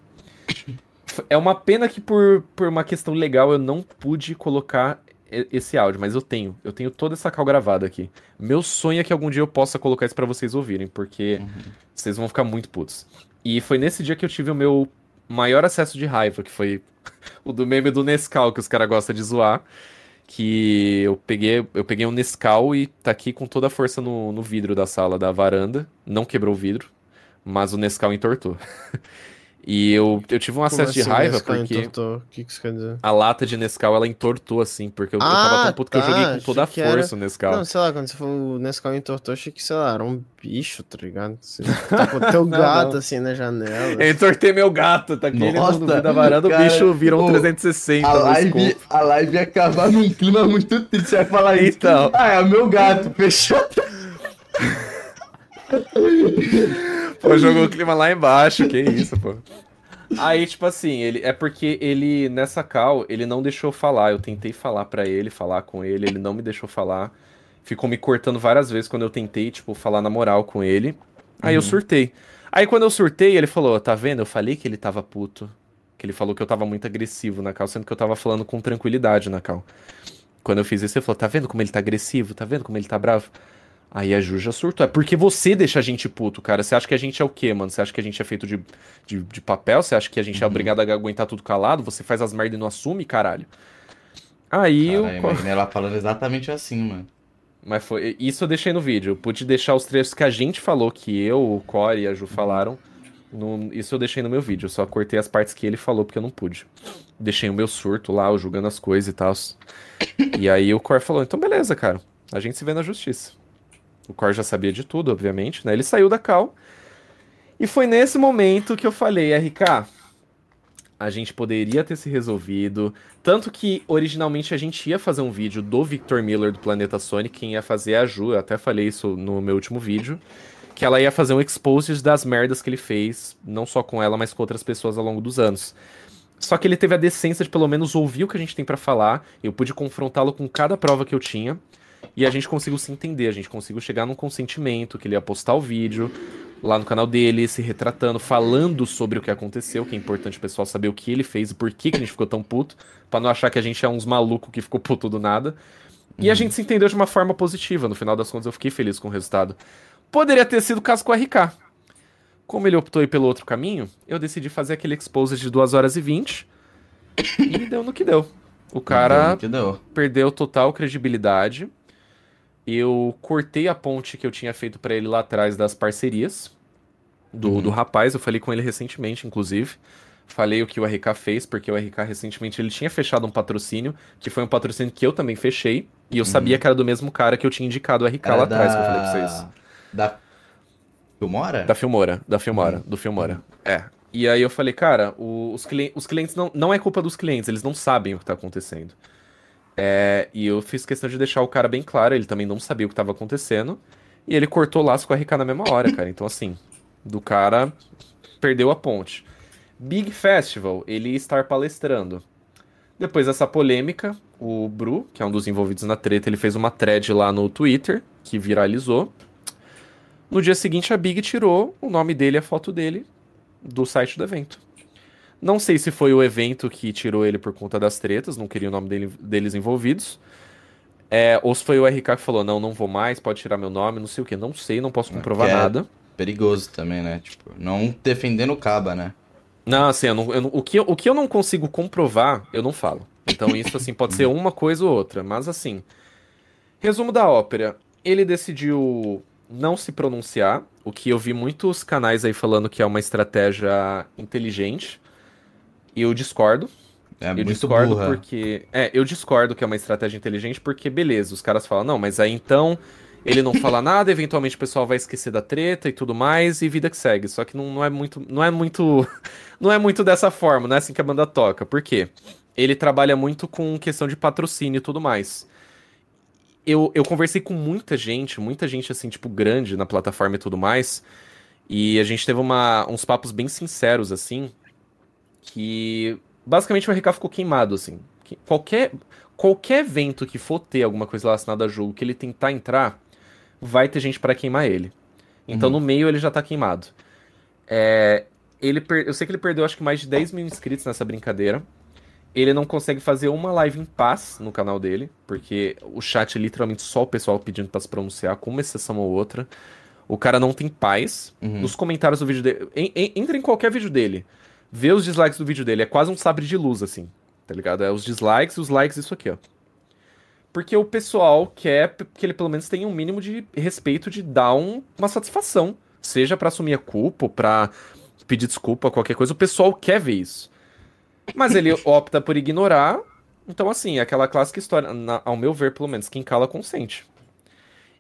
É uma pena que por, por uma questão legal eu não pude colocar esse áudio, mas eu tenho. Eu tenho toda essa cal gravada aqui. Meu sonho é que algum dia eu possa colocar isso para vocês ouvirem, porque uhum. vocês vão ficar muito putos. E foi nesse dia que eu tive o meu maior acesso de raiva, que foi <laughs> o do meme do Nescau, que os caras gostam de zoar. Que eu peguei, eu peguei um Nescau e tá aqui com toda a força no, no vidro da sala da varanda. Não quebrou o vidro, mas o Nescau entortou. <laughs> E eu, eu tive um acesso assim, de raiva porque. O que, que isso quer dizer? A lata de Nescau ela entortou assim, porque eu, ah, eu tava tão puto tá. que eu joguei tá, com toda a força era... o Nescau. Não, sei lá, quando você falou o Nescau entortou, achei que, sei lá, era um bicho, tá ligado? Você <laughs> tá com teu gato não. assim na janela. Eu entortei meu gato, tá aqui Nossa, no da varanda, cara, o bicho virou um 360. A live, a live ia acabar num clima muito triste. Você vai falar isso. Então. Ah, é o meu gato, fechou. <laughs> Pô, jogou o clima lá embaixo, que isso, pô. Aí, tipo assim, ele é porque ele, nessa cal, ele não deixou falar. Eu tentei falar para ele, falar com ele, ele não me deixou falar. Ficou me cortando várias vezes quando eu tentei, tipo, falar na moral com ele. Aí uhum. eu surtei. Aí quando eu surtei, ele falou: tá vendo? Eu falei que ele tava puto. Que ele falou que eu tava muito agressivo na cal, sendo que eu tava falando com tranquilidade na cal. Quando eu fiz isso, ele falou: tá vendo como ele tá agressivo? Tá vendo como ele tá bravo? Aí a Ju já surtou. É porque você deixa a gente puto, cara. Você acha que a gente é o quê, mano? Você acha que a gente é feito de, de, de papel? Você acha que a gente é uhum. é obrigado a aguentar tudo calado? Você faz as merdas e não assume, caralho? Aí Cara, o. Imaginei ela falando exatamente assim, mano. Mas foi. Isso eu deixei no vídeo. Eu pude deixar os trechos que a gente falou, que eu, o Core e a Ju falaram. No... Isso eu deixei no meu vídeo. Eu só cortei as partes que ele falou porque eu não pude. Deixei o meu surto lá, eu julgando as coisas e tal. E aí o Core falou: então beleza, cara. A gente se vê na justiça. O Core já sabia de tudo, obviamente, né? Ele saiu da Cal. E foi nesse momento que eu falei, RK, a gente poderia ter se resolvido. Tanto que originalmente a gente ia fazer um vídeo do Victor Miller do Planeta Sonic, quem ia fazer é a Ju, eu até falei isso no meu último vídeo. Que ela ia fazer um expose das merdas que ele fez, não só com ela, mas com outras pessoas ao longo dos anos. Só que ele teve a decência de pelo menos ouvir o que a gente tem para falar. Eu pude confrontá-lo com cada prova que eu tinha. E a gente conseguiu se entender, a gente conseguiu chegar num consentimento que ele ia postar o vídeo lá no canal dele, se retratando, falando sobre o que aconteceu, que é importante o pessoal saber o que ele fez e por que, que a gente ficou tão puto, para não achar que a gente é uns malucos que ficou puto do nada. E a uhum. gente se entendeu de uma forma positiva, no final das contas eu fiquei feliz com o resultado. Poderia ter sido o caso com o RK. Como ele optou pelo outro caminho, eu decidi fazer aquele expose de 2 horas e 20 e deu no que deu. O cara deu deu. perdeu total credibilidade eu cortei a ponte que eu tinha feito para ele lá atrás das parcerias do, uhum. do rapaz. Eu falei com ele recentemente, inclusive. Falei o que o RK fez, porque o RK recentemente ele tinha fechado um patrocínio, que foi um patrocínio que eu também fechei. E eu uhum. sabia que era do mesmo cara que eu tinha indicado o RK era lá da... atrás, que eu falei pra vocês. Da Filmora? Da Filmora, da Filmora, uhum. do Filmora. É. E aí eu falei, cara, os, cli os clientes não, não é culpa dos clientes, eles não sabem o que tá acontecendo. É, e eu fiz questão de deixar o cara bem claro, ele também não sabia o que estava acontecendo. E ele cortou o laço com a RK na mesma hora, cara. Então, assim, do cara perdeu a ponte. Big Festival, ele estar palestrando. Depois dessa polêmica, o Bru, que é um dos envolvidos na treta, ele fez uma thread lá no Twitter, que viralizou. No dia seguinte, a Big tirou o nome dele e a foto dele do site do evento. Não sei se foi o evento que tirou ele por conta das tretas, não queria o nome dele, deles envolvidos. É, ou se foi o RK que falou, não, não vou mais, pode tirar meu nome, não sei o que. Não sei, não posso comprovar é nada. Perigoso também, né? Tipo, não defendendo o Caba, né? Não, assim, eu não, eu não, o, que, o que eu não consigo comprovar, eu não falo. Então <laughs> isso, assim, pode ser uma coisa ou outra. Mas, assim, resumo da ópera. Ele decidiu não se pronunciar, o que eu vi muitos canais aí falando que é uma estratégia inteligente. E eu discordo. É eu discordo burra. porque. É, eu discordo que é uma estratégia inteligente, porque beleza, os caras falam, não, mas aí então ele não fala <coughs> nada, eventualmente o pessoal vai esquecer da treta e tudo mais, e vida que segue. Só que não, não é muito. Não é muito. <laughs> Não é muito dessa forma, não é assim que a banda toca. Por quê? Ele trabalha muito com questão de patrocínio e tudo mais. Eu, eu conversei com muita gente, muita gente assim, tipo, grande na plataforma e tudo mais. E a gente teve uma, uns papos bem sinceros, assim, que basicamente o RK ficou queimado, assim. Qualquer, qualquer evento que for ter alguma coisa relacionada a jogo que ele tentar entrar, vai ter gente para queimar ele. Então uhum. no meio ele já tá queimado. É, ele per... Eu sei que ele perdeu acho que mais de 10 mil inscritos nessa brincadeira. Ele não consegue fazer uma live em paz no canal dele, porque o chat é literalmente só o pessoal pedindo para se pronunciar, com uma exceção ou outra. O cara não tem paz. Uhum. Nos comentários do vídeo dele. Entra em qualquer vídeo dele vê os dislikes do vídeo dele. É quase um sabre de luz, assim. Tá ligado? É os dislikes e os likes, isso aqui, ó. Porque o pessoal quer que ele pelo menos tenha um mínimo de respeito de dar um, uma satisfação. Seja para assumir a culpa, pra pedir desculpa, qualquer coisa. O pessoal quer ver isso. Mas ele <laughs> opta por ignorar. Então, assim, é aquela clássica história. Na, ao meu ver, pelo menos, quem cala consente.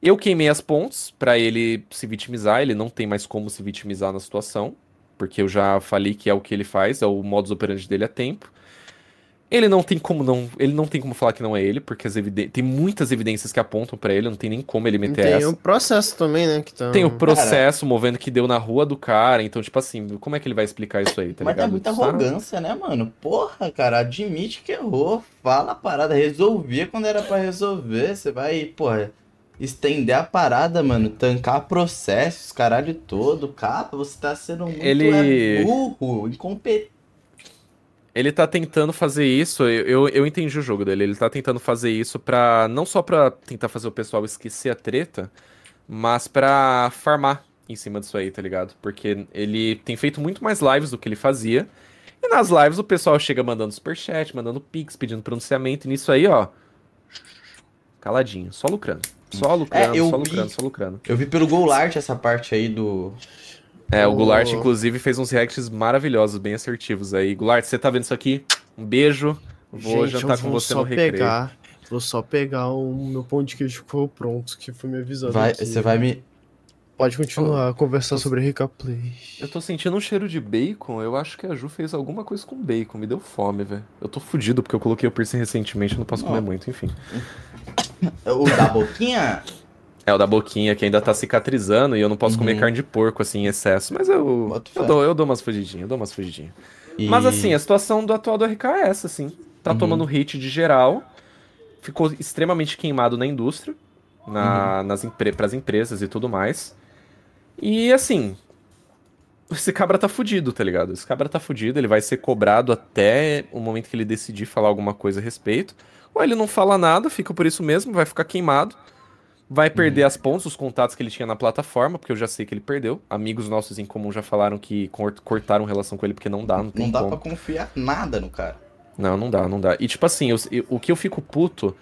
Eu queimei as pontes para ele se vitimizar. Ele não tem mais como se vitimizar na situação porque eu já falei que é o que ele faz, é o modus operandi dele a tempo. Ele não tem como não, ele não tem como falar que não é ele, porque as tem muitas evidências que apontam para ele, não tem nem como ele meter tem essa. Tem o processo também, né, que tá... Tem o processo cara... movendo que deu na rua do cara, então tipo assim, como é que ele vai explicar isso aí, tá Mas ligado? é muita arrogância, né, mano? Porra, cara, admite que errou, fala a parada, resolvia quando era para resolver, você vai, porra, estender a parada, mano, tancar processos, caralho todo. Capa, você tá sendo muito ele... burro, incompetente. Ele tá tentando fazer isso, eu, eu, eu, entendi o jogo dele, ele tá tentando fazer isso pra. Não só pra tentar fazer o pessoal esquecer a treta, mas pra farmar em cima disso aí, tá ligado? Porque ele tem feito muito mais lives do que ele fazia. E nas lives o pessoal chega mandando superchat, mandando pix, pedindo pronunciamento, e nisso aí, ó. Caladinho, só lucrando. Só lucrando, é, só vi, lucrando, só lucrando. Eu vi pelo Goulart essa parte aí do. É, o Goulart, inclusive, fez uns reacts maravilhosos, bem assertivos aí. Goulart, você tá vendo isso aqui? Um beijo. Vou Gente, jantar com você no recreio. Pegar, vou só pegar o meu pão de queijo que ficou pronto, que foi me avisado. Vai, você vai me. Pode continuar a conversar sobre Rica Play. Eu tô sentindo um cheiro de bacon. Eu acho que a Ju fez alguma coisa com bacon. Me deu fome, velho. Eu tô fudido porque eu coloquei o piercing recentemente. Não posso comer muito, enfim. O da boquinha? É, o da boquinha, que ainda tá cicatrizando e eu não posso uhum. comer carne de porco, assim, em excesso. Mas eu, eu, dou, eu dou umas fugidinhas, eu dou umas fugidinhas. E... Mas assim, a situação do atual do RK é essa, assim. Tá uhum. tomando hit de geral. Ficou extremamente queimado na indústria, na, uhum. nas empre pras empresas e tudo mais. E assim, esse cabra tá fudido, tá ligado? Esse cabra tá fudido, ele vai ser cobrado até o momento que ele decidir falar alguma coisa a respeito. Ou ele não fala nada, fica por isso mesmo, vai ficar queimado. Vai perder uhum. as pontes, os contatos que ele tinha na plataforma, porque eu já sei que ele perdeu. Amigos nossos em comum já falaram que cortaram relação com ele porque não dá, não tem Não dá como. pra confiar nada no cara. Não, não dá, não dá. E tipo assim, eu, eu, o que eu fico puto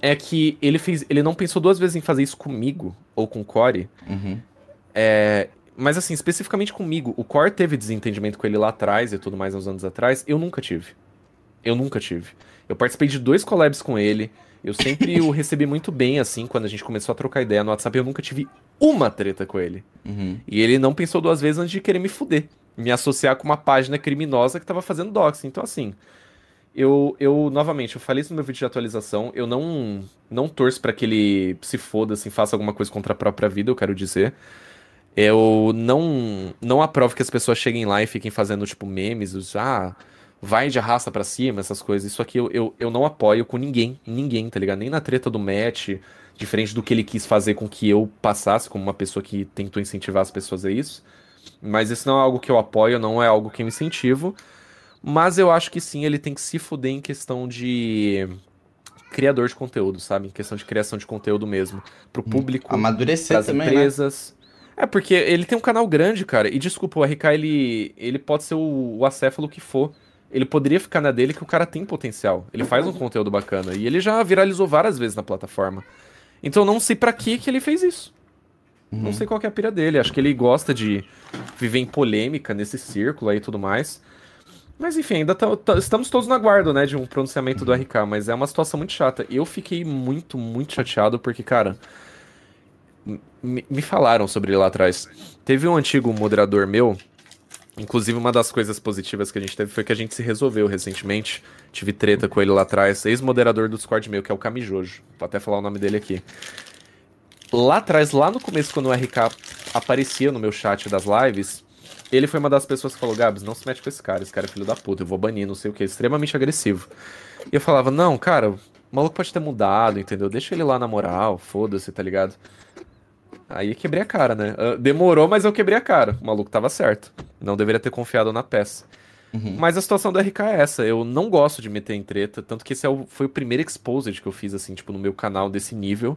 é que ele fez. Ele não pensou duas vezes em fazer isso comigo ou com o Core. Uhum. É, mas assim, especificamente comigo, o Core teve desentendimento com ele lá atrás e tudo mais uns anos atrás. Eu nunca tive. Eu nunca tive. Eu participei de dois collabs com ele. Eu sempre o <laughs> recebi muito bem, assim, quando a gente começou a trocar ideia no WhatsApp. Eu nunca tive uma treta com ele. Uhum. E ele não pensou duas vezes antes de querer me fuder. Me associar com uma página criminosa que tava fazendo doxing. Então, assim, eu, eu novamente, eu falei isso no meu vídeo de atualização. Eu não, não torço para que ele se foda, assim, faça alguma coisa contra a própria vida, eu quero dizer. Eu não, não aprovo que as pessoas cheguem lá e fiquem fazendo, tipo, memes, os, ah vai de arrasta para cima, essas coisas. Isso aqui eu, eu, eu não apoio com ninguém, ninguém, tá ligado? Nem na treta do match, diferente do que ele quis fazer com que eu passasse como uma pessoa que tentou incentivar as pessoas a isso. Mas isso não é algo que eu apoio, não é algo que eu incentivo. Mas eu acho que sim, ele tem que se fuder em questão de criador de conteúdo, sabe? Em questão de criação de conteúdo mesmo. Pro hum, público, Amadurecer pras também, né? empresas. Né? É, porque ele tem um canal grande, cara. E desculpa, o RK, ele, ele pode ser o, o acéfalo que for ele poderia ficar na dele que o cara tem potencial. Ele faz um conteúdo bacana. E ele já viralizou várias vezes na plataforma. Então não sei para que que ele fez isso. Uhum. Não sei qual é a pira dele. Acho que ele gosta de viver em polêmica nesse círculo aí e tudo mais. Mas enfim, ainda estamos todos na guarda, né, de um pronunciamento do RK, mas é uma situação muito chata. Eu fiquei muito, muito chateado porque, cara, me falaram sobre ele lá atrás. Teve um antigo moderador meu, Inclusive, uma das coisas positivas que a gente teve foi que a gente se resolveu recentemente. Tive treta com ele lá atrás, ex-moderador do Discord meu, que é o Camijojo. Vou até falar o nome dele aqui. Lá atrás, lá no começo, quando o RK aparecia no meu chat das lives, ele foi uma das pessoas que falou: Gabs, não se mete com esse cara, esse cara é filho da puta, eu vou banir, não sei o que, extremamente agressivo. E eu falava: Não, cara, o maluco pode ter mudado, entendeu? Deixa ele lá na moral, foda-se, tá ligado? Aí quebrei a cara, né? Uh, demorou, mas eu quebrei a cara. O maluco tava certo. Não deveria ter confiado na peça. Uhum. Mas a situação do RK é essa. Eu não gosto de meter em treta. Tanto que esse é o, foi o primeiro exposed que eu fiz, assim, tipo, no meu canal desse nível.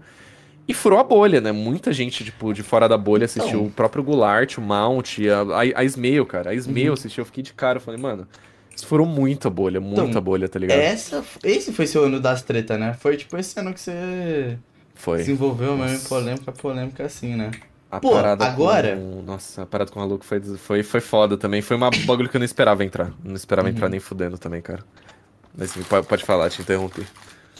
E furou a bolha, né? Muita gente, tipo, de fora da bolha assistiu. Então... O próprio Goulart, o Mount, a, a, a Ismail, cara. A Ismail uhum. assistiu. Eu fiquei de cara. Eu falei, mano, isso furou muita bolha, muita então, bolha, tá ligado? Essa, esse foi seu ano das tretas, né? Foi, tipo, esse ano que você foi. Desenvolveu mesmo em polêmica, polêmica assim, né? A Pô, agora. Com... Nossa, a parada com o maluco foi, foi, foi foda também. Foi uma <coughs> bagulho que eu não esperava entrar. Não esperava uhum. entrar nem fudendo também, cara. Mas pode, pode falar, te interrompi.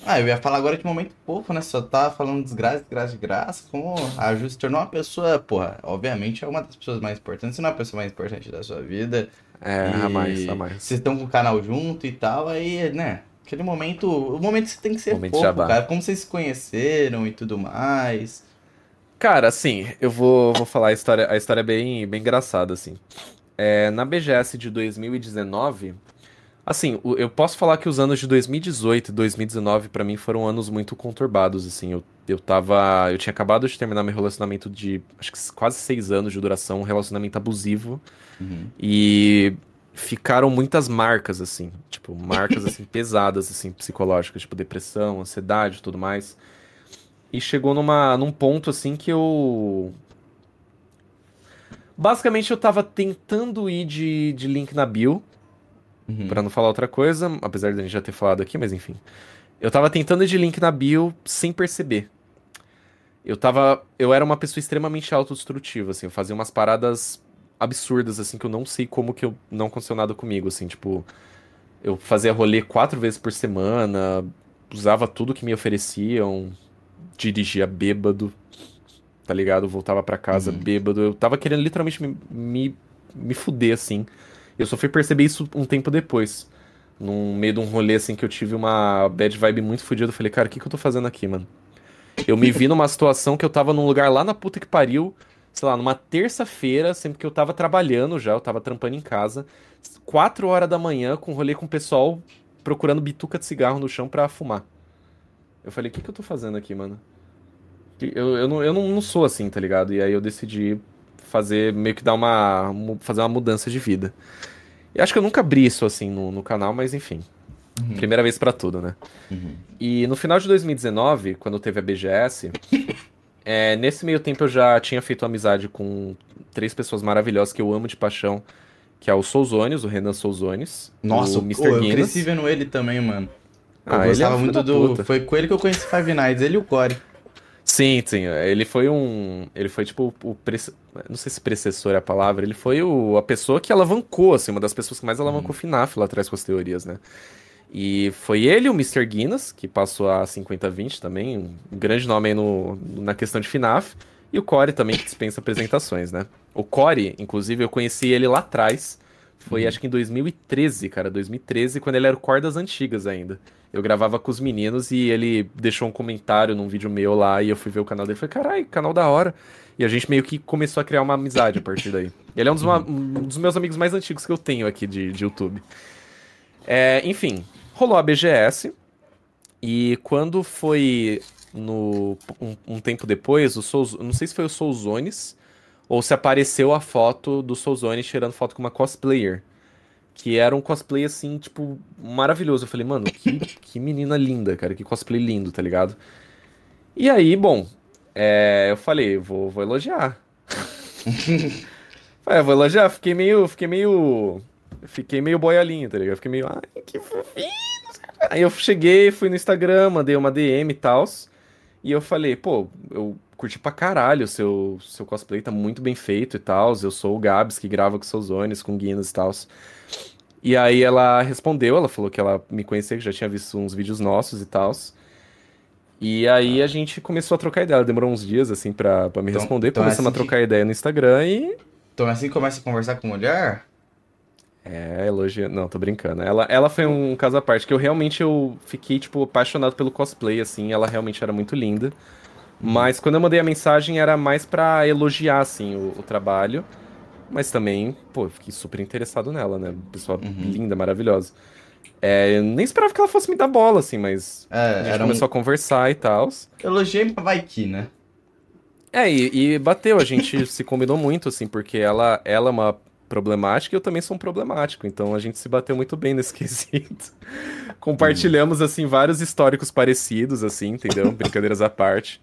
Ah, eu ia falar agora de momento pouco, né? Só tá falando desgraça, desgraça, de graça. Como a Ju se tornou uma pessoa, porra, obviamente é uma das pessoas mais importantes, se não é a pessoa mais importante da sua vida. É, e... a mais, a mais. Vocês estão com o canal junto e tal, aí, né? Aquele momento. O momento que você tem que ser momento pouco, cara. Como vocês se conheceram e tudo mais. Cara, assim, eu vou, vou falar a história. A história é bem, bem engraçada, assim. É, na BGS de 2019. Assim, eu posso falar que os anos de 2018 e 2019 para mim foram anos muito conturbados, assim. Eu, eu tava. Eu tinha acabado de terminar meu relacionamento de acho que quase seis anos de duração, um relacionamento abusivo. Uhum. E ficaram muitas marcas, assim. Tipo, marcas, <laughs> assim, pesadas, assim, psicológicas. Tipo, depressão, ansiedade e tudo mais. E chegou numa, num ponto, assim, que eu... Basicamente, eu tava tentando ir de, de link na bio. Uhum. Pra não falar outra coisa, apesar de a gente já ter falado aqui, mas enfim. Eu tava tentando ir de link na bio sem perceber. Eu tava. Eu era uma pessoa extremamente autodestrutiva, assim. Eu fazia umas paradas absurdas, assim, que eu não sei como que eu não aconteceu nada comigo, assim, tipo. Eu fazia rolê quatro vezes por semana, usava tudo que me ofereciam, dirigia bêbado, tá ligado? Voltava para casa uhum. bêbado. Eu tava querendo literalmente me, me, me fuder, assim. Eu só fui perceber isso um tempo depois. Num meio de um rolê, assim, que eu tive uma bad vibe muito fodida. Eu falei, cara, o que, que eu tô fazendo aqui, mano? Eu me vi numa situação que eu tava num lugar lá na puta que pariu, sei lá, numa terça-feira, sempre que eu tava trabalhando já, eu tava trampando em casa, quatro horas da manhã, com rolê com o pessoal procurando bituca de cigarro no chão pra fumar. Eu falei, o que, que eu tô fazendo aqui, mano? Eu, eu, não, eu não, não sou assim, tá ligado? E aí eu decidi fazer, meio que dar uma. fazer uma mudança de vida. E acho que eu nunca abri isso assim no, no canal, mas enfim. Uhum. Primeira vez para tudo, né? Uhum. E no final de 2019, quando teve a BGS, é, nesse meio tempo eu já tinha feito amizade com três pessoas maravilhosas que eu amo de paixão, que é o Souzones, o Renan Souzones. Nossa, o Mr. Oh, eu cresci vendo ele também, mano. Eu ah, gostava ele é muito do. Puta. Foi com ele que eu conheci Five Nights, ele e o Core. Sim, sim. Ele foi um. Ele foi tipo o. Pre... Não sei se precessor é a palavra. Ele foi o... a pessoa que alavancou, assim, uma das pessoas que mais alavancou o FNAF lá atrás com as teorias, né? E foi ele, o Mr. Guinness, que passou a 50-20 também, um grande nome aí no, na questão de FNAF. E o Core também, que dispensa apresentações, né? O Core, inclusive, eu conheci ele lá atrás. Foi uhum. acho que em 2013, cara. 2013, quando ele era o Core das antigas ainda eu gravava com os meninos e ele deixou um comentário num vídeo meu lá e eu fui ver o canal dele e falei, carai, canal da hora. E a gente meio que começou a criar uma amizade a partir daí. Ele é um dos, uhum. um dos meus amigos mais antigos que eu tenho aqui de, de YouTube. É, enfim, rolou a BGS. E quando foi no um, um tempo depois, o Souls, não sei se foi o Souzones ou se apareceu a foto do Souzones tirando foto com uma cosplayer. Que era um cosplay, assim, tipo, maravilhoso. Eu falei, mano, que, que menina linda, cara. Que cosplay lindo, tá ligado? E aí, bom, é, eu falei, vou, vou elogiar. <laughs> é, vou elogiar. Fiquei meio, fiquei meio, fiquei meio boiolinho, tá ligado? Fiquei meio, ai, que fofinho. Aí eu cheguei, fui no Instagram, mandei uma DM e tal. E eu falei, pô, eu curti pra caralho o seu, seu cosplay, tá muito bem feito e tal. Eu sou o Gabs, que grava com seus Zones, com Guinness e tal. E aí ela respondeu, ela falou que ela me conhecia, que já tinha visto uns vídeos nossos e tal. E aí a gente começou a trocar ideia. Demorou uns dias, assim, pra, pra me então, responder. Então Começamos é assim a trocar que... ideia no Instagram e. Então é assim que começa a conversar com mulher? É, elogia. Não, tô brincando. Ela, ela foi um caso à parte, que eu realmente eu fiquei, tipo, apaixonado pelo cosplay, assim. Ela realmente era muito linda. Uhum. Mas quando eu mandei a mensagem era mais para elogiar, assim, o, o trabalho. Mas também, pô, fiquei super interessado nela, né? Pessoa uhum. linda, maravilhosa. É, eu nem esperava que ela fosse me dar bola, assim, mas é, a gente começou um... a conversar e tal. Elogiei pra vai que, né? É, e, e bateu, a gente <laughs> se combinou muito, assim, porque ela, ela é uma problemática e eu também sou um problemático, então a gente se bateu muito bem nesse <laughs> quesito. Compartilhamos, uhum. assim, vários históricos parecidos, assim, entendeu? <laughs> Brincadeiras à parte.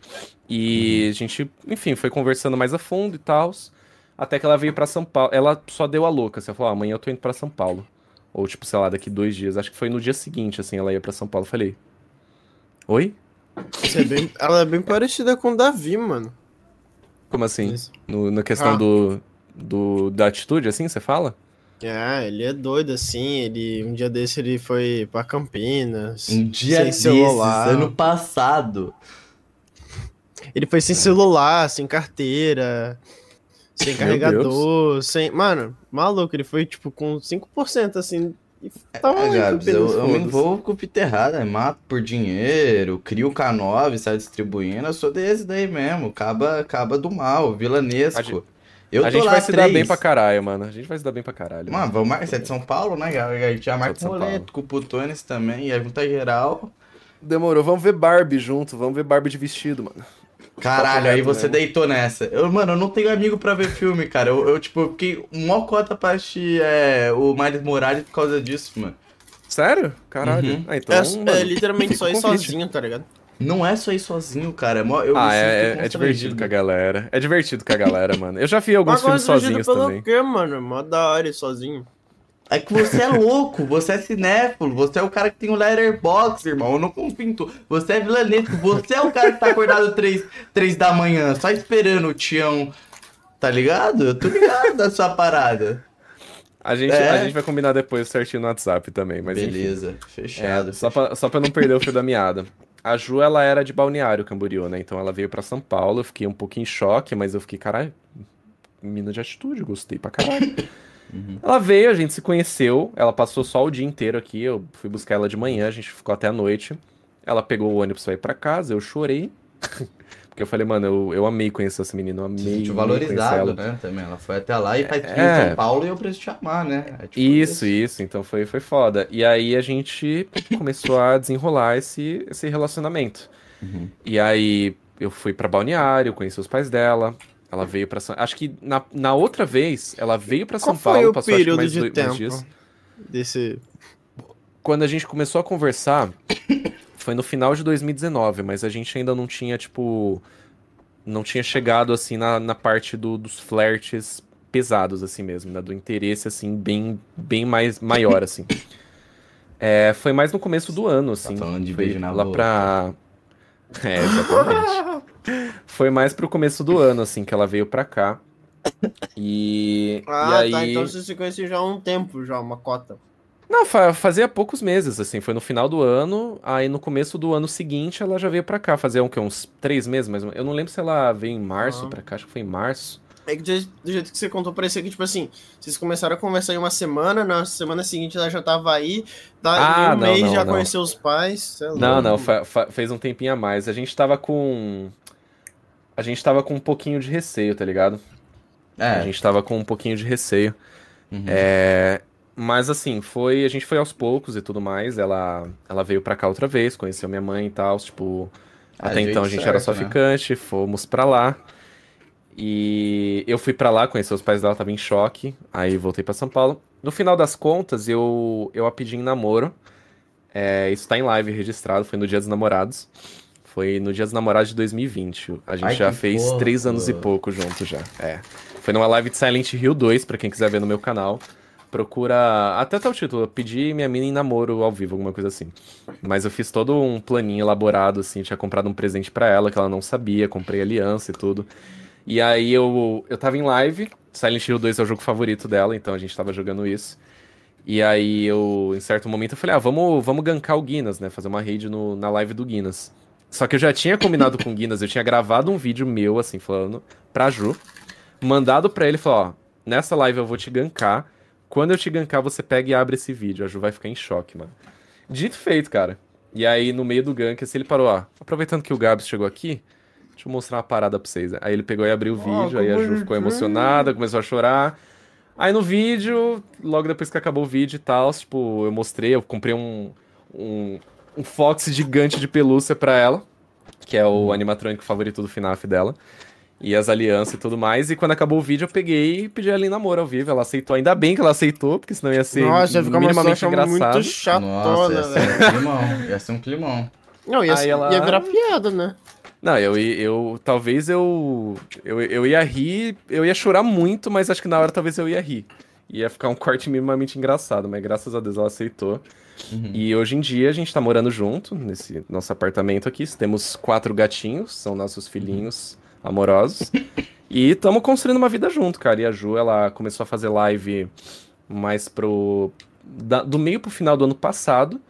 E uhum. a gente, enfim, foi conversando mais a fundo e tal. Até que ela veio para São Paulo. Ela só deu a louca. Você assim, falou, ah, amanhã eu tô indo para São Paulo. Ou, tipo, sei lá, daqui dois dias. Acho que foi no dia seguinte, assim, ela ia para São Paulo. Eu falei, oi? É bem... ela é bem parecida com o Davi, mano. Como assim? No, na questão ah. do, do, da atitude, assim, você fala? É, ele é doido, assim, ele... Um dia desse ele foi pra Campinas. Um dia desses, celular. ano passado. Ele foi sem celular, sem carteira... Sem carregador, sem. Mano, maluco, ele foi tipo com 5% assim. Tava é, Gabs, eu, eu me envolvo com o Peter errado, é mato por dinheiro, crio o K9, sai distribuindo, eu sou desse daí mesmo, acaba, acaba do mal, vilanesco. A gente, eu a gente vai se dar bem pra caralho, mano. A gente vai se dar bem pra caralho. Mano, vamos mais. Você é de São Paulo, né? A gente já marca um rolê com o Putones também, e a junta geral. Demorou, vamos ver Barbie junto, vamos ver Barbie de vestido, mano. Caralho, aí você né? deitou nessa. Eu, mano, eu não tenho amigo pra ver filme, cara. Eu, eu tipo, fiquei mó cota pra assistir é, o Miles Morales por causa disso, mano. Sério? Caralho. Uhum. Ah, então, é, mano, é literalmente só ir sozinho, tá ligado? Não é só ir sozinho, cara. É eu ah, é, é divertido com a galera. É divertido com a galera, mano. Eu já vi alguns filmes sozinhos pelo também. quê, mano? Mó da hora ir sozinho. É que você é louco, você é cinéfilo, você é o cara que tem o letterbox, irmão. Eu não confio. Você é vilanesco, você é o cara que tá acordado <laughs> três, três da manhã, só esperando o Tião. Tá ligado? Eu tô ligado da sua parada. A gente, é. a gente vai combinar depois certinho no WhatsApp também, mas Beleza, enfim. fechado. É, só, pra, só pra não perder o fio da meada. A Ju, ela era de Balneário Camboriú, né? Então ela veio para São Paulo, eu fiquei um pouquinho em choque, mas eu fiquei, caralho, mina de atitude, gostei pra caralho. <laughs> Uhum. Ela veio, a gente se conheceu, ela passou só o dia inteiro aqui, eu fui buscar ela de manhã, a gente ficou até a noite. Ela pegou o ônibus pra ir pra casa, eu chorei. <laughs> Porque eu falei, mano, eu, eu amei conhecer essa menina, eu amei. Se sentiu valorizado, né? Também. Ela foi até lá e faz é... em São Paulo e eu preciso te amar, né? É tipo isso, isso, isso, Então foi, foi foda. E aí a gente começou a desenrolar esse, esse relacionamento. Uhum. E aí eu fui para Balneário, conheci os pais dela. Ela veio para São... Acho que na, na outra vez, ela veio para São Paulo, foi passou período acho, mais, de dois, tempo dias. Desse... Quando a gente começou a conversar, foi no final de 2019, mas a gente ainda não tinha, tipo. Não tinha chegado, assim, na, na parte do, dos flertes pesados, assim mesmo, né? Do interesse, assim, bem, bem mais maior, <coughs> assim. É, foi mais no começo do ano, tá assim. Tá falando de beijo na lá boca. pra. <laughs> É, exatamente. foi mais pro começo do ano, assim, que ela veio pra cá. E. Ah, e tá, aí... tá. Então você se conhece já há um tempo, já, uma cota. Não, fazia poucos meses, assim, foi no final do ano, aí no começo do ano seguinte ela já veio pra cá, fazia um, que, uns três meses, mas eu não lembro se ela veio em março ah. pra cá, acho que foi em março. É que do jeito que você contou, parecia que, tipo assim, vocês começaram a conversar em uma semana, na semana seguinte ela já tava aí, tá, ah, um não, mês não, já não. conheceu os pais. Não, não, fez um tempinho a mais. A gente tava com. A gente tava com um pouquinho de receio, tá ligado? É. A gente tava com um pouquinho de receio. Uhum. É, mas assim, foi. A gente foi aos poucos e tudo mais. Ela, ela veio pra cá outra vez, conheceu minha mãe e tal. Tipo, é, até então a gente certo, era só né? ficante, fomos pra lá. E eu fui para lá, conhecer os pais dela, tava em choque. Aí voltei para São Paulo. No final das contas, eu, eu a pedi em namoro. É, isso tá em live registrado, foi no Dia dos Namorados. Foi no Dia dos Namorados de 2020. A gente Ai, já fez porra. três anos e pouco junto já. É. Foi numa live de Silent Hill 2, para quem quiser ver no meu canal. Procura. Até tá o título, pedi minha mina em namoro ao vivo, alguma coisa assim. Mas eu fiz todo um planinho elaborado, assim, tinha comprado um presente para ela que ela não sabia, comprei aliança e tudo. E aí eu, eu tava em live, Silent Hill 2 é o jogo favorito dela, então a gente tava jogando isso. E aí eu, em certo momento, eu falei, ah, vamos, vamos gankar o Guinness, né? Fazer uma raid no, na live do Guinness. Só que eu já tinha combinado com o Guinness, eu tinha gravado um vídeo meu, assim, falando pra Ju, mandado pra ele, falou, ó, nessa live eu vou te gankar, quando eu te gankar, você pega e abre esse vídeo. A Ju vai ficar em choque, mano. Dito feito, cara. E aí, no meio do gank, assim, ele parou, ó. Aproveitando que o Gabs chegou aqui, deixa eu mostrar uma parada pra vocês. Aí ele pegou e abriu o vídeo, oh, aí a Ju ficou emocionada, começou a chorar. Aí no vídeo, logo depois que acabou o vídeo e tal, tipo, eu mostrei, eu comprei um, um, um Fox gigante de pelúcia pra ela, que é o animatrônico favorito do FNAF dela e as alianças e tudo mais. E quando acabou o vídeo, eu peguei e pedi ela em namoro ao vivo. Ela aceitou. Ainda bem que ela aceitou, porque senão ia ser Nossa, ia ficar minimamente engraçado. muito chatona, Nossa, ia ser um climão. Ia ser um climão. Não, ia, ela... ia virar piada, né? Não, eu, eu talvez eu, eu eu ia rir, eu ia chorar muito, mas acho que na hora talvez eu ia rir. Ia ficar um corte minimamente engraçado, mas graças a Deus ela aceitou. Uhum. E hoje em dia a gente tá morando junto, nesse nosso apartamento aqui. Temos quatro gatinhos, são nossos filhinhos amorosos. e estamos construindo uma vida junto, cara. E a Ju, ela começou a fazer live mais pro. Da, do meio pro final do ano passado.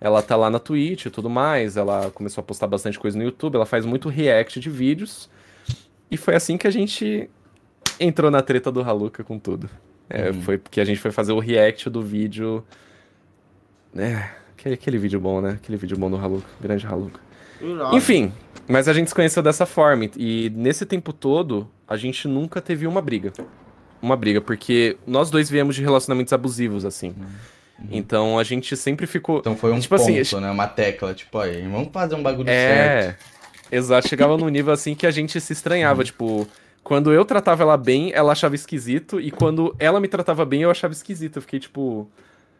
Ela tá lá na Twitch e tudo mais. Ela começou a postar bastante coisa no YouTube. Ela faz muito react de vídeos. E foi assim que a gente entrou na treta do Haluka com tudo. É, uhum. Foi porque a gente foi fazer o react do vídeo. É, aquele, aquele vídeo bom, né? Aquele vídeo bom do Haluka. Grande Haluka. Enfim, mas a gente se conheceu dessa forma. E nesse tempo todo, a gente nunca teve uma briga. Uma briga, porque nós dois viemos de relacionamentos abusivos, assim. Uhum. Então a gente sempre ficou. Então foi um tipo assim, ponto, assim, né? Uma tecla, tipo, aí, vamos fazer um bagulho é... certo. Exato, chegava num nível assim que a gente se estranhava, uhum. tipo. Quando eu tratava ela bem, ela achava esquisito, e quando ela me tratava bem, eu achava esquisito. Eu fiquei tipo.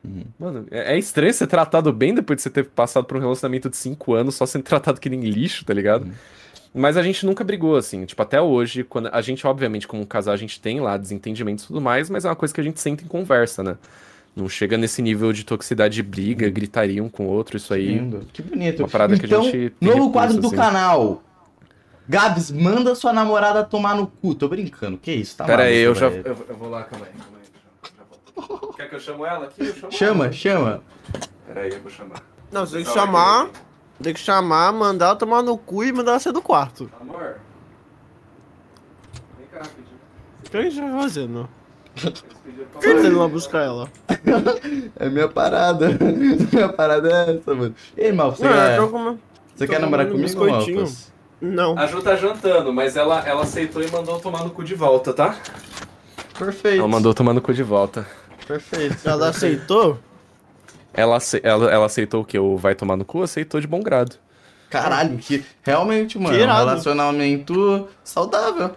Uhum. Mano, é, é, estranho ser tratado bem depois de você ter passado por um relacionamento de 5 anos só sendo <laughs> tratado que nem lixo, tá ligado? Uhum. Mas a gente nunca brigou, assim. Tipo, até hoje, quando a gente, obviamente, como casal, a gente tem lá desentendimentos e tudo mais, mas é uma coisa que a gente senta em conversa, né? Não chega nesse nível de toxicidade de briga, gritaria um com o outro, isso aí. Lindo. Que bonito. Uma parada então, que a gente. novo recurso, quadro do assim. canal. Gabs, manda sua namorada tomar no cu. Tô brincando. Que isso? Tá Pera aí, eu já. Eu, eu vou lá, calma aí, calma aí. Já, já volto. <laughs> Quer que eu chamo ela aqui? Eu chamo Chama, ela. chama. Pera aí, eu vou chamar. Não, você tem que chamar. Tem que chamar, mandar ela tomar no cu e mandar ela sair do quarto. Amor. Vem cá rapidinho. O que a gente vai fazendo? Eles pediram pra- Por que ele tá lá buscar ela? <laughs> É minha parada. <laughs> minha parada é essa, mano. Ei, Mal, você, Não, quer, você quer namorar comigo. Malfas? Não. A Ju tá jantando, mas ela, ela aceitou e mandou tomar no cu de volta, tá? Perfeito. Ela mandou tomar no cu de volta. Perfeito. Ela aceitou? Ela, ace- ela, ela aceitou o quê? O vai tomar no cu? Aceitou de bom grado. Caralho, que realmente, mano, Que um relacionamento saudável.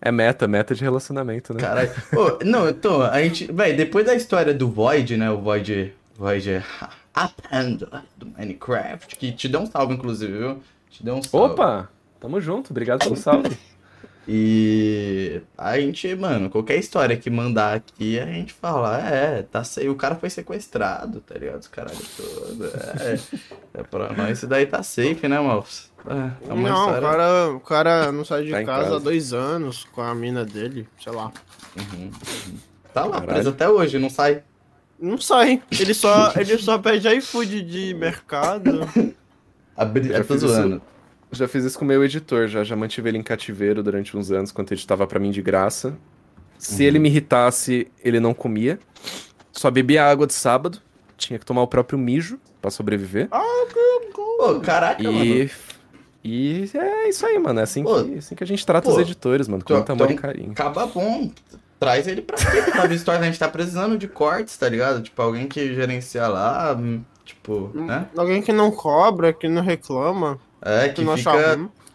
É meta, meta de relacionamento, né? Caralho. Ô, não, então, a gente. Véi, depois da história do Void, né? O Void. Void <laughs> Apando do Minecraft, que te deu um salve, inclusive, viu? Te deu um salve. Opa! Tamo junto, obrigado pelo <laughs> salve. E a gente, mano, qualquer história que mandar aqui, a gente fala, é, tá se... o cara foi sequestrado, tá ligado? Os caralho todo. É, é pra nós isso daí tá safe, né, Malfs? É, é uma não, o história- cara, o cara não sai de Tá casa, casa. há dois anos com a mina dele, sei lá. Uhum, uhum. Tá lá, Caralho. preso até hoje, não sai. Não sai. Ele só, ele só pede iFood de mercado. <laughs> Abri... Eu tô fiz isso. Já fiz isso com o meu editor, já, já mantive ele em cativeiro durante uns anos, quando editava pra mim de graça. Se ele me irritasse, ele não comia. Só bebia água de sábado. Tinha que tomar o próprio mijo pra sobreviver. Pô, caraca, mano. e. E é isso aí, mano. É assim, Pô, que, assim que a gente trata pô, os editores, mano. Com tô- muito amor tô- e carinho. Acaba bom. Traz ele pra cá, pra Vistória. A gente tá precisando de cortes, tá ligado? Tipo, alguém que gerencia lá, hum, tipo, né? Alguém que não cobra, que não reclama, É, que fica,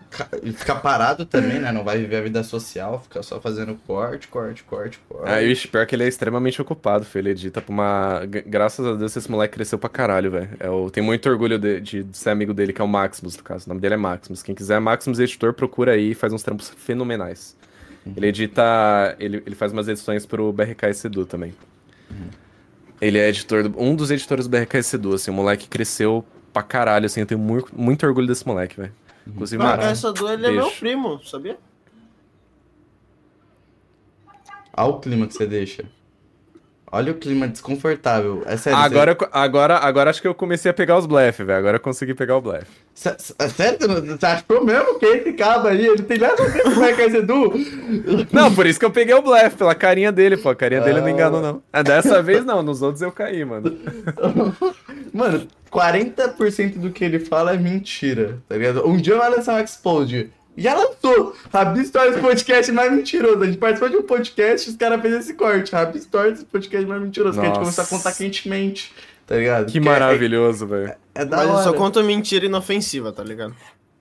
ca- fica parado também, né? Não vai viver a vida social, fica só fazendo corte, corte, corte, corte. Ah, e o pior que ele é extremamente ocupado, filho. Ele edita pra uma. Graças a Deus, esse moleque cresceu pra caralho, velho. Eu tenho muito orgulho de, de- de ser amigo dele, que é o Maximus, no caso. O nome dele é Maximus. Quem quiser, Maximus Editor, procura aí e faz uns trampos fenomenais. Ele edita. Ele, ele faz umas edições pro BRK Sedu também. Ele é editor. um dos editores do BRK Sedu, assim. O moleque cresceu pra caralho, assim. Eu tenho muito, muito orgulho desse moleque, velho. Inclusive, Ah, essa do ele é meu primo, sabia? Olha o clima que você deixa. Olha o clima desconfortável. É sério. Agora, eu agora, agora acho que eu comecei a pegar os blefe, velho. Agora eu consegui pegar o blefe. É sério? Você não- achou mesmo que esse cabo aí, ele tem nada a ver com o Michael Edu? <laughs> Não, por isso que eu peguei o blefe, pela carinha dele, pô. A carinha dele não Ah. enganou, não. Ah, dessa <laughs> vez não, nos outros eu caí, mano. <laughs> Mano, 40% do que ele fala é mentira, tá ligado? Um dia vai lançar um Explode. Já lançou! Rabi Stories podcast mais mentiroso. A gente participou de um podcast e os caras fez esse corte. Rabi Stories podcast mais mentiroso. Que a gente começou a contar quentemente, tá ligado? Que Porque é- maravilhoso, velho. É, da Mas eu hora. só conto mentira inofensiva, tá ligado?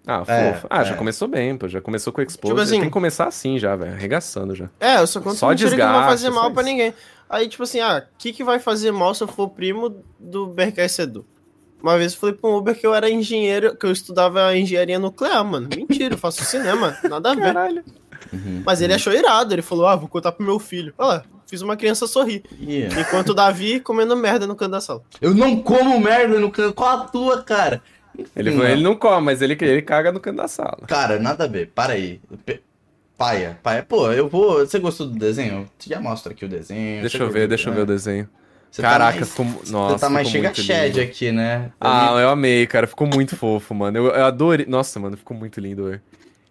Ah, É, fofo. Ah, já é. começou bem, pô. Já começou com o Expose. Tipo assim- Tem que começar assim já, velho. Arregaçando já. É, eu só conto Só mentira que não vai desgaste, fazer mal pra ninguém. Aí, tipo assim, ah, o que, que vai fazer mal se eu for primo do BRK Edu? Uma vez eu falei pra um Uber que eu era engenheiro, que eu estudava engenharia nuclear, mano. Mentira, eu faço cinema, <laughs> nada a ver. Caralho. Uhum. Mas ele achou irado, ele falou, ah, vou contar pro meu filho. Olha lá, fiz uma criança sorrir. Yeah. Enquanto o Davi comendo merda no canto da sala. Eu não como merda no canto. Qual a tua, cara? Ele, Não. ele não come, mas ele, ele caga no canto da sala. Cara, nada a ver. Para aí. Pe- Paia, paia. Pô, eu vou. Você gostou do desenho? Você já mostra aqui o desenho. Deixa eu ver, deixa eu né? ver o desenho. Você tá Caraca, mais- ficou. Nossa, Você tá mais ficou chega Shed lindo. aqui, né? Ah, eu amei, cara. Ficou muito fofo, mano. Eu, eu adorei. Nossa, mano, ficou muito lindo, velho.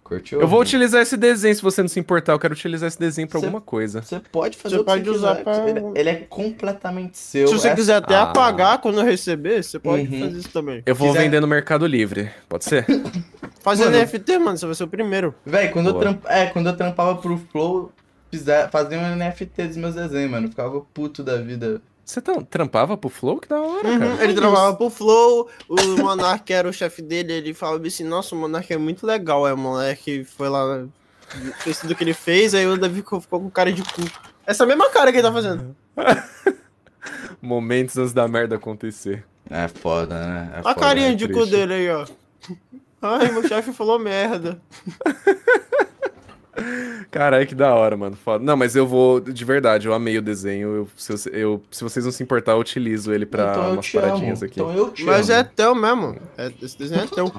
Curtiu? Eu vou utilizar esse desenho, se você não se importar. Eu quero utilizar esse desenho pra Cê- alguma coisa. Você pode fazer Você o que pode você usar quiser. pra- Ele, ele é completamente seu. Se você É- quiser até Ah. apagar quando eu receber, você pode Uhum. fazer isso também. Eu vou quiser- vender no Mercado Livre. Pode ser? <laughs> Fazer Mano. NFT, mano, você vai ser o primeiro. Véi, quando eu, tramp... é, quando eu trampava pro Flow, fizer... fazia um NFT dos meus desenhos, mano. Eu ficava puto da vida. Você trampava pro Flow? Que da hora, Uhum, cara. Ele trabalhava pro Flow, o Monark era o chefe dele, ele falava assim, nossa, o Monark é muito legal, o moleque foi lá, fez tudo que ele fez, aí o Davi ficou, ficou com cara de cu. Essa mesma cara que ele tá fazendo. <laughs> Momentos antes da merda acontecer. É foda, né? É a foda, carinha é de cu triste. dele aí, ó. Ai, meu chefe falou merda. <laughs> Caralho, que da hora, mano. Foda. Não, mas eu vou, de verdade, eu amei o desenho. Eu, se, eu, se vocês não se importar, eu utilizo ele pra então umas paradinhas amo. aqui. Então eu te Mas amo. é teu mesmo. É, esse desenho é teu.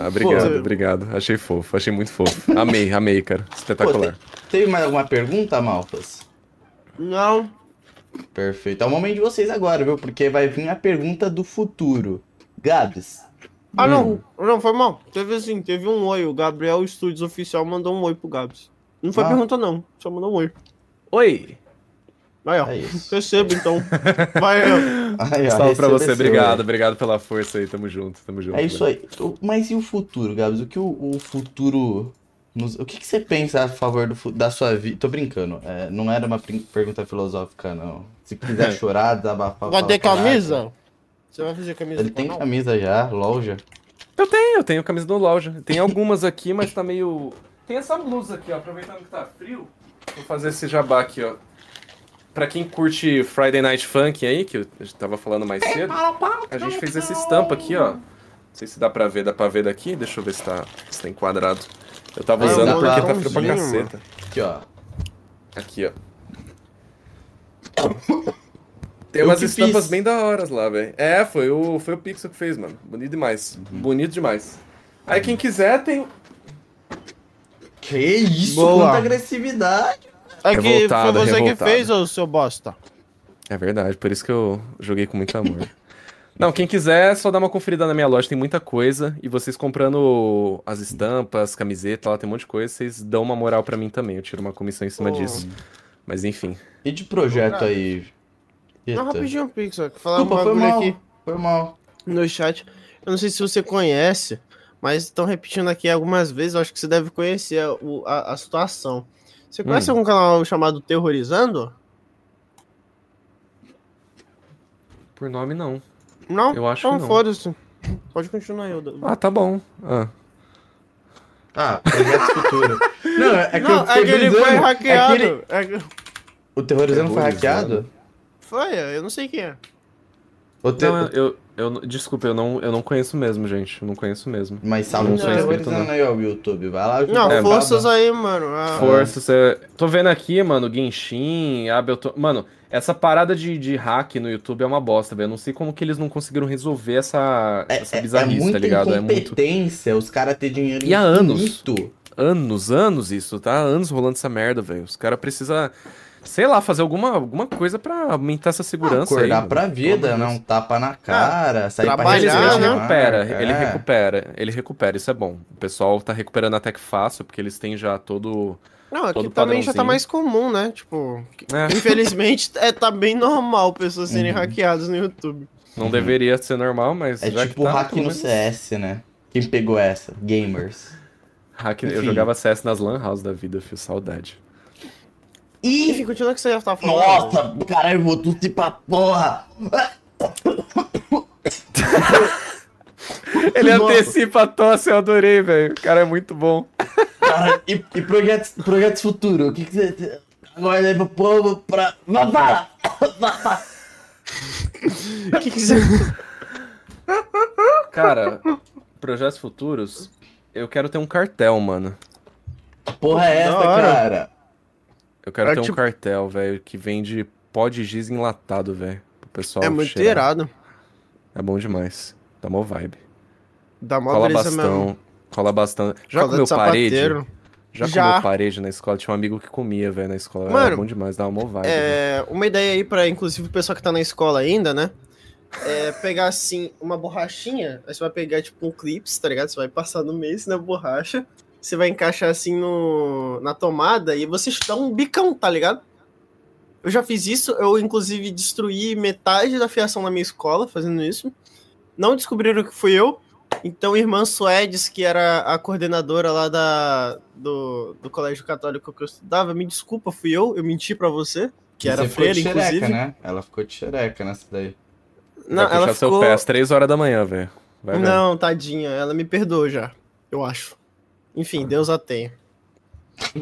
Ah, obrigado, Pô, obrigado. Achei fofo, achei muito fofo. Amei, amei, cara. Espetacular. Pô, teve mais alguma pergunta, Malfas? Não. Perfeito. É o momento de vocês agora, viu? Porque vai vir a pergunta do futuro. Gabs. Ah, não. Hum. Não, foi mal. Teve assim, teve um oi. O Gabriel Studios Oficial mandou um oi pro Gabs. Não foi ah. pergunta, não. Só mandou um oi. Oi. Aí, ó. É Receba, então. <laughs> Vai, ó. Salve pra você, obrigado. Obrigado pela força aí. Tamo junto, tamo junto. É isso aí. Mas e o futuro, Gabs? O que o, o futuro. Nos... O que, que, você pensa a favor do, da sua vida? Tô brincando. É, não era uma pergunta filosófica, não. Se quiser <laughs> chorar, desabafar. Vai ter camisa? Você vai fazer camisa Ele tem canal? camisa já, loja. Eu tenho, eu tenho camisa do loja. Tem algumas aqui, mas tá meio. Tem essa blusa aqui, ó. Aproveitando que tá frio, vou fazer esse jabá aqui, ó. Pra quem curte Friday Night Funk aí, que eu tava falando mais cedo, a gente fez essa estampa aqui, ó. Não sei se dá pra ver, dá pra ver daqui. Deixa eu ver se tá, se tá enquadrado. Eu tava usando porque tá frio pra caceta. Aqui, ó. Aqui, ó. Tem umas estampas fiz. bem da horas lá, velho. É, foi o, foi o Pixel que fez, mano. Bonito demais. Uhum. Bonito demais. Aí quem quiser tem. Que isso, Boa. quanta agressividade. É que foi você revoltado. que fez, ô seu bosta. É verdade, por isso que eu joguei com muito amor. <laughs> Não, quem quiser, só dá uma conferida na minha loja, tem muita coisa. E vocês comprando as estampas, camiseta, lá tem um monte de coisa, vocês dão uma moral para mim também. Eu tiro uma comissão em cima oh. disso. Mas enfim. E de projeto aí? Não, rapidinho, Pixel. Falar Desculpa, um bagulho foi mal, aqui. Foi mal. No chat. Eu não sei se você conhece, mas estão repetindo aqui algumas vezes. Eu acho que você deve conhecer a, a, a situação. Você conhece hum. algum canal chamado Terrorizando? Por nome, não. Não? Eu acho então, que não. foda-se. Pode continuar aí. Ah, tá bom. Ah. Ah, projeto futuro. <laughs> Não, é que, não, é que ele foi hackeado. É que ele... é que... O terrorizando foi hackeado? Foi, eu não sei quem é. O te... Não, eu, eu, desculpa, eu não, eu não conheço mesmo, gente. Eu não conheço mesmo. Mas salve não terrorizando aí, ó, o YouTube. Vai lá. Não, é, forças baba. aí, mano. Ah, forças. É... Tô vendo aqui, mano, Genshin, Abel... Mano, essa parada de, de hack no YouTube é uma bosta, velho. Eu não sei como que eles não conseguiram resolver essa, é, essa bizarrice, é, tá ligado? É muito competência, os caras ter dinheiro E há anos. Anos, anos isso, tá? Anos rolando essa merda, velho. Os caras precisam, sei lá, fazer alguma, alguma coisa para aumentar essa segurança Acordar aí. pra vida, não tapa na cara, ah, sair trabalhar, pra ele recupera, é. ele recupera, ele recupera, isso é bom. O pessoal tá recuperando até que fácil, porque eles têm já todo não, aqui é também já tá mais comum, né? Tipo, é. infelizmente <laughs> é, tá bem normal pessoas serem uhum. hackeadas no YouTube. Não uhum. deveria ser normal, mas. É tipo tá, hack no CS, né? Quem pegou essa? Gamers. Hack, eu jogava CS nas Lan House da vida, fio saudade. E... Enfim, continua que você já tava falando. Nossa, caralho, vou tossir pra porra! Ele Nossa. antecipa a tosse, eu adorei, velho. O cara é muito bom. Cara, e, e projetos, projetos futuros? O que, que você. Agora aí pro povo pra. O que, que você. Cara, projetos futuros, eu quero ter um cartel, mano. Porra, é essa, cara? Eu quero é ter tipo... um cartel, velho, que vende pó de giz enlatado, velho. Pro pessoal. É muito cheirar. irado. É bom demais. Dá mó vibe. Dá mó Cola bastão. Mesmo. Cola bastante. Já Cola comeu parede? Já, Já comeu parede na escola? Tinha um amigo que comia, velho, na escola. Mano, Era bom demais, dá uma vibe. É, véio. uma ideia aí pra, inclusive, o pessoal que tá na escola ainda, né? É pegar, assim, uma borrachinha. Aí você vai pegar, tipo, um clips, tá ligado? Você vai passar no mês na borracha. Você vai encaixar, assim, no, na tomada e você dá um bicão, tá ligado? Eu já fiz isso. Eu, inclusive, destruí metade da fiação na minha escola fazendo isso. Não descobriram que fui eu. Então, irmã Suedes, que era a coordenadora lá da, do, do colégio católico que eu estudava, me desculpa, fui eu, eu menti para você, que você era freira, xereca, inclusive. Né? Ela ficou de xereca nessa daí. Não, Vai ela ficou... seu pé às 3 horas da manhã, velho. Não, tadinha, ela me perdoou já, eu acho. Enfim, Deus a tenha.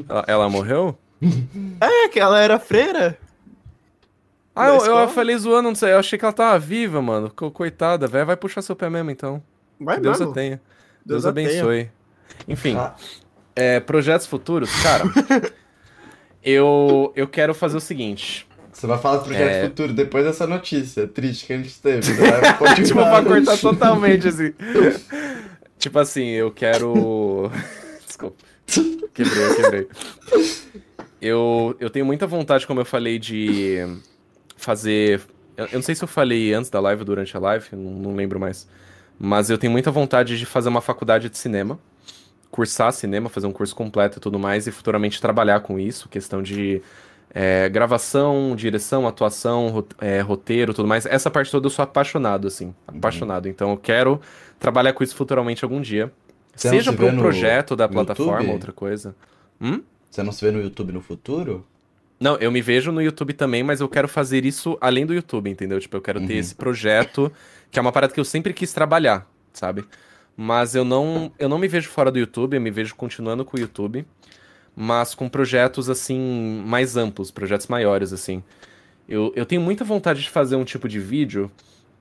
Ela, ela morreu? é, que ela era freira. Ah, eu, eu, falei zoando, não sei. Eu achei que ela tava viva, mano. Coitada, velho. Vai puxar seu pé mesmo, então. Vai Deus mesmo. a tenha. Deus, Deus abençoe. Tenha. Enfim. Ah, É, projetos futuros, cara. <laughs> eu, eu quero fazer o seguinte. Você vai falar do projeto é... futuro depois dessa notícia triste que a gente teve. Vai <laughs> tipo, pra cortar <laughs> totalmente, assim. tipo assim, eu quero. Desculpa. <laughs> Quebrei, quebrei. Eu, eu tenho muita vontade, como eu falei, de fazer. Eu, não sei se eu falei antes da live ou durante a live, não, não lembro mais. Mas eu tenho muita vontade de fazer uma faculdade de cinema, cursar cinema, fazer um curso completo e tudo mais, e futuramente trabalhar com isso, questão de é, gravação, direção, atuação, é, roteiro, tudo mais. Essa parte toda eu sou apaixonado, assim. Uhum. Apaixonado. Uhum. Então eu quero trabalhar com isso futuramente algum dia. Você Seja para um projeto da plataforma, YouTube? outra coisa. Hum? Você não se vê no YouTube no futuro? Não, eu me vejo no YouTube também, mas eu quero fazer isso além do YouTube, entendeu? Tipo, eu quero uhum. ter esse projeto, que é uma parada que eu sempre quis trabalhar, sabe? Mas eu não, eu não me vejo fora do YouTube, eu me vejo continuando com o YouTube, mas com projetos, assim, mais amplos, projetos maiores, assim. Eu, eu tenho muita vontade de fazer um tipo de vídeo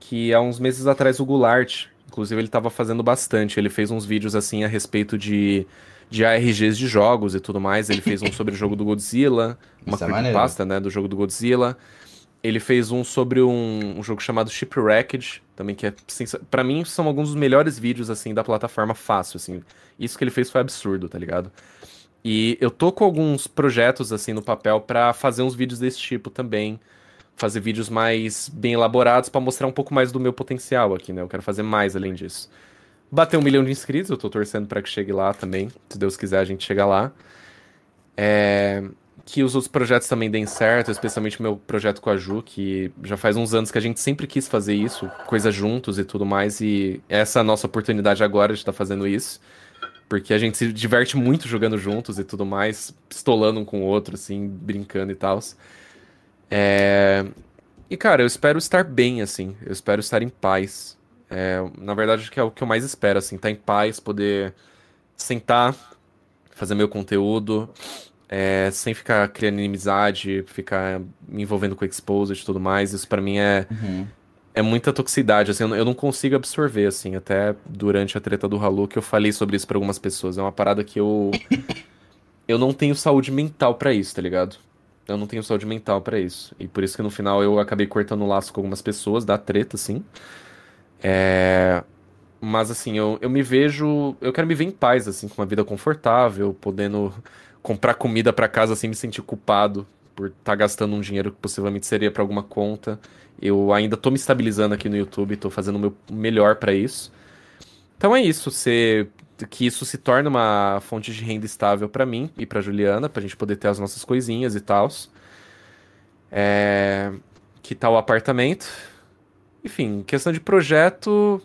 que há uns meses atrás o Goulart, inclusive ele estava fazendo bastante, ele fez uns vídeos, assim, a respeito de de ARGs de jogos e tudo mais. Ele fez um sobre o jogo do Godzilla, uma Isso é pasta, né, do jogo do Godzilla. Ele fez um sobre um, um jogo chamado Shipwrecked, também que é para mim são alguns dos melhores vídeos assim da plataforma fácil assim. Isso que ele fez foi absurdo, tá ligado? E eu tô com alguns projetos assim no papel para fazer uns vídeos desse tipo também, fazer vídeos mais bem elaborados para mostrar um pouco mais do meu potencial aqui, né? Eu quero fazer mais além disso bater um milhão de inscritos, eu tô torcendo para que chegue lá também. Se Deus quiser, a gente chega lá. É... Que os outros projetos também deem certo, especialmente o meu projeto com a Ju, que já faz uns anos que a gente sempre quis fazer isso, coisa juntos e tudo mais, e essa é a nossa oportunidade agora de estar tá fazendo isso. Porque a gente se diverte muito jogando juntos e tudo mais, pistolando um com o outro, assim, brincando e tal. É... E, cara, eu espero estar bem, assim. Eu espero estar em paz. É, na verdade, acho que é o que eu mais espero, assim, estar tá em paz, poder sentar, fazer meu conteúdo, é, sem ficar criando inimizade, ficar me envolvendo com exposed e tudo mais. Isso para mim é, uhum. é muita toxicidade, assim, eu não consigo absorver, assim, até durante a treta do Halu que eu falei sobre isso para algumas pessoas. É uma parada que eu <laughs> eu não tenho saúde mental para isso, tá ligado? Eu não tenho saúde mental para isso. E por isso que no final eu acabei cortando o laço com algumas pessoas da treta, assim. É... Mas assim, eu, eu me vejo. Eu quero me ver em paz, assim, com uma vida confortável, podendo comprar comida para casa sem me sentir culpado por estar tá gastando um dinheiro que possivelmente seria para alguma conta. Eu ainda tô me estabilizando aqui no YouTube, tô fazendo o meu melhor para isso. Então é isso, ser que isso se torne uma fonte de renda estável para mim e para Juliana, pra gente poder ter as nossas coisinhas e tal. É... Que tal o apartamento? Enfim, questão de projeto.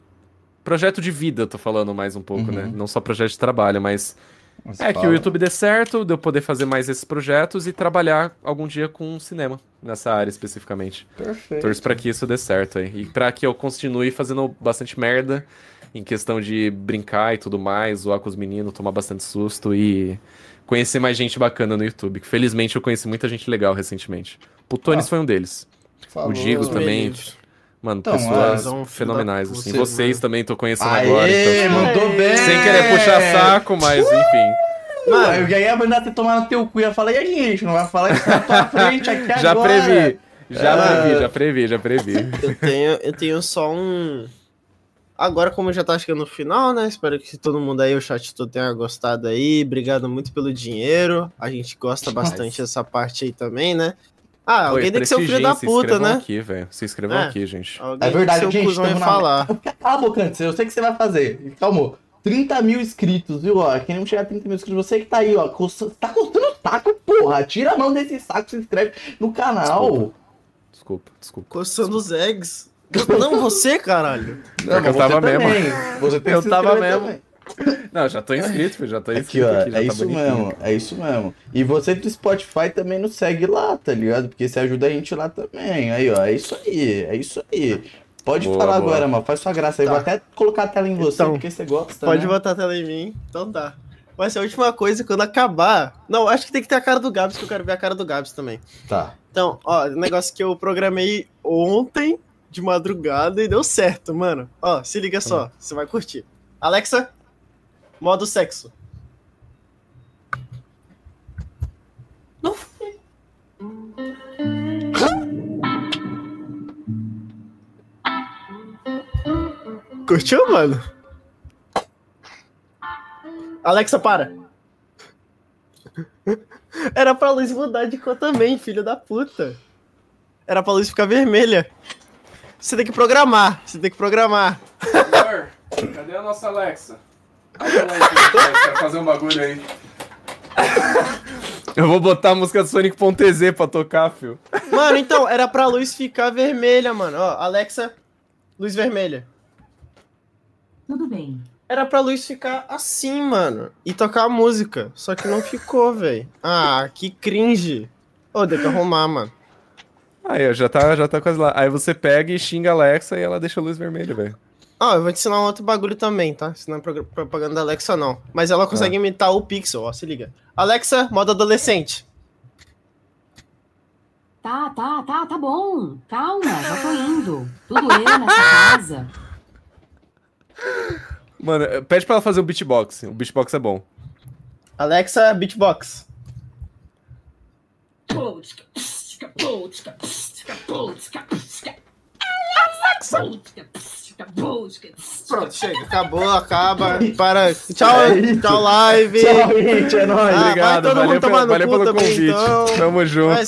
Projeto de vida, eu tô falando mais um pouco, né? uhum. né? Não só projeto de trabalho, mas. mas é fala. que o YouTube dê certo, de eu poder fazer mais esses projetos e trabalhar algum dia com cinema, nessa área especificamente. Perfeito. Torço pra que isso dê certo aí. E pra que eu continue fazendo bastante merda em questão de brincar e tudo mais, zoar com os meninos, tomar bastante susto e conhecer mais gente bacana no YouTube. Que felizmente eu conheci muita gente legal recentemente. O Tonis ah, foi um deles. Falou, o Digo também. Mano, então, pessoas é, fenomenais, assim. Você, Vocês também tô conhecendo Aê, agora. Então, tipo, mandou bem! Sem querer puxar saco, mas enfim. Mano, eu já ia mandar você tomar no teu cu. Ia falar, e a gente? Não vai falar isso na tua frente aqui <laughs> já agora. Previ. Já é. previ, já previ, já previ. Eu tenho, eu tenho só um. Agora, como já tá chegando no final, né? Espero que todo mundo aí, o chat todo tenha gostado aí. Obrigado muito pelo dinheiro. A gente gosta bastante dessa parte aí também, né? Ah, alguém tem que ser o filho da puta, né? Aqui, velho. Se inscrevam é. aqui, gente. Alguém é verdade, gente. Vai falar. Cala a boca antes, eu sei que você vai fazer. Calma. 30 mil inscritos, viu? Ó, quem não chegar a 30 mil inscritos, você que tá aí, ó, coça... tá coçando o taco, porra. Tira a mão desse saco, se inscreve no canal. Desculpa, desculpa. desculpa. Coçando os eggs. Não, você, caralho. Não, eu tava mesmo. Você tem eu tava mesmo. Também. Não, já tô inscrito, já tô inscrito. Aqui, ó, aqui, é tá isso mesmo, é isso mesmo. E você do Spotify também nos segue lá, tá ligado? Porque você ajuda a gente lá também. Aí, ó, é isso aí, é isso aí. Pode boa, falar boa. agora, mano. Faz sua graça aí. Tá. Vou até colocar a tela em você, então, porque você gosta. Pode né? botar a tela em mim. Então tá. Vai ser a última coisa quando acabar. Não, acho que tem que ter a cara do Gabs, que eu quero ver a cara do Gabs também. Tá. Então, ó, negócio que eu programei ontem de madrugada e deu certo, mano. Ó, se liga só, hum. você vai curtir. Alexa, modo sexo. Não. Curtiu, mano? Alexa, para. Era pra luz mudar de cor também, filho da puta. Era pra luz ficar vermelha. Você tem que programar, você tem que programar. Amor, cadê a nossa Alexa? Quer fazer um bagulho aí. Eu vou botar a música do Sonic.tz pra tocar, fio. Mano, então, era pra luz ficar vermelha, mano. Ó, Alexa, luz vermelha. Tudo bem. Era pra luz ficar assim, mano. E tocar a música. Só que não ficou, velho. Ah, que cringe. Ô, oh, tem que arrumar, mano. Aí, já tá, já tá quase lá. Aí você pega e xinga a Alexa e ela deixa a luz vermelha, velho. Ó, oh, eu vou te ensinar um outro bagulho também, tá? Isso não é propaganda da Alexa, não. Mas ela consegue ah. imitar o Pixel, ó, se liga. Alexa, modo adolescente. Tá, tá, tá, tá bom. Calma, já tô indo. Tudo eu nessa casa. Mano, pede pra ela fazer o beatbox. O beatbox é bom. Alexa, beatbox. Pronto, chega. Acabou, acaba. Para. Tchau, é tchau, live. Tchau, gente. É nóis. Ah, Obrigado. Valeu, valeu pelo convite. Então. Tamo junto.